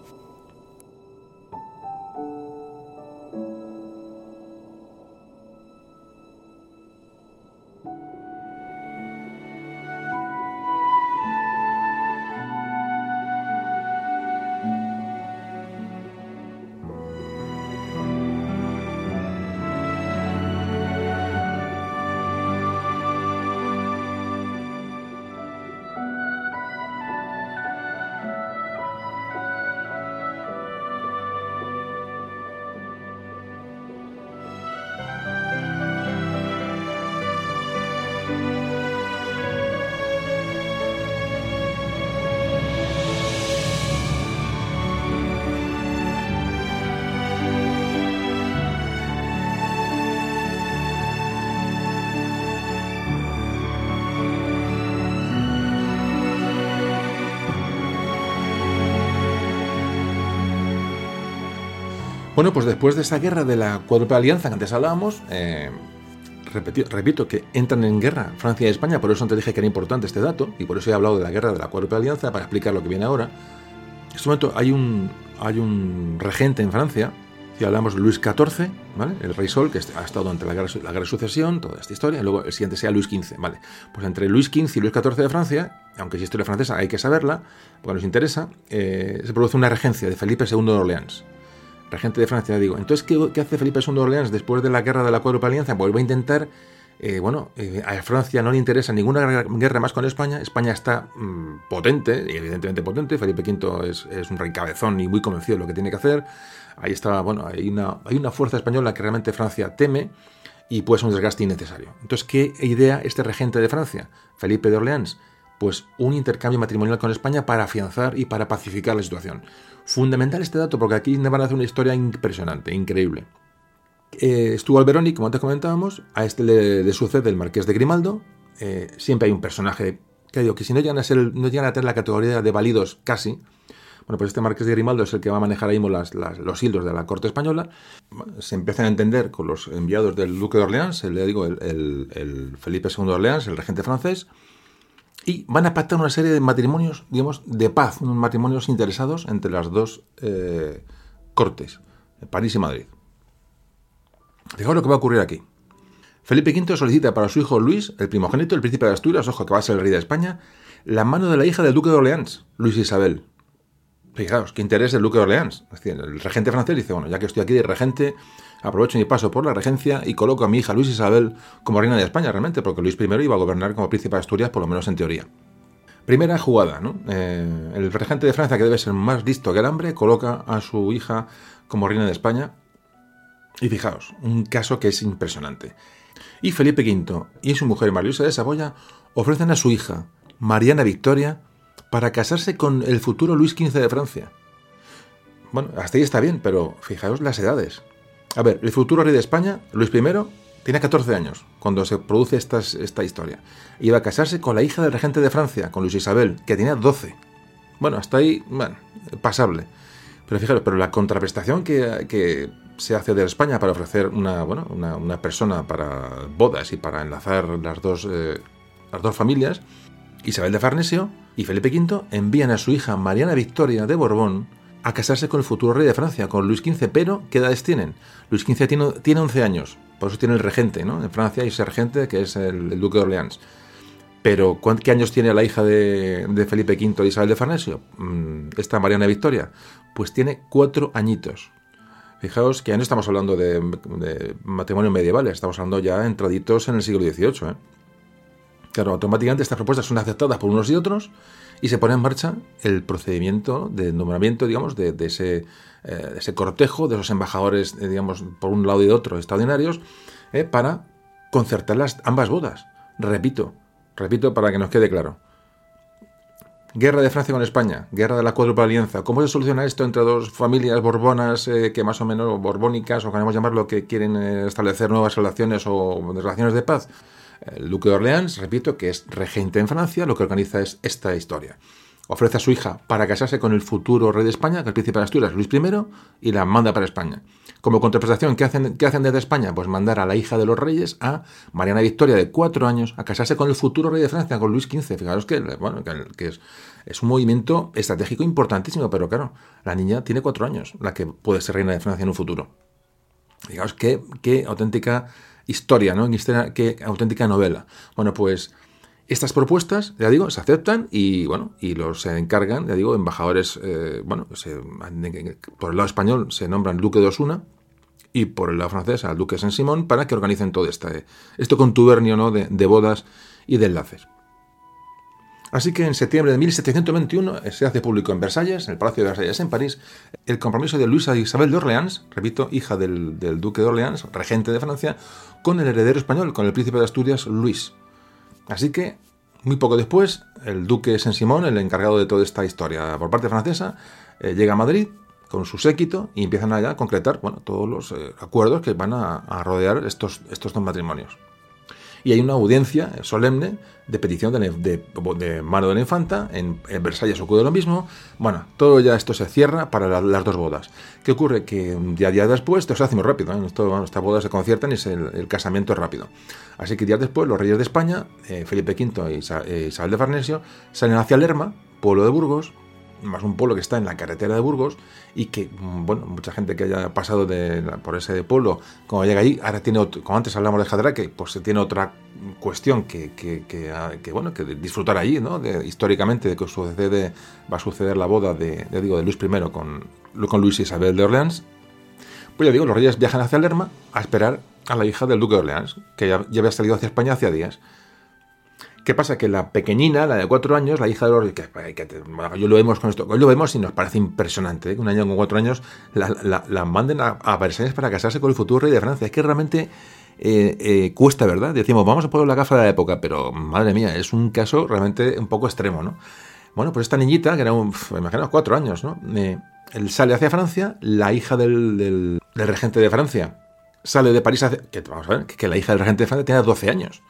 Bueno, pues después de esa guerra de la cuádruple alianza que antes hablábamos, eh, repeti- repito que entran en guerra Francia y España, por eso antes dije que era importante este dato, y por eso he hablado de la guerra de la cuádruple alianza para explicar lo que viene ahora. En este momento hay un, hay un regente en Francia, si hablamos de Luis XIV, ¿vale? el rey Sol, que ha estado entre la guerra, la guerra de sucesión, toda esta historia, y luego el siguiente sea Luis XV. ¿vale? Pues entre Luis XV y Luis XIV de Francia, aunque es historia francesa, hay que saberla, porque nos interesa, eh, se produce una regencia de Felipe II de Orleans regente de Francia, digo. Entonces, ¿qué, hace Felipe II de Orleans después de la guerra de la Cuádruple Alianza? Vuelve a intentar, eh, bueno, eh, a Francia no le interesa ninguna guerra, más con España. España está mm, potente, evidentemente potente. Felipe V es, un rey cabezón y muy convencido de lo que tiene que hacer. Ahí está, bueno, hay una, hay una fuerza española que realmente Francia teme y puede ser un desgaste innecesario. Entonces, ¿qué idea este regente de Francia, Felipe de Orleans? Pues un intercambio matrimonial con España para afianzar y para pacificar la situación. Fundamental este dato porque aquí van a hacer una historia impresionante, increíble. Eh, estuvo Alberoni, como antes comentábamos, a este le, le sucede el marqués de Grimaldo. Eh, siempre hay un personaje que digo que si no llegan a ser, no llegan a tener la categoría de válidos casi, bueno, pues este marqués de Grimaldo es el que va a manejar ahí las- los hilos de la corte española. Se empiezan a entender con los enviados del duque de Orleans, el, le digo, el- el Felipe II de Orleans, el regente francés, y van a pactar una serie de matrimonios, digamos, de paz, unos matrimonios interesados entre las dos eh, cortes, París y Madrid. Fijaos lo que va a ocurrir aquí. Felipe V solicita para su hijo Luis, el primogénito, el príncipe de Asturias, ojo que va a ser el rey de España, la mano de la hija del duque de Orleans, Luis Isabel. Fijaos, qué interés del duque de Orleans. Es decir, el regente francés dice, bueno, ya que estoy aquí de regente, aprovecho mi paso por la regencia y coloco a mi hija Luis Isabel como reina de España realmente, porque Luis I iba a gobernar como príncipe de Asturias, por lo menos en teoría. Primera jugada, ¿no? Eh, el regente de Francia, que debe ser más listo que el hambre, coloca a su hija como reina de España. Y fijaos, un caso que es impresionante. Y Felipe V y su mujer María Luisa de Saboya ofrecen a su hija, Mariana Victoria, para casarse con el futuro Luis XV de Francia. Bueno, hasta ahí está bien, pero fijaos las edades. A ver, el futuro rey de España, Luis I, tiene 14 años cuando se produce esta, historia. Iba a casarse con la hija del regente de Francia, con Luis Isabel, que tenía 12. Bueno, hasta ahí, bueno, pasable. Pero fijaros, pero la contraprestación que, se hace de España para ofrecer una, bueno, una persona para bodas y para enlazar las dos, eh, las dos familias, Isabel de Farnesio y Felipe V envían a su hija Mariana Victoria de Borbón a casarse con el futuro rey de Francia, con Luis XV, pero ¿qué edades tienen? Luis XV tiene, tiene 11 años, por eso tiene el regente, ¿no? En Francia hay ese regente que es el, duque de Orleans. Pero ¿qué años tiene la hija de, Felipe V Isabel de Farnesio? Mm, Esta Mariana Victoria. Pues tiene cuatro añitos. Fijaos que ya no estamos hablando de, de matrimonios medievales, estamos hablando ya entraditos en el siglo XVIII. ¿eh? Claro, automáticamente estas propuestas son aceptadas por unos y otros y se pone en marcha el procedimiento de nombramiento, digamos, de, ese, eh, cortejo, de esos embajadores, eh, digamos, por un lado y de otro, extraordinarios, eh, para concertar las, ambas bodas. Repito, repito para que nos quede claro. Guerra de Francia con España, guerra de la cuádruple alianza. ¿Cómo se soluciona esto entre dos familias borbonas eh, que más o menos borbónicas, o queremos llamarlo, que quieren establecer nuevas relaciones o relaciones de paz? Duque de Orleans, repito, que es regente en Francia, lo que organiza es esta historia. ofrece a su hija para casarse con el futuro rey de España, que el príncipe de Asturias, Luis I, y la manda para España. Como contraprestación, ¿qué hacen, ¿qué hacen desde España? Pues mandar a la hija de los reyes, a Mariana Victoria, de cuatro años, a casarse con el futuro rey de Francia, con Luis XV. Fijaros que, bueno, que, es, un movimiento estratégico importantísimo, pero claro, la niña tiene cuatro años, la que puede ser reina de Francia en un futuro. Fijaros qué, qué auténtica historia, ¿no? Qué auténtica novela. Bueno, pues estas propuestas, ya digo, se aceptan y bueno, y los se encargan, ya digo, embajadores, eh, bueno, por el lado español se nombran duque de Osuna y por el lado francés al duque de Saint Simón para que organicen todo este, este contubernio ¿no? de, bodas y de enlaces. Así que en septiembre de 1721 se hace público en Versalles, en el Palacio de Versalles en París, el compromiso de Luisa Isabel de Orleans, repito, hija del, duque de Orleans, regente de Francia, con el heredero español, con el príncipe de Asturias, Luis. Así que, muy poco después, el duque Saint-Simon, el encargado de toda esta historia por parte francesa, eh, llega a Madrid con su séquito y empiezan allá a concretar bueno, todos los eh, acuerdos que van a, rodear estos, estos dos matrimonios y hay una audiencia solemne de petición de, mano de la infanta, en, Versalles ocurre lo mismo, bueno, todo ya esto se cierra para las dos bodas. ¿Qué ocurre? Que día día después, esto se hace muy rápido, ¿eh? estas bodas se conciertan y el, casamiento es rápido. Así que días después los reyes de España, eh, Felipe V y eh, Isabel de Farnesio, salen hacia Lerma, pueblo de Burgos, más un pueblo que está en la carretera de Burgos y que, mm, bueno, mucha gente que haya pasado por ese pueblo, como llega ahí, ahora tiene, como antes hablamos de Jadraque, pues se tiene otra cuestión que, que, que, bueno, que disfrutar allí, ¿no? De, históricamente de que sucede, va a suceder la boda de, de Luis I con, con Luis Isabel de Orleans. Pues ya digo, los reyes viajan hacia Lerma a esperar a la hija del duque de Orleans, que ya, ya había salido hacia España hacía días. ¿Qué pasa? Que la pequeñina, la de cuatro años, la hija de los... Que, yo lo vemos con esto, hoy lo vemos y nos parece impresionante, ¿eh? que un año con cuatro años la, manden a, a, Versalles para casarse con el futuro rey de Francia. Es que realmente eh, eh, cuesta, ¿verdad? Decimos, vamos a poner la gafa de la época, pero madre mía, es un caso realmente un poco extremo, ¿no? Bueno, pues esta niñita, que era, un, imaginaos, cuatro años, ¿no? él sale hacia Francia, la hija del, regente de Francia sale de París hacia... Que, vamos a ver, que la hija del regente de Francia tiene 12 años.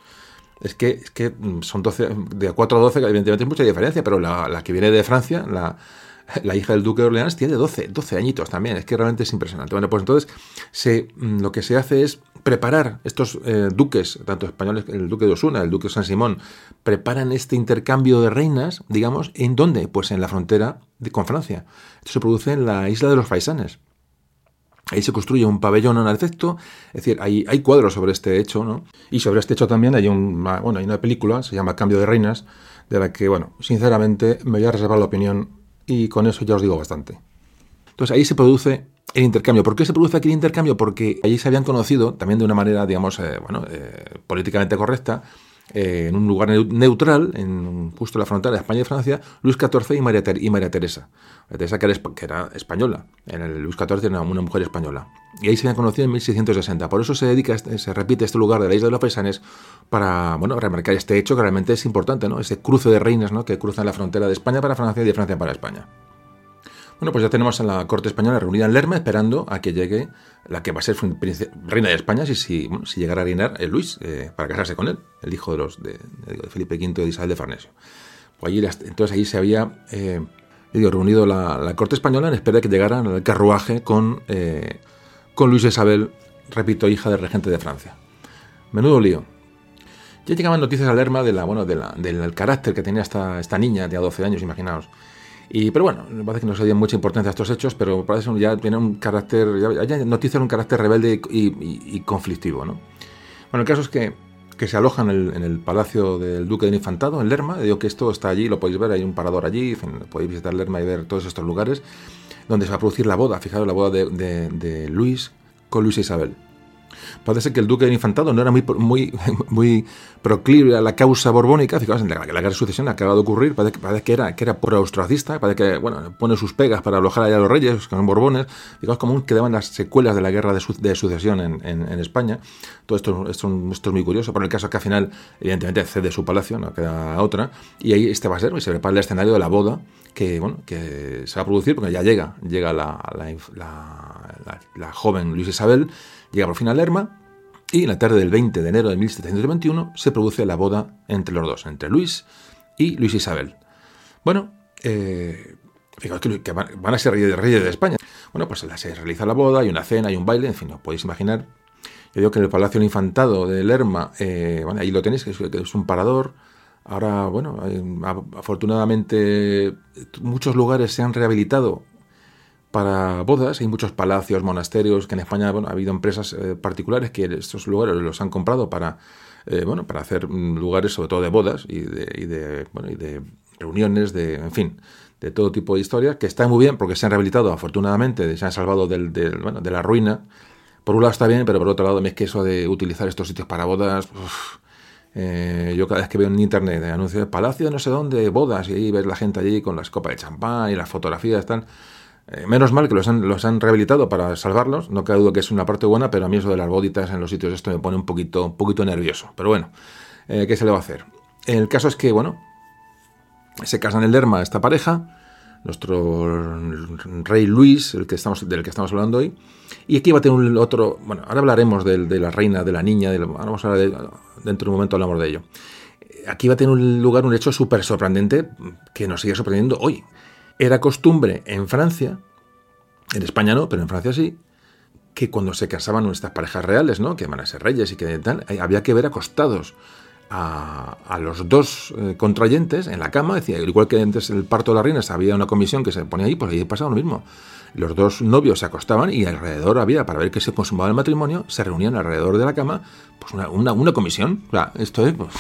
Es que, es que son 12, de 4 a 12, evidentemente hay mucha diferencia, pero la, que viene de Francia, la, la, hija del duque de Orleans, tiene 12, 12 añitos también. Es que realmente es impresionante. Bueno, pues entonces se, mm, lo que se hace es preparar estos eh, duques, tanto españoles, el duque de Osuna, el duque de San Simón, preparan este intercambio de reinas, digamos, ¿en dónde? Pues en la frontera con Francia. Esto se produce en la isla de los Faisanes. Ahí se construye un pabellón al efecto, es decir, hay, hay cuadros sobre este hecho, ¿no? Y sobre este hecho también hay, un, una película, se llama Cambio de Reinas, de la que, bueno, sinceramente me voy a reservar la opinión y con eso ya os digo bastante. Entonces ahí se produce el intercambio. ¿Por qué se produce aquí el intercambio? Porque allí se habían conocido, también de una manera, digamos, eh, bueno, eh, políticamente correcta, eh, en un lugar neutral, en justo la frontera de España y Francia, Luis XIV y María, Teresa. Teresa que era, que era española, en el Luis XIV era una mujer española. Y ahí se habían conocido en 1660. Por eso se dedica, este, se repite este lugar de la isla de los Paisanes para, bueno, remarcar este hecho que realmente es importante, ¿no? Ese cruce de reinas, ¿no? Que cruzan la frontera de España para Francia y de Francia para España. Bueno, pues ya tenemos a la corte española reunida en Lerma esperando a que llegue la que va a ser reina de España si, si, llegara a reinar el Luis eh, para casarse con él, el hijo de los de, Felipe V y de Isabel de Farnesio. Pues allí, entonces allí se había eh, reunido la, corte española en espera de que llegara el carruaje con, eh, con Luis Isabel, repito, hija del regente de Francia. Menudo lío. Ya llegaban noticias a Lerma de la, bueno, de la, del carácter que tenía esta, esta niña de 12 años, imaginaos y, pero bueno, parece que no se dio mucha importancia a estos hechos, pero parece que ya tiene un carácter, ya, noticias un carácter rebelde y, conflictivo. ¿no? Bueno, el caso es que, que se alojan en el, palacio del duque del infantado, en Lerma. Digo que esto está allí, lo podéis ver, hay un parador allí, podéis visitar Lerma y ver todos estos lugares, donde se va a producir la boda, fijaros, la boda de, de, Luis con Luisa Isabel. Parece que el duque del infantado no era muy, muy, muy proclive a la causa borbónica. Fijaos, la, la guerra de sucesión acaba de ocurrir, parece, parece que era, que era pro-austracista, parece que bueno, pone sus pegas para alojar allá a los reyes, que son borbones. Fijaos cómo quedaban las secuelas de la guerra de, sucesión en, en, España. Todo esto, esto, esto, es muy curioso, pero el caso que al final, evidentemente, cede su palacio, no queda otra, y ahí este va a ser, y se prepara el escenario de la boda que, bueno, que se va a producir, porque ya llega, llega la, la, la, la joven Luis Isabel, Llega por fin a Lerma y en la tarde del 20 de enero de 1721 se produce la boda entre los dos, entre Luis y Luis Isabel. Bueno, eh, que, van a ser reyes, de España. Bueno, pues se realiza la boda, hay una cena, hay un baile, en fin, os podéis imaginar. Yo digo que en el Palacio del Infantado de Lerma, eh, bueno, ahí lo tenéis, que es, un parador. Ahora, bueno, afortunadamente muchos lugares se han rehabilitado para bodas. Hay muchos palacios, monasterios, que en España bueno, ha habido empresas eh, particulares que estos lugares los han comprado para, eh, bueno, para hacer lugares sobre todo de bodas y de, y de, bueno, y de reuniones, de, en fin, de todo tipo de historias, que están muy bien porque se han rehabilitado afortunadamente, se han salvado del, bueno, de la ruina. Por un lado está bien, pero por otro lado es que eso de utilizar estos sitios para bodas... Eh, yo cada vez que veo en internet anuncios de palacio no sé dónde, bodas, y ahí ves la gente allí con las copas de champán y las fotografías, están... Eh, menos mal que los han, los han rehabilitado para salvarlos, no cabe duda que es una parte buena, pero a mí eso de las boditas en los sitios esto me pone un poquito, un poquito nervioso. Pero bueno, eh, ¿qué se le va a hacer? El caso es que, bueno, se casan el Lerma esta pareja, nuestro rey Luis, el que estamos, del que estamos hablando hoy, y aquí va a tener un otro, bueno, ahora hablaremos de, la reina, de la niña, de, vamos a hablar dentro de un momento hablamos de ello. Aquí va a tener un lugar un hecho súper sorprendente que nos sigue sorprendiendo hoy. Era costumbre en Francia, en España no, pero en Francia sí, que cuando se casaban nuestras parejas reales, ¿no? que van a ser reyes y que tal, había que ver acostados a, los dos eh, contrayentes en la cama, decía, igual que antes el parto de la reina había una comisión que se ponía ahí, pues ahí pasaba lo mismo. Los dos novios se acostaban y alrededor había, para ver que se consumaba el matrimonio, se reunían alrededor de la cama, pues una, comisión. O esto es, pues,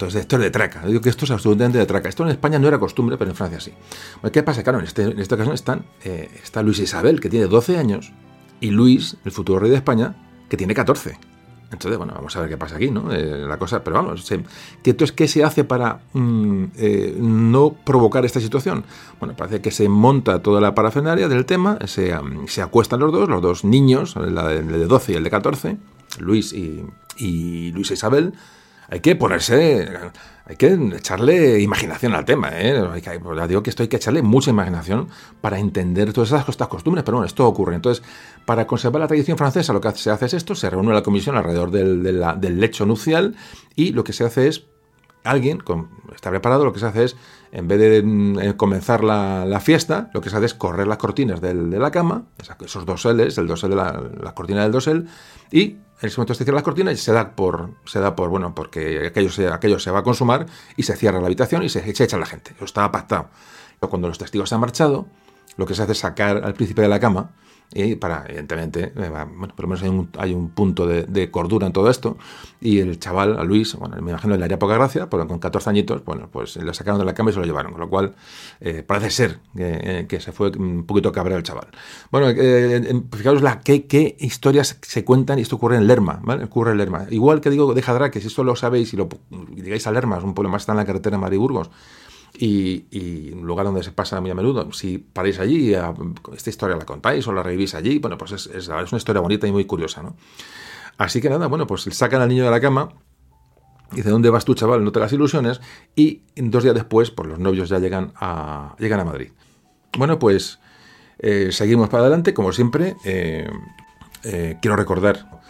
entonces, esto es de traca. digo que esto es absolutamente de traca. Esto en España no era costumbre, pero en Francia sí. ¿Qué pasa? Claro, en, este, en esta ocasión están, eh, está Luis Isabel, que tiene 12 años, y Luis, el futuro rey de España, que tiene 14. Entonces, bueno, vamos a ver qué pasa aquí, ¿no? Eh, la cosa, pero vamos, entonces, ¿qué se hace para mm, eh, no provocar esta situación? Bueno, parece que se monta toda la parafernalia del tema, se, se acuestan los dos, los dos niños, el de 12 y el de 14, Luis y, y Luis Isabel, hay que ponerse, hay que echarle imaginación al tema, ¿eh? Que, ya digo que esto hay que echarle mucha imaginación para entender todas esas estas costumbres, pero bueno, esto ocurre. Entonces, para conservar la tradición francesa, lo que se hace es esto, se reúne la comisión alrededor del, del lecho nupcial y lo que se hace es alguien está preparado, lo que se hace es, en vez de mm, comenzar la, fiesta, lo que se hace es correr las cortinas de la cama, esos doseles, el dosel de la, la cortina del dosel, y en ese momento se cierran las cortinas y se da por, se da por bueno, porque aquello se, se va a consumar y se cierra la habitación y se, echa la gente. Estaba pactado. Cuando los testigos se han marchado, lo que se hace es sacar al príncipe de la cama y para, evidentemente, eh, bueno, por lo menos hay un, hay un punto de, cordura en todo esto. Y el chaval, a Luis, bueno, me imagino le haría poca gracia, pero con 14 añitos, bueno, pues le sacaron de la cama y se lo llevaron. Con lo cual, eh, parece ser que, eh, se fue un poquito cabreado el chaval. Bueno, fijaros la, qué, qué, historias se cuentan y esto ocurre en Lerma, ¿vale? Ocurre en Lerma. Igual que digo de Jadra, que si esto lo sabéis y lo digáis a Lerma, es un pueblo más está en la carretera de Madrid-Burgos, y, un lugar donde se pasa muy a menudo. Si paráis allí, esta historia la contáis o la revivís allí, bueno, pues es, es, una historia bonita y muy curiosa, ¿no? Así que nada, bueno, pues sacan al niño de la cama, dice, ¿dónde vas tú, chaval? No te las ilusiones, y dos días después, pues los novios ya llegan a, llegan a Madrid. Bueno, pues eh, seguimos para adelante, como siempre. Eh, eh, quiero recordar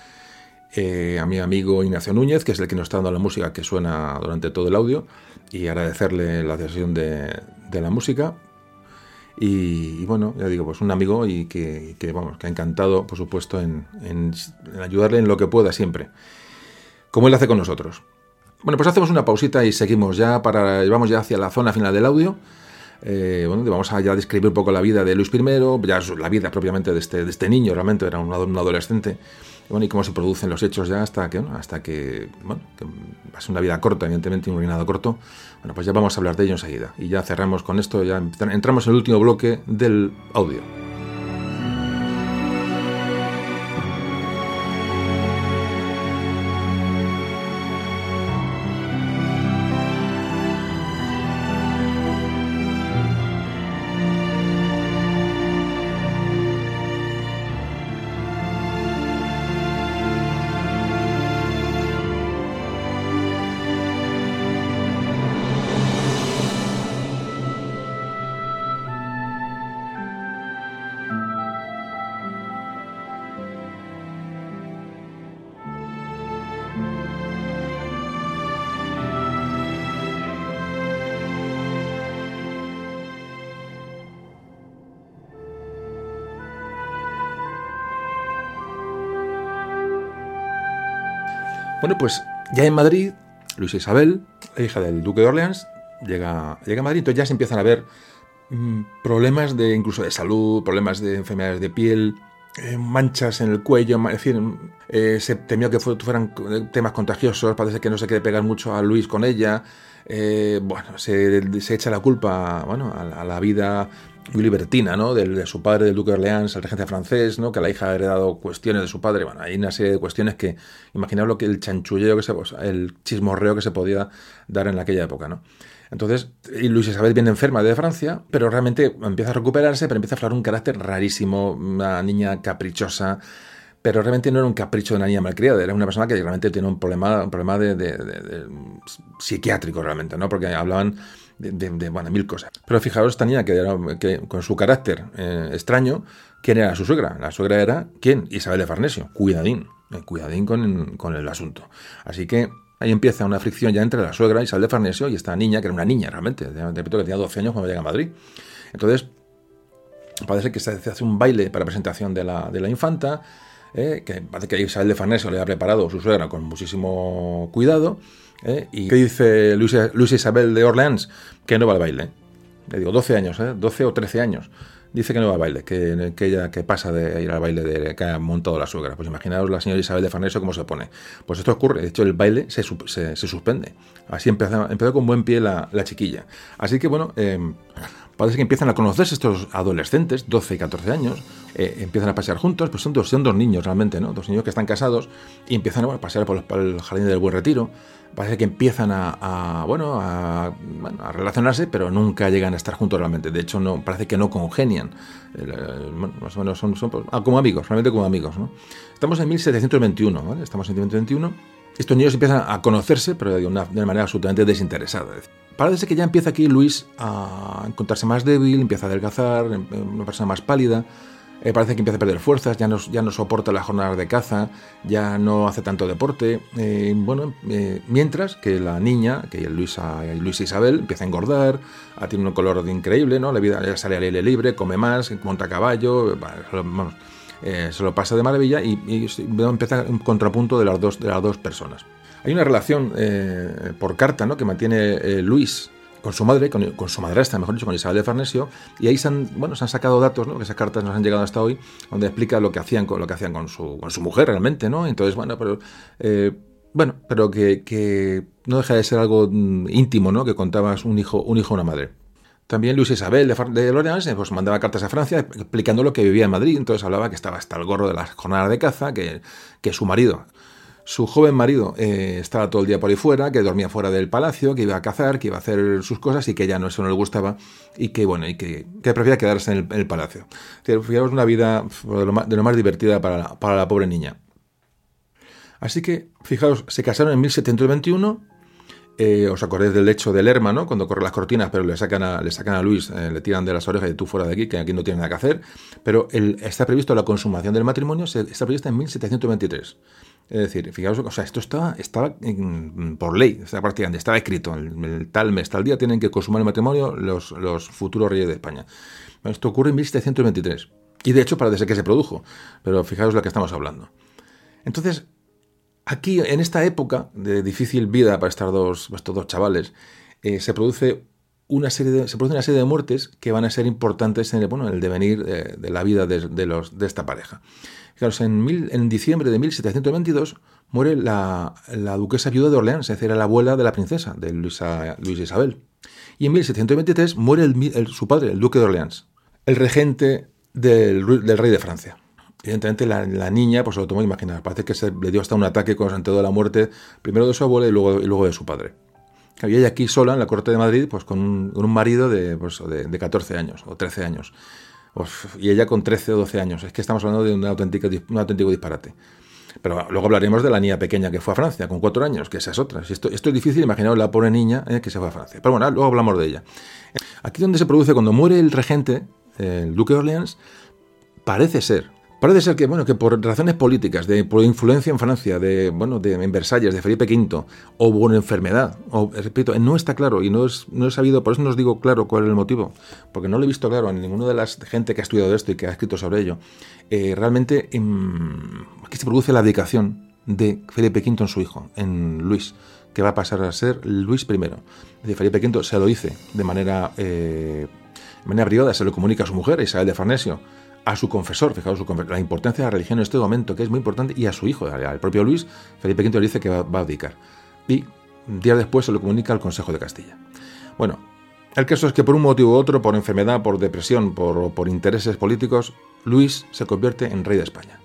a mi amigo Ignacio Núñez, que es el que nos está dando la música que suena durante todo el audio y agradecerle la cesión de, la música. Y, bueno, ya digo, pues un amigo y que, vamos, que ha encantado, por supuesto, en, ayudarle en lo que pueda siempre, como él hace con nosotros. Bueno, pues hacemos una pausita y seguimos ya para, vamos ya hacia la zona final del audio. Eh, bueno, vamos a ya describir un poco la vida de Luis I, ya la vida propiamente de este, de este niño, realmente era un adolescente bueno, y cómo se producen los hechos ya hasta que, hasta que, bueno, que va a ser una vida corta, evidentemente, un reinado corto. Bueno, pues ya vamos a hablar de ello enseguida. Y ya cerramos con esto, ya entramos en el último bloque del audio. Pues ya en Madrid, Luisa Isabel, la hija del duque de Orleans, llega, llega a Madrid, entonces ya se empiezan a ver mm, problemas de incluso de salud, problemas de enfermedades de piel, eh, manchas en el cuello, es decir, eh, se temió que fueran temas contagiosos, parece que no se quiere pegar mucho a Luis con ella, eh, bueno, se, echa la culpa bueno, a, la vida muy libertina, ¿no? De, su padre, del duque de Orleans, el regente francés, ¿no? Que la hija ha heredado cuestiones de su padre. Bueno, hay una serie de cuestiones que, imaginaos lo que el chanchulleo que se, el chismorreo que se podía dar en aquella época, ¿no? Entonces, y Luis Isabel viene enferma de Francia, pero realmente empieza a recuperarse, pero empieza a aflorar un carácter rarísimo, una niña caprichosa, pero realmente no era un capricho de una niña malcriada, era una persona que realmente tiene un problema, un problema de, psiquiátrico realmente, ¿no? Porque hablaban de, bueno, mil cosas. Pero fijaros, esta niña que, con su carácter eh, extraño, ¿quién era su suegra? La suegra era, ¿quién? Isabel de Farnesio. Cuidadín, eh, cuidadín con, con el asunto. Así que Ahí empieza una fricción ya entre la suegra Isabel de Farnesio y esta niña, que era una niña realmente, repito que tenía 12 años cuando llega a Madrid. Entonces, parece que se hace un baile para presentación de la, de la infanta, eh, que parece que Isabel de Farnesio le ha preparado su suegra con muchísimo cuidado. Eh, ¿Y qué dice Luisa, Isabel de Orleans? Que no va al baile. Le digo, 12 años, ¿eh? 12 o 13 años. Dice que no va al baile, que, que ella que pasa de ir al baile de que ha montado la suegra. Pues imaginaos la señora Isabel de Farnesio cómo se pone. Pues esto ocurre, de hecho el baile se, suspende. Así empezó, empezó, con buen pie la, la chiquilla. Así que bueno, eh, parece que empiezan a conocerse estos adolescentes, 12 y 14 años, eh, empiezan a pasear juntos, pues son dos, son dos niños realmente, ¿no? Dos niños que están casados y empiezan a pasear por, el jardín del Buen Retiro. Parece que empiezan a, bueno, a, relacionarse, pero nunca llegan a estar juntos realmente. De hecho, no, parece que no congenian. Eh, más o menos son, pues, ah, como amigos, realmente como amigos, ¿no? Estamos en 1721, ¿vale? Estamos en 1721. Estos niños empiezan a conocerse, pero de una, de manera absolutamente desinteresada. Parece que ya empieza aquí Luis a encontrarse más débil, empieza a adelgazar, em, em, una persona más pálida. Eh, parece que empieza a perder fuerzas, ya no, ya no soporta las jornadas de caza, ya no hace tanto deporte. Eh, bueno, eh, mientras que la niña, que Luisa, Luisa Isabel, empieza a engordar, tiene un color increíble, ¿no? La vida ya sale al aire libre, come más, monta caballo, se lo pasa de maravilla y, y empieza un contrapunto de las dos, de las dos personas. Hay una relación eh, por carta ¿no? que mantiene eh, Luis con su madre, con, su madrastra, mejor dicho, con Isabel de Farnesio, y ahí se han, bueno, se han sacado datos, ¿no? que esas cartas nos han llegado hasta hoy, donde explica lo que hacían con, lo que hacían con, su, con su mujer realmente, ¿no? Entonces, bueno, pero, eh, bueno, pero que, no deja de ser algo mm, íntimo, ¿no? Que contabas un hijo, un hijo, una madre. También Luis Isabel de, de Lorenzana eh, pues mandaba cartas a Francia explicando lo que vivía en Madrid, entonces hablaba que estaba hasta el gorro de las jornadas de caza, que, que su marido su joven marido eh, estaba todo el día por ahí fuera, que dormía fuera del palacio, que iba a cazar, que iba a hacer sus cosas y que ya no eso no le gustaba y que bueno y que, prefería quedarse en el, palacio. Fijaros una vida de lo más, divertida para la, pobre niña. Así que, fijaos, se casaron en 1721 eh, os acordáis del hecho del hermano, cuando corre las cortinas, pero le sacan a, le sacan a Luis, eh, le tiran de las orejas y tú fuera de aquí, que aquí no tiene nada que hacer. Pero está previsto la consumación del matrimonio, está prevista en 1723. Es decir, fijaos, o sea, esto estaba, estaba por ley, prácticamente, estaba escrito, el, tal mes, tal día tienen que consumar el matrimonio los, los futuros reyes de España. Esto ocurre en 1723. Y de hecho parece que se produjo, pero fijaos lo que estamos hablando. Entonces, aquí, en esta época de difícil vida para estos dos, chavales, eh, se produce una serie de, se produce una serie de muertes que van a ser importantes en el, bueno, en el devenir de, la vida de, los, de esta pareja en, en, diciembre de 1722 muere la, duquesa viuda de Orleans, es decir, la abuela de la princesa, de Luisa, Isabel. Y en 1723 muere su padre, el duque de Orleans, el regente del, rey de Francia. Evidentemente la, niña, pues se lo tomó imaginar, parece que se le dio hasta un ataque con sentido de la muerte, primero de su abuela y luego, y luego de su padre. Y ella aquí sola en la corte de Madrid, pues con un, marido de, pues, de, de 14 años o 13 años y ella con 13 o 12 años. Es que estamos hablando de un auténtico, un auténtico disparate. Pero luego hablaremos de la niña pequeña que fue a Francia con 4 años, que esa es otra. Esto, esto es difícil, imaginaos la pobre niña eh, que se fue a Francia. Pero bueno, luego hablamos de ella. Aquí donde se produce, cuando muere el regente, el duque de Orleans, parece ser Parece ser que, bueno, que por razones políticas, de, por influencia en Francia, de, bueno, de, en Versalles, de Felipe V, o por enfermedad, o, repito, no está claro y no, he sabido, por eso no os digo claro cuál es el motivo, porque no lo he visto claro en ninguna de las gente que ha estudiado esto y que ha escrito sobre ello. Eh, realmente em, aquí se produce la abdicación de Felipe V en su hijo, en Luis, que va a pasar a ser Luis I. De Felipe V se lo dice de manera, eh, de manera privada, se lo comunica a su mujer, Isabel de Farnesio, a su confesor, fijaos su la importancia de la religión en este momento, que es muy importante, y a su hijo, al propio Luis, Felipe V le dice que va, a abdicar. Y días después se lo comunica al Consejo de Castilla. Bueno, el caso es que por un motivo u otro, por enfermedad, por depresión, por, por intereses políticos, Luis se convierte en rey de España.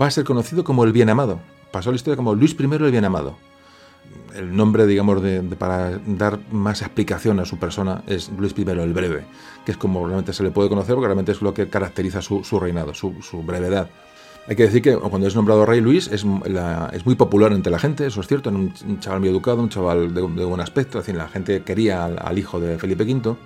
Va a ser conocido como el Bien Amado. Pasó la historia como Luis I el Bien Amado el nombre, digamos, de, para dar más explicación a su persona es Luis I el Breve, que es como realmente se le puede conocer porque realmente es lo que caracteriza su, reinado, su, brevedad. Hay que decir que cuando es nombrado rey Luis es, es, muy popular entre la gente, eso es cierto, un, un chaval muy educado, un chaval de, buen aspecto, es decir, la gente quería al, hijo de Felipe V.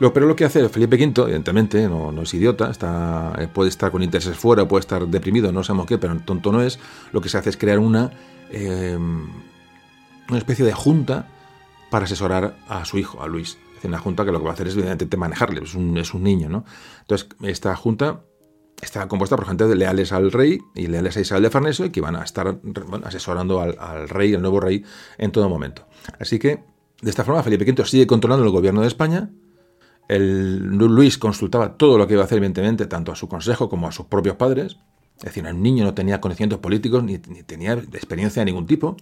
Lo, pero lo que hace Felipe V, evidentemente, no, no, es idiota, está, puede estar con intereses fuera, puede estar deprimido, no sabemos qué, pero tonto no es, lo que se hace es crear una... Eh, una especie de junta para asesorar a su hijo, a Luis. Es una junta que lo que va a hacer es evidentemente manejarle, es un, es un niño, ¿no? Entonces, esta junta está compuesta por gente de leales al rey y leales a Isabel de Farnesio y que van a estar asesorando al, rey, al nuevo rey, en todo momento. Así que, de esta forma, Felipe V sigue controlando el gobierno de España. El, Luis consultaba todo lo que iba a hacer, evidentemente, tanto a su consejo como a sus propios padres. Es decir, el niño no tenía conocimientos políticos ni, ni tenía experiencia de ningún tipo.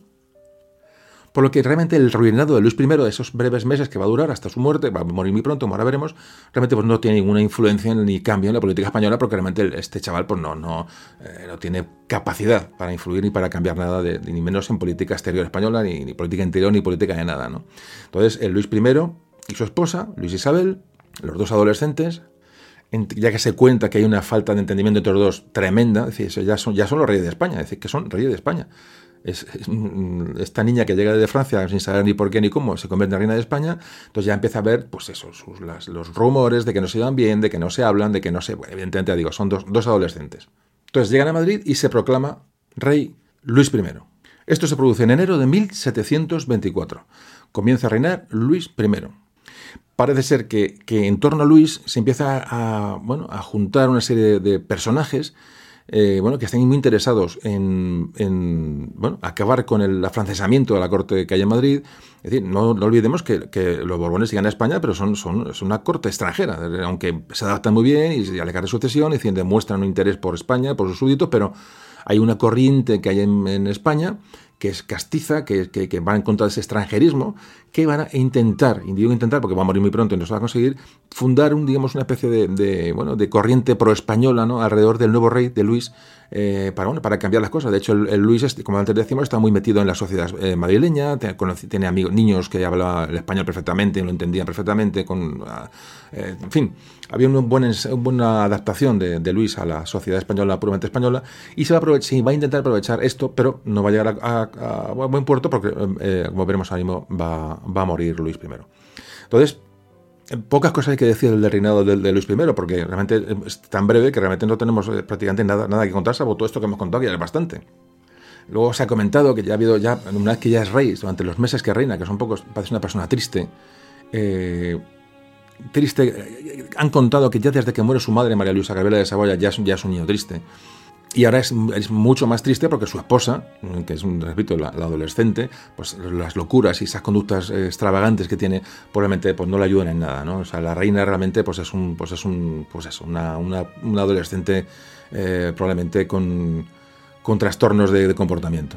Por lo que realmente el reinado de Luis I, de esos breves meses que va a durar hasta su muerte, va a morir muy pronto, ahora veremos, realmente pues, no tiene ninguna influencia ni cambio en la política española, porque realmente este chaval pues, no, no, eh, no tiene capacidad para influir ni para cambiar nada, ni menos en política exterior española, ni, política interior, ni política de nada. ¿no? Entonces, el Luis I y su esposa, Luis Isabel, los dos adolescentes, ya que se cuenta que hay una falta de entendimiento entre los dos tremenda, es decir, ya son, ya son los reyes de España, es decir, que son reyes de España es, esta niña que llega de Francia sin saber ni por qué ni cómo se convierte en reina de España, entonces ya empieza a ver pues los rumores de que no se llevan bien, de que no se hablan, de que no se... Evidentemente, digo, son dos, dos adolescentes. Entonces llegan a Madrid y se proclama rey Luis I. Esto se produce en enero de 1724. Comienza a reinar Luis I. Parece ser que, que en torno a Luis se empieza a, bueno, a juntar una serie de personajes eh, bueno, que estén muy interesados en, bueno, acabar con el afrancesamiento de la corte que hay en Madrid. Es decir, no, olvidemos que, los Borbones llegan a España, pero son, son, una corte extranjera, aunque se adaptan muy bien y alegar de sucesión, y demuestran un interés por España, por sus súbditos, pero hay una corriente que hay en España que es castiza, que, que, va en contra de ese extranjerismo, que van a intentar, y digo intentar porque va a morir muy pronto y no se va a conseguir, fundar un, digamos, una especie de, de corriente pro-española ¿no? alrededor del nuevo rey de Luis eh, para, bueno, para cambiar las cosas. De hecho, el, Luis, este, como antes decíamos, está muy metido en la sociedad eh, madrileña, tiene, amigos, niños que hablaban el español perfectamente, lo entendían perfectamente, con, ah, eh, en fin, había una buena, adaptación de, Luis a la sociedad española, puramente española, y se va, a va a intentar aprovechar esto, pero no va a llegar a, buen puerto porque, como veremos ahora mismo, va, a morir Luis I. Entonces, Pocas cosas hay que decir del reinado de, Luis I, porque realmente es tan breve que realmente no tenemos eh, prácticamente nada, nada que contar, salvo todo esto que hemos contado, que ya es bastante. Luego se ha comentado que ya ha habido, ya, una vez que ya es rey, durante los meses que reina, que son pocos, parece una persona triste, eh, triste, han contado que ya desde que muere su madre, María Luisa Gabriela de Saboya, ya ya es un niño triste. Y ahora es, mucho más triste porque su esposa, que es, repito, la, adolescente, pues las locuras y esas conductas extravagantes que tiene, probablemente pues no le ayudan en nada, ¿no? O sea, la reina realmente pues es un, pues es un, pues eso, una, una, adolescente eh, probablemente con, con trastornos de, comportamiento.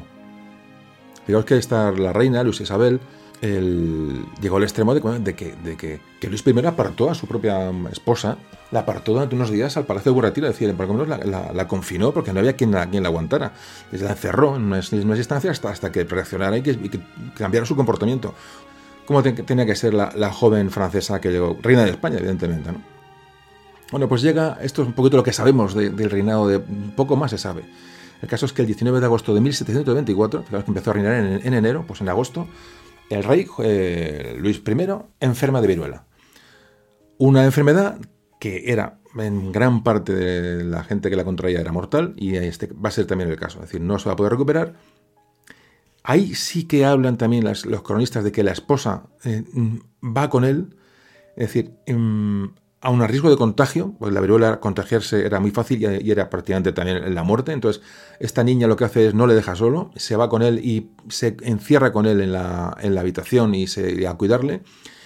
Fijaos que está la reina, Luis Isabel, llegó al extremo de, que, Luis I apartó a su propia esposa, la apartó durante unos días al Palacio de Burratira, es decir, por la, confinó porque no había quien la, aguantara. Y la encerró en unas, instancias hasta, que reaccionara y que, cambiara su comportamiento. Como tenía que ser la, joven francesa que llegó, reina de España, evidentemente. ¿no? Bueno, pues llega, esto es un poquito lo que sabemos del reinado, de poco más se sabe. El caso es que el 19 de agosto de 1724, que empezó a reinar en, en enero, pues en agosto, el rey eh, Luis I enferma de viruela. Una enfermedad que era en gran parte de la gente que la contraía era mortal y este va a ser también el caso, es decir, no se va a poder recuperar. Ahí sí que hablan también los cronistas de que la esposa eh, va con él, es decir, mm, a riesgo de contagio, pues la viruela contagiarse era muy fácil y era prácticamente también la muerte. Entonces, esta niña lo que hace es no le deja solo, se va con él y se encierra con él en la, habitación y se a cuidarle.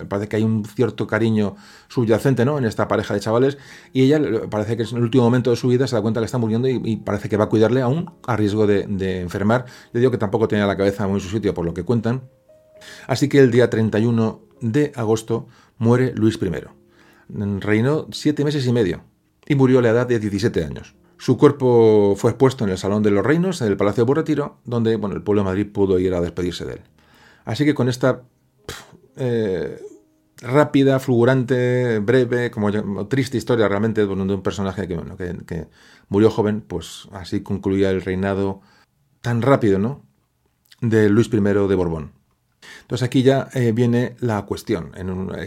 Parece que hay un cierto cariño subyacente ¿no? en esta pareja de chavales y ella parece que en el último momento de su vida se da cuenta que está muriendo y, parece que va a cuidarle aún a riesgo de, enfermar. Le digo que tampoco tenía la cabeza muy en su sitio por lo que cuentan. Así que el día 31 de agosto muere Luis I Reinó siete meses y medio y murió a la edad de 17 años. Su cuerpo fue expuesto en el Salón de los Reinos, en el Palacio de Retiro, donde bueno, el pueblo de Madrid pudo ir a despedirse de él. Así que con esta eh, rápida, fulgurante, breve, como, triste historia realmente de un personaje que, que, murió joven, pues así concluía el reinado tan rápido, ¿no? De Luis I de Borbón. Entonces aquí ya eh, viene la cuestión.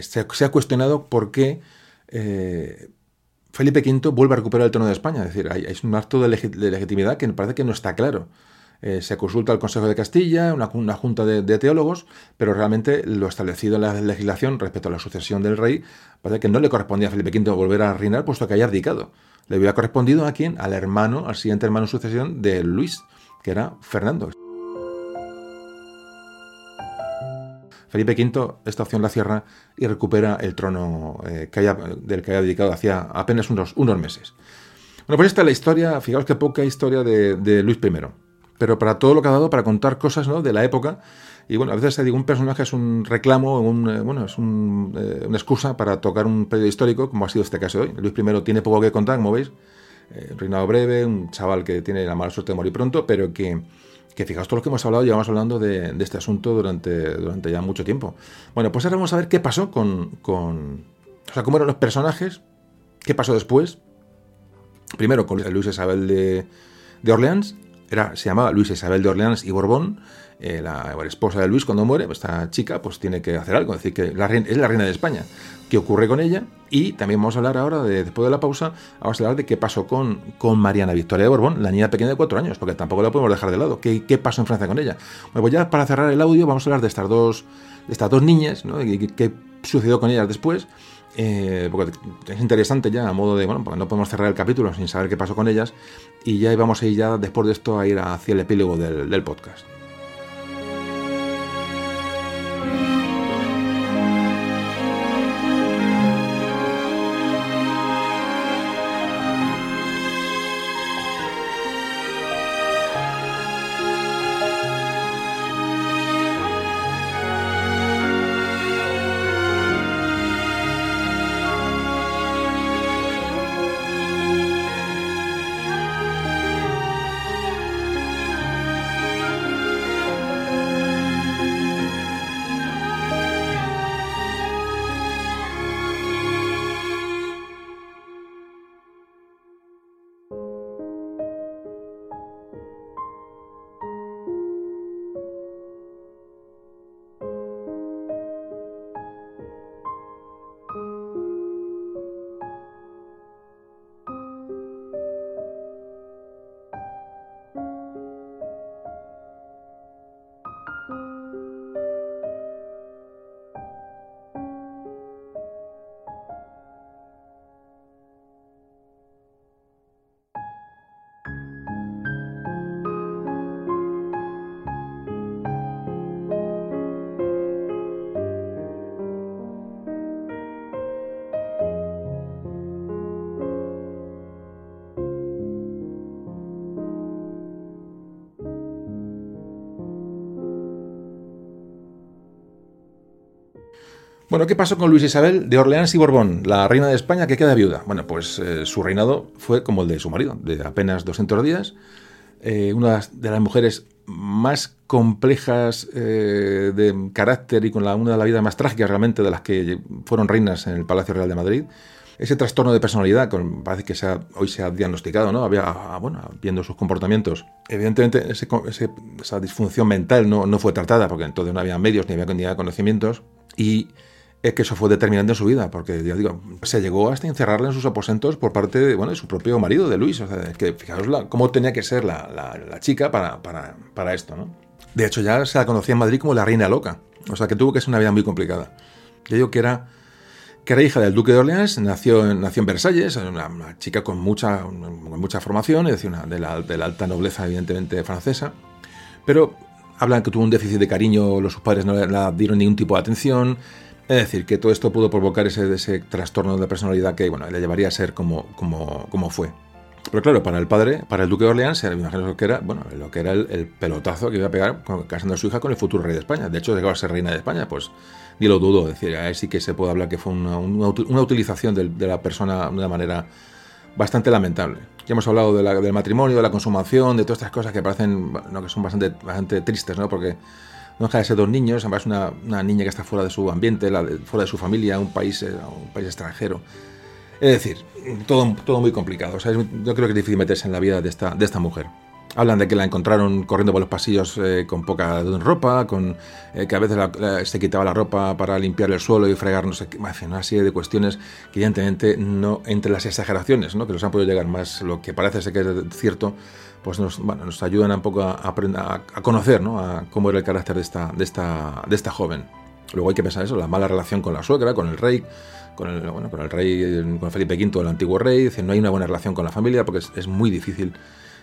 se, ha cuestionado por qué eh, Felipe V vuelve a recuperar el trono de España. Es decir, hay, un acto de, legitimidad que parece que no está claro. Eh, se consulta al Consejo de Castilla, una, junta de, teólogos, pero realmente lo establecido en la legislación respecto a la sucesión del rey, parece que no le correspondía a Felipe V volver a reinar, puesto que haya abdicado. Le había correspondido a quién? Al hermano, al siguiente hermano sucesión de Luis, que era Fernando. Felipe V esta opción la cierra y recupera el trono eh, que haya, del que haya dedicado hacía apenas unos, unos meses. Bueno, pues esta es la historia, fijaos qué poca historia de, Luis I, pero para todo lo que ha dado para contar cosas ¿no? de la época. Y bueno, a veces se digo, un personaje es un reclamo, un, eh, bueno, es eh, una excusa para tocar un periodo histórico, como ha sido este caso de hoy. Luis I tiene poco que contar, como veis, reinado breve, un chaval que tiene la mala suerte de morir pronto, pero que que fijaos todo lo que hemos hablado, llevamos hablando de, este asunto durante, durante ya mucho tiempo. Bueno, pues ahora vamos a ver qué pasó con, con, O sea, cómo eran los personajes, qué pasó después. Primero con Luis Isabel de, de Orleans, era, se llamaba Luis Isabel de Orleans y Borbón, eh, la, esposa de Luis cuando muere, esta chica pues tiene que hacer algo, es decir, que es la reina de España. ¿Qué ocurre con ella? Y también vamos a hablar ahora, de, después de la pausa, vamos a hablar de qué pasó con, con Mariana Victoria de Borbón, la niña pequeña de cuatro años, porque tampoco la podemos dejar de lado. ¿Qué, qué pasó en Francia con ella? Bueno, pues ya para cerrar el audio vamos a hablar de estas dos, de estas dos niñas, ¿no? ¿Qué, qué sucedió con ellas después? Eh, porque es interesante ya, a modo de, bueno, porque no podemos cerrar el capítulo sin saber qué pasó con ellas, y ya vamos a ir ya después de esto a ir hacia el epílogo del podcast. Bueno, ¿qué pasó con Luis Isabel de Orleans y Borbón, la reina de España que queda viuda? Bueno, pues eh, su reinado fue como el de su marido, de apenas 200 días. Eh, una de las mujeres más complejas eh, de carácter y con la, una de las vidas más trágicas realmente de las que fueron reinas en el Palacio Real de Madrid. Ese trastorno de personalidad, con, parece que hoy se ha diagnosticado, ¿no? Había, ah, bueno, viendo sus comportamientos. Evidentemente, esa disfunción mental no, no, fue tratada, porque entonces no había medios ni había, ni había conocimientos. Y es que eso fue determinante en su vida, porque ya digo, se llegó hasta encerrarla en sus aposentos por parte de, bueno, de su propio marido, de Luis. O sea, que fijaos la, cómo tenía que ser la, la, chica para, para, para, esto, ¿no? De hecho, ya se la conocía en Madrid como la reina loca. O sea, que tuvo que ser una vida muy complicada. Yo digo que era, que era hija del duque de Orleans, nació, nació en Versalles, una, chica con mucha, con mucha formación, es decir, una, de, la, de la alta nobleza evidentemente francesa, pero hablan que tuvo un déficit de cariño, los sus padres no le dieron ningún tipo de atención, es decir, que todo esto pudo provocar ese, ese trastorno de personalidad que bueno, le llevaría a ser como, como, como fue. Pero claro, para el padre, para el duque de Orleans, me imagino lo que era, bueno, lo que era el, el pelotazo que iba a pegar con, casando a su hija con el futuro rey de España. De hecho, llegó a ser reina de España, pues ni lo dudo. Es decir, ahí sí que se puede hablar que fue una, una, utilización de, la persona de una manera bastante lamentable. Ya hemos hablado de la, del matrimonio, de la consumación, de todas estas cosas que parecen, no, que son bastante, bastante tristes, ¿no? Porque no deja de ser dos niños, además una, una niña que está fuera de su ambiente, fuera de su familia, un país, eh, un país extranjero. Es decir, todo, todo muy complicado. Yo creo que es difícil meterse en la vida de esta, de esta mujer. Hablan de que la encontraron corriendo por los pasillos eh, con poca ropa, con eh, que a veces se quitaba la ropa para limpiar el suelo y fregar, no sé qué, en fin, una serie de cuestiones que evidentemente no, entre las exageraciones, ¿no? que nos han podido llegar más lo que parece ser que es cierto, pues nos, bueno, nos ayudan un poco a, a, a conocer ¿no? a cómo era el carácter de esta, de, esta, de esta joven. Luego hay que pensar eso, la mala relación con la suegra, con el rey, con el, bueno, con el rey, con Felipe V, el antiguo rey, decir, no hay una buena relación con la familia porque es, muy difícil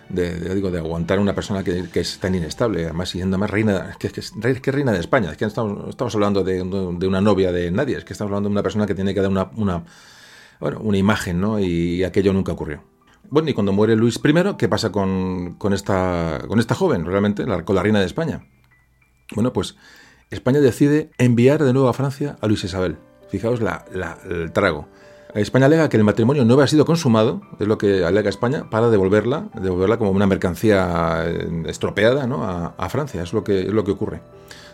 de, digo, de aguantar una persona que, es tan inestable, además siendo más reina, que, reina de España, es que estamos, estamos hablando de, de, una novia de nadie, es que estamos hablando de una persona que tiene que dar una, una, bueno, una imagen, ¿no? Y aquello nunca ocurrió. Bueno, y cuando muere Luis I, ¿qué pasa con, con, esta, con esta joven, realmente, la, con la reina de España? Bueno, pues España decide enviar de nuevo a Francia a Luis Isabel. Fijaos la, la, el trago. España alega que el matrimonio no había sido consumado, es lo que alega España, para devolverla, devolverla como una mercancía eh, estropeada ¿no? a, a, Francia, es lo, que, es lo que ocurre.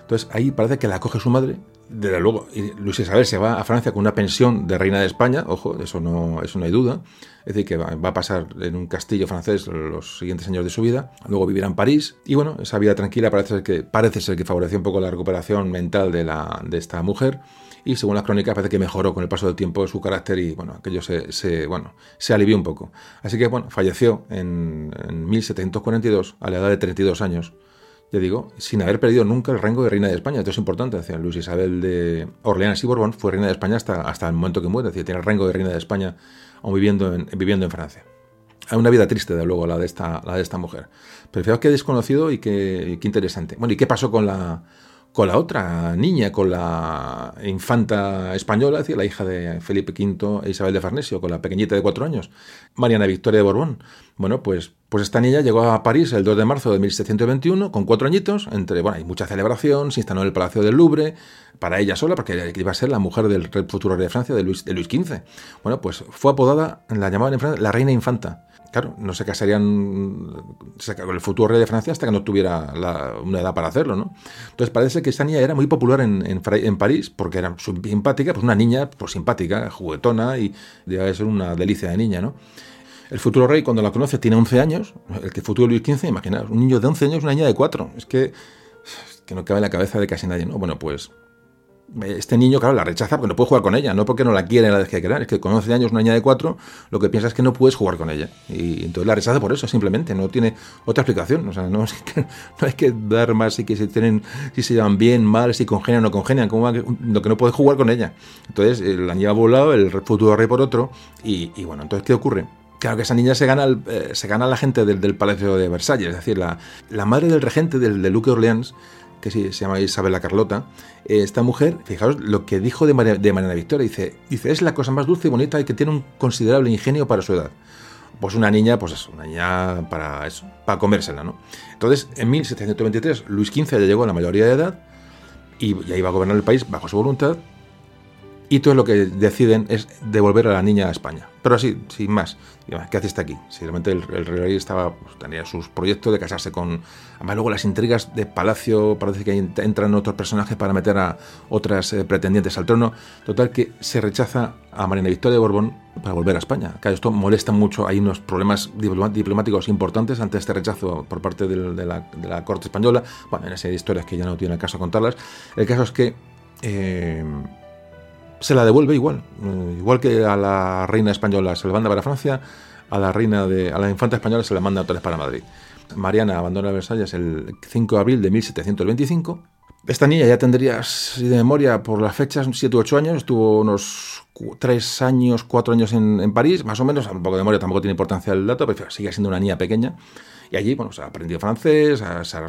Entonces ahí parece que la acoge su madre, desde luego, Luis Isabel se va a Francia con una pensión de reina de España, ojo, eso no, eso no hay duda, es decir, que va, a pasar en un castillo francés los siguientes años de su vida, luego vivirá en París, y bueno, esa vida tranquila parece ser que, parece ser que favoreció un poco la recuperación mental de, la, de esta mujer, y según las crónicas parece que mejoró con el paso del tiempo su carácter y bueno, aquello se, se, bueno, se alivió un poco. Así que bueno, falleció en, en 1742 a la edad de 32 años ya digo, sin haber perdido nunca el rango de reina de España. Esto es importante. Decía, Luis Isabel de Orleans y Borbón fue reina de España hasta, hasta el momento que muere. Decir, tiene el rango de reina de España aún viviendo en, viviendo en Francia. Hay una vida triste, de luego, la de esta, la de esta mujer. Pero fijaos qué desconocido y qué, qué interesante. Bueno, ¿y qué pasó con la, con la otra niña, con la infanta española, es decir, la hija de Felipe V e Isabel de Farnesio, con la pequeñita de cuatro años, Mariana Victoria de Borbón. Bueno, pues, pues esta niña llegó a París el 2 de marzo de 1721, con cuatro añitos, entre, bueno, hay mucha celebración, se instaló en el Palacio del Louvre, para ella sola, porque iba a ser la mujer del futuro rey de Francia, de Luis, de XV. Bueno, pues fue apodada, la llamaban en Francia, la reina infanta. Claro, no se casarían con el futuro rey de Francia hasta que no tuviera la, una edad para hacerlo, ¿no? Entonces parece que esta niña era muy popular en, en, en París porque era simpática, pues una niña pues simpática, juguetona y debe ser una delicia de niña, ¿no? El futuro rey, cuando la conoce, tiene 11 años. El que futuro Luis XV, imaginaos, un niño de 11 años, una niña de 4. Es que, que no cabe en la cabeza de casi nadie, ¿no? Bueno, pues este niño, claro, la rechaza porque no puede jugar con ella, no porque no la quiere, la deje de querer, es que con 11 años, una niña de 4, lo que piensa es que no puedes jugar con ella. Y entonces la rechaza por eso, simplemente, no tiene otra explicación. O sea, no, es que, no hay que dar más y que si tienen, si se llevan bien, mal, si congenian o no congenian, como lo que no puedes jugar con ella. Entonces eh, la niña por un lado, el futuro rey por otro, y, y bueno, entonces, ¿qué ocurre? Claro que esa niña se gana, el, eh, se gana la gente del, Palacio de Versalles, es decir, la, madre del regente del, de Orleans que sí, se llama Isabela Carlota, eh, esta mujer, fijaos lo que dijo de, María, de Mariana Victoria, dice, dice, es la cosa más dulce y bonita y que tiene un considerable ingenio para su edad. Pues una niña, pues eso, una niña para eso, para comérsela, ¿no? Entonces, en 1723, Luis XV ya llegó a la mayoría de edad y ya iba a gobernar el país bajo su voluntad, y todo lo que deciden es devolver a la niña a España. Pero así, sin más. ¿Qué hace está aquí? Si realmente el, rey estaba, pues, tenía sus proyectos de casarse con... Además luego las intrigas de Palacio, parece que entran otros personajes para meter a otras eh, pretendientes al trono. Total que se rechaza a Marina Victoria de Borbón para volver a España. Claro, esto molesta mucho, hay unos problemas diplomáticos importantes ante este rechazo por parte de, de, la, de corte española. Bueno, en esa historias que ya no tiene caso contarlas. El caso es que... Eh, se la devuelve igual. Eh, igual que a la reina española se la manda para Francia, a la reina de, a la infanta española se la manda otra vez para Madrid. Mariana abandona Versalles el 5 de abril de 1725 Esta niña ya tendría, de memoria, por las fechas, 7 u 8 años, estuvo unos 3 años, 4 años en, París, más o menos, un poco de memoria, tampoco tiene importancia el dato, pero sigue siendo una niña pequeña. Y allí, bueno, se ha aprendido francés, se, ha,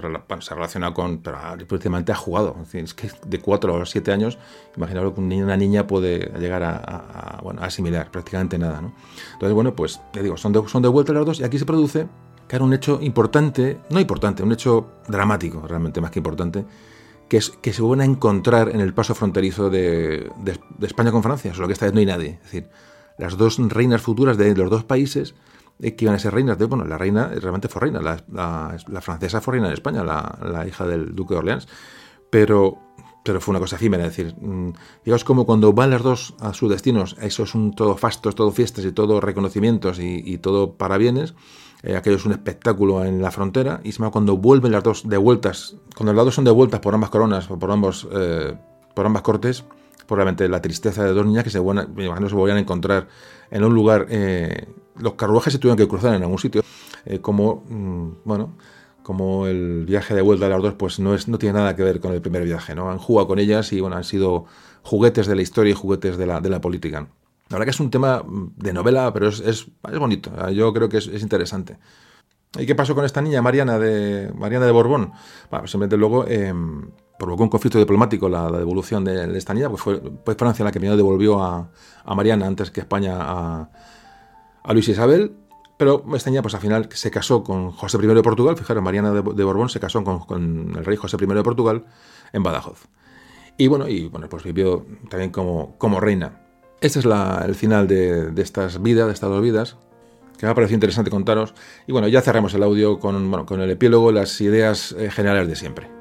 relacionado con, pero principalmente ha jugado. Es, que de 4 o 7 años, imaginaos que una niña puede llegar a, bueno, a asimilar prácticamente nada, ¿no? Entonces, bueno, pues, te digo, son de, son de vuelta las dos y aquí se produce, era un hecho importante, no importante, un hecho dramático, realmente más que importante, que, es, que se van a encontrar en el paso fronterizo de, España con Francia, solo que esta vez no hay nadie. Es decir, las dos reinas futuras de los dos países eh, que iban a ser reinas de, bueno, la reina realmente fue reina, la, francesa fue reina de España, la, hija del duque de Orleans, pero, pero fue una cosa efímera, es decir, mm, digamos como cuando van las dos a sus destinos, eso es un todo fastos, todo fiestas y todo reconocimientos y, todo parabienes, eh, aquello es un espectáculo en la frontera, y cuando vuelven las dos de vueltas, cuando las dos son de vueltas por ambas coronas, por ambos, eh, por ambas cortes, probablemente la tristeza de dos niñas que se, buena, imagino se volvían a encontrar en un lugar, eh, los carruajes se tuvieron que cruzar en algún sitio, como, mm, bueno, como el viaje de vuelta de las dos, pues no, es, no tiene nada que ver con el primer viaje, ¿no? Han jugado con ellas y, bueno, han sido juguetes de la historia y juguetes de la, de la política. La verdad que es un tema de novela, pero es, es, bonito. Yo creo que es, interesante. ¿Y qué pasó con esta niña, Mariana de, Mariana de Borbón? Bueno, pues simplemente luego em, provocó un conflicto diplomático la, devolución de, esta niña, pues fue, Francia la que primero devolvió a, Mariana antes que España a, a Luis Isabel. Pero esta niña, pues al final se casó con José I de Portugal. Fijaros, Mariana de, Borbón se casó con, con, el rey José I de Portugal en Badajoz. Y bueno, y bueno, pues vivió también como, como reina. Este es el final de, estas vidas, de estas dos vidas, que me ha parecido interesante contaros. Y bueno, ya cerramos el audio con, con el epílogo, las ideas eh, generales de siempre.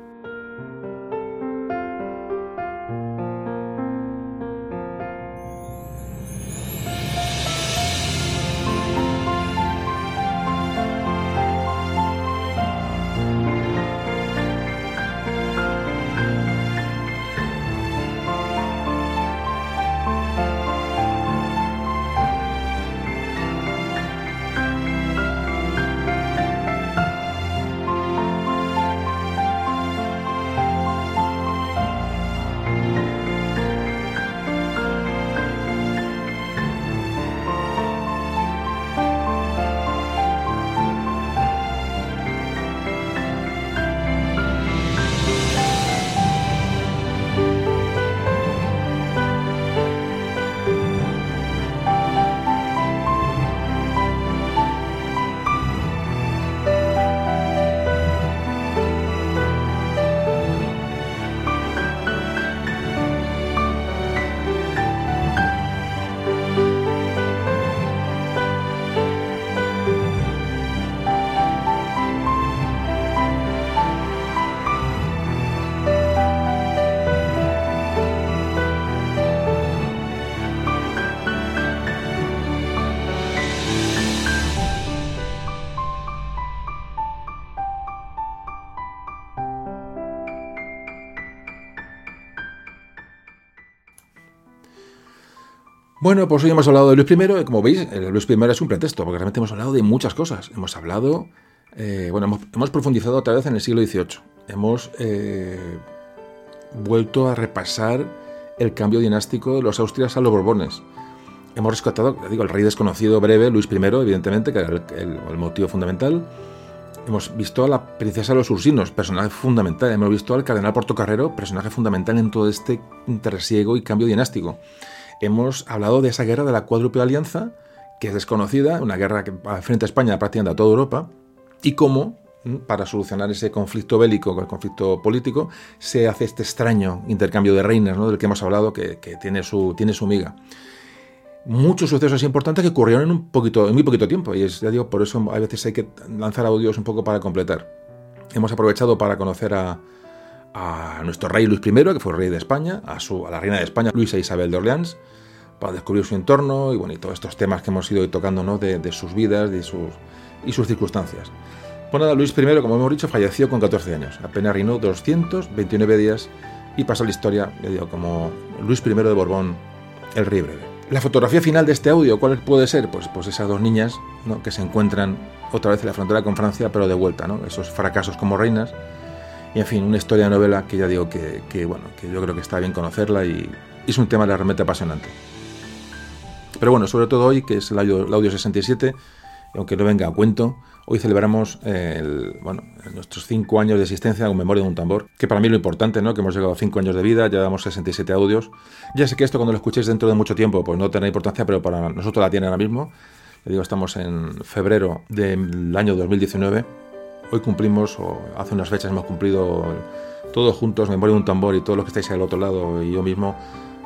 Bueno, pues hoy hemos hablado de Luis I. Como veis, Luis I es un pretexto, porque realmente hemos hablado de muchas cosas. Hemos hablado, eh, bueno, hemos, profundizado otra vez en el siglo XVIII. Hemos eh, vuelto a repasar el cambio dinástico de los Austrias a los Borbones. Hemos rescatado, digo, el rey desconocido breve, Luis I, evidentemente, que era el, el motivo fundamental. Hemos visto a la princesa de los Ursinos, personaje fundamental. Hemos visto al cardenal Portocarrero, personaje fundamental en todo este intersiego y cambio dinástico hemos hablado de esa guerra de la cuádruple alianza, que es desconocida, una guerra que frente a España prácticamente a toda Europa, y cómo, para solucionar ese conflicto bélico, el conflicto político, se hace este extraño intercambio de reinas, ¿no? del que hemos hablado, que, tiene, su, tiene su miga. Muchos sucesos importantes que ocurrieron en, un poquito, en muy poquito tiempo, y es, ya digo, por eso a veces hay que lanzar audios un poco para completar. Hemos aprovechado para conocer a, a nuestro rey Luis I, que fue rey de España, a, su, a la reina de España, Luisa Isabel de Orleans, para descubrir su entorno y, bueno, y todos estos temas que hemos ido tocando ¿no? de, sus vidas de sus, y sus circunstancias. Pues nada, Luis I, como hemos dicho, falleció con 14 años. Apenas reinó 229 días y pasó la historia, ya digo, como Luis I de Borbón, el rey breve. La fotografía final de este audio, ¿cuál puede ser? Pues, pues esas dos niñas ¿no? que se encuentran otra vez en la frontera con Francia, pero de vuelta, ¿no? Esos fracasos como reinas Y en fin, una historia novela que ya digo que, bueno, que yo creo que está bien conocerla y, es un tema realmente apasionante. Pero bueno, sobre todo hoy, que es el audio, el audio 67, aunque no venga a cuento, hoy celebramos el, bueno, nuestros cinco años de existencia con memoria de un tambor, que para mí es lo importante, ¿no? que hemos llegado a cinco años de vida, llevamos 67 audios. Ya sé que esto cuando lo escuchéis dentro de mucho tiempo, pues no tendrá importancia, pero para nosotros la tiene ahora mismo. Ya digo, estamos en febrero del año 2019. Hoy cumplimos, o hace unas fechas hemos cumplido todos juntos, Memoria de un tambor y todos los que estáis al otro lado y yo mismo,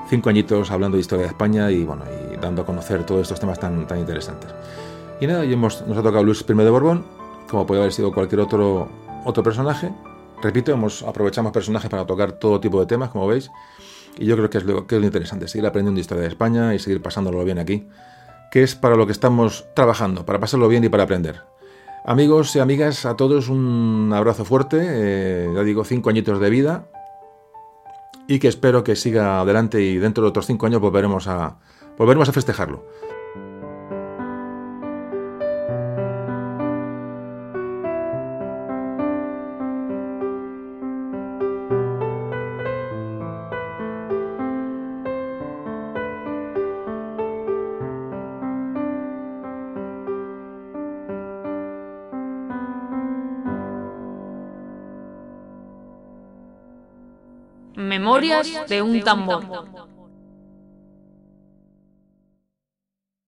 cinco añitos hablando de historia de España y bueno, y dando a conocer todos estos temas tan, tan interesantes. Y nada, y hemos, nos ha tocado Luis I de Borbón, como puede haber sido cualquier otro, otro personaje. Repito, hemos, aprovechamos personajes para tocar todo tipo de temas, como veis. Y yo creo que es, lo, que es interesante, seguir aprendiendo historia de España y seguir pasándolo bien aquí, que es para lo que estamos trabajando, para pasarlo bien y para aprender. Amigos y amigas, a todos un abrazo fuerte, eh, ya digo, cinco añitos de vida, y que espero que siga adelante y dentro de otros cinco años volveremos a, volveremos a festejarlo. Memorias de un tambor.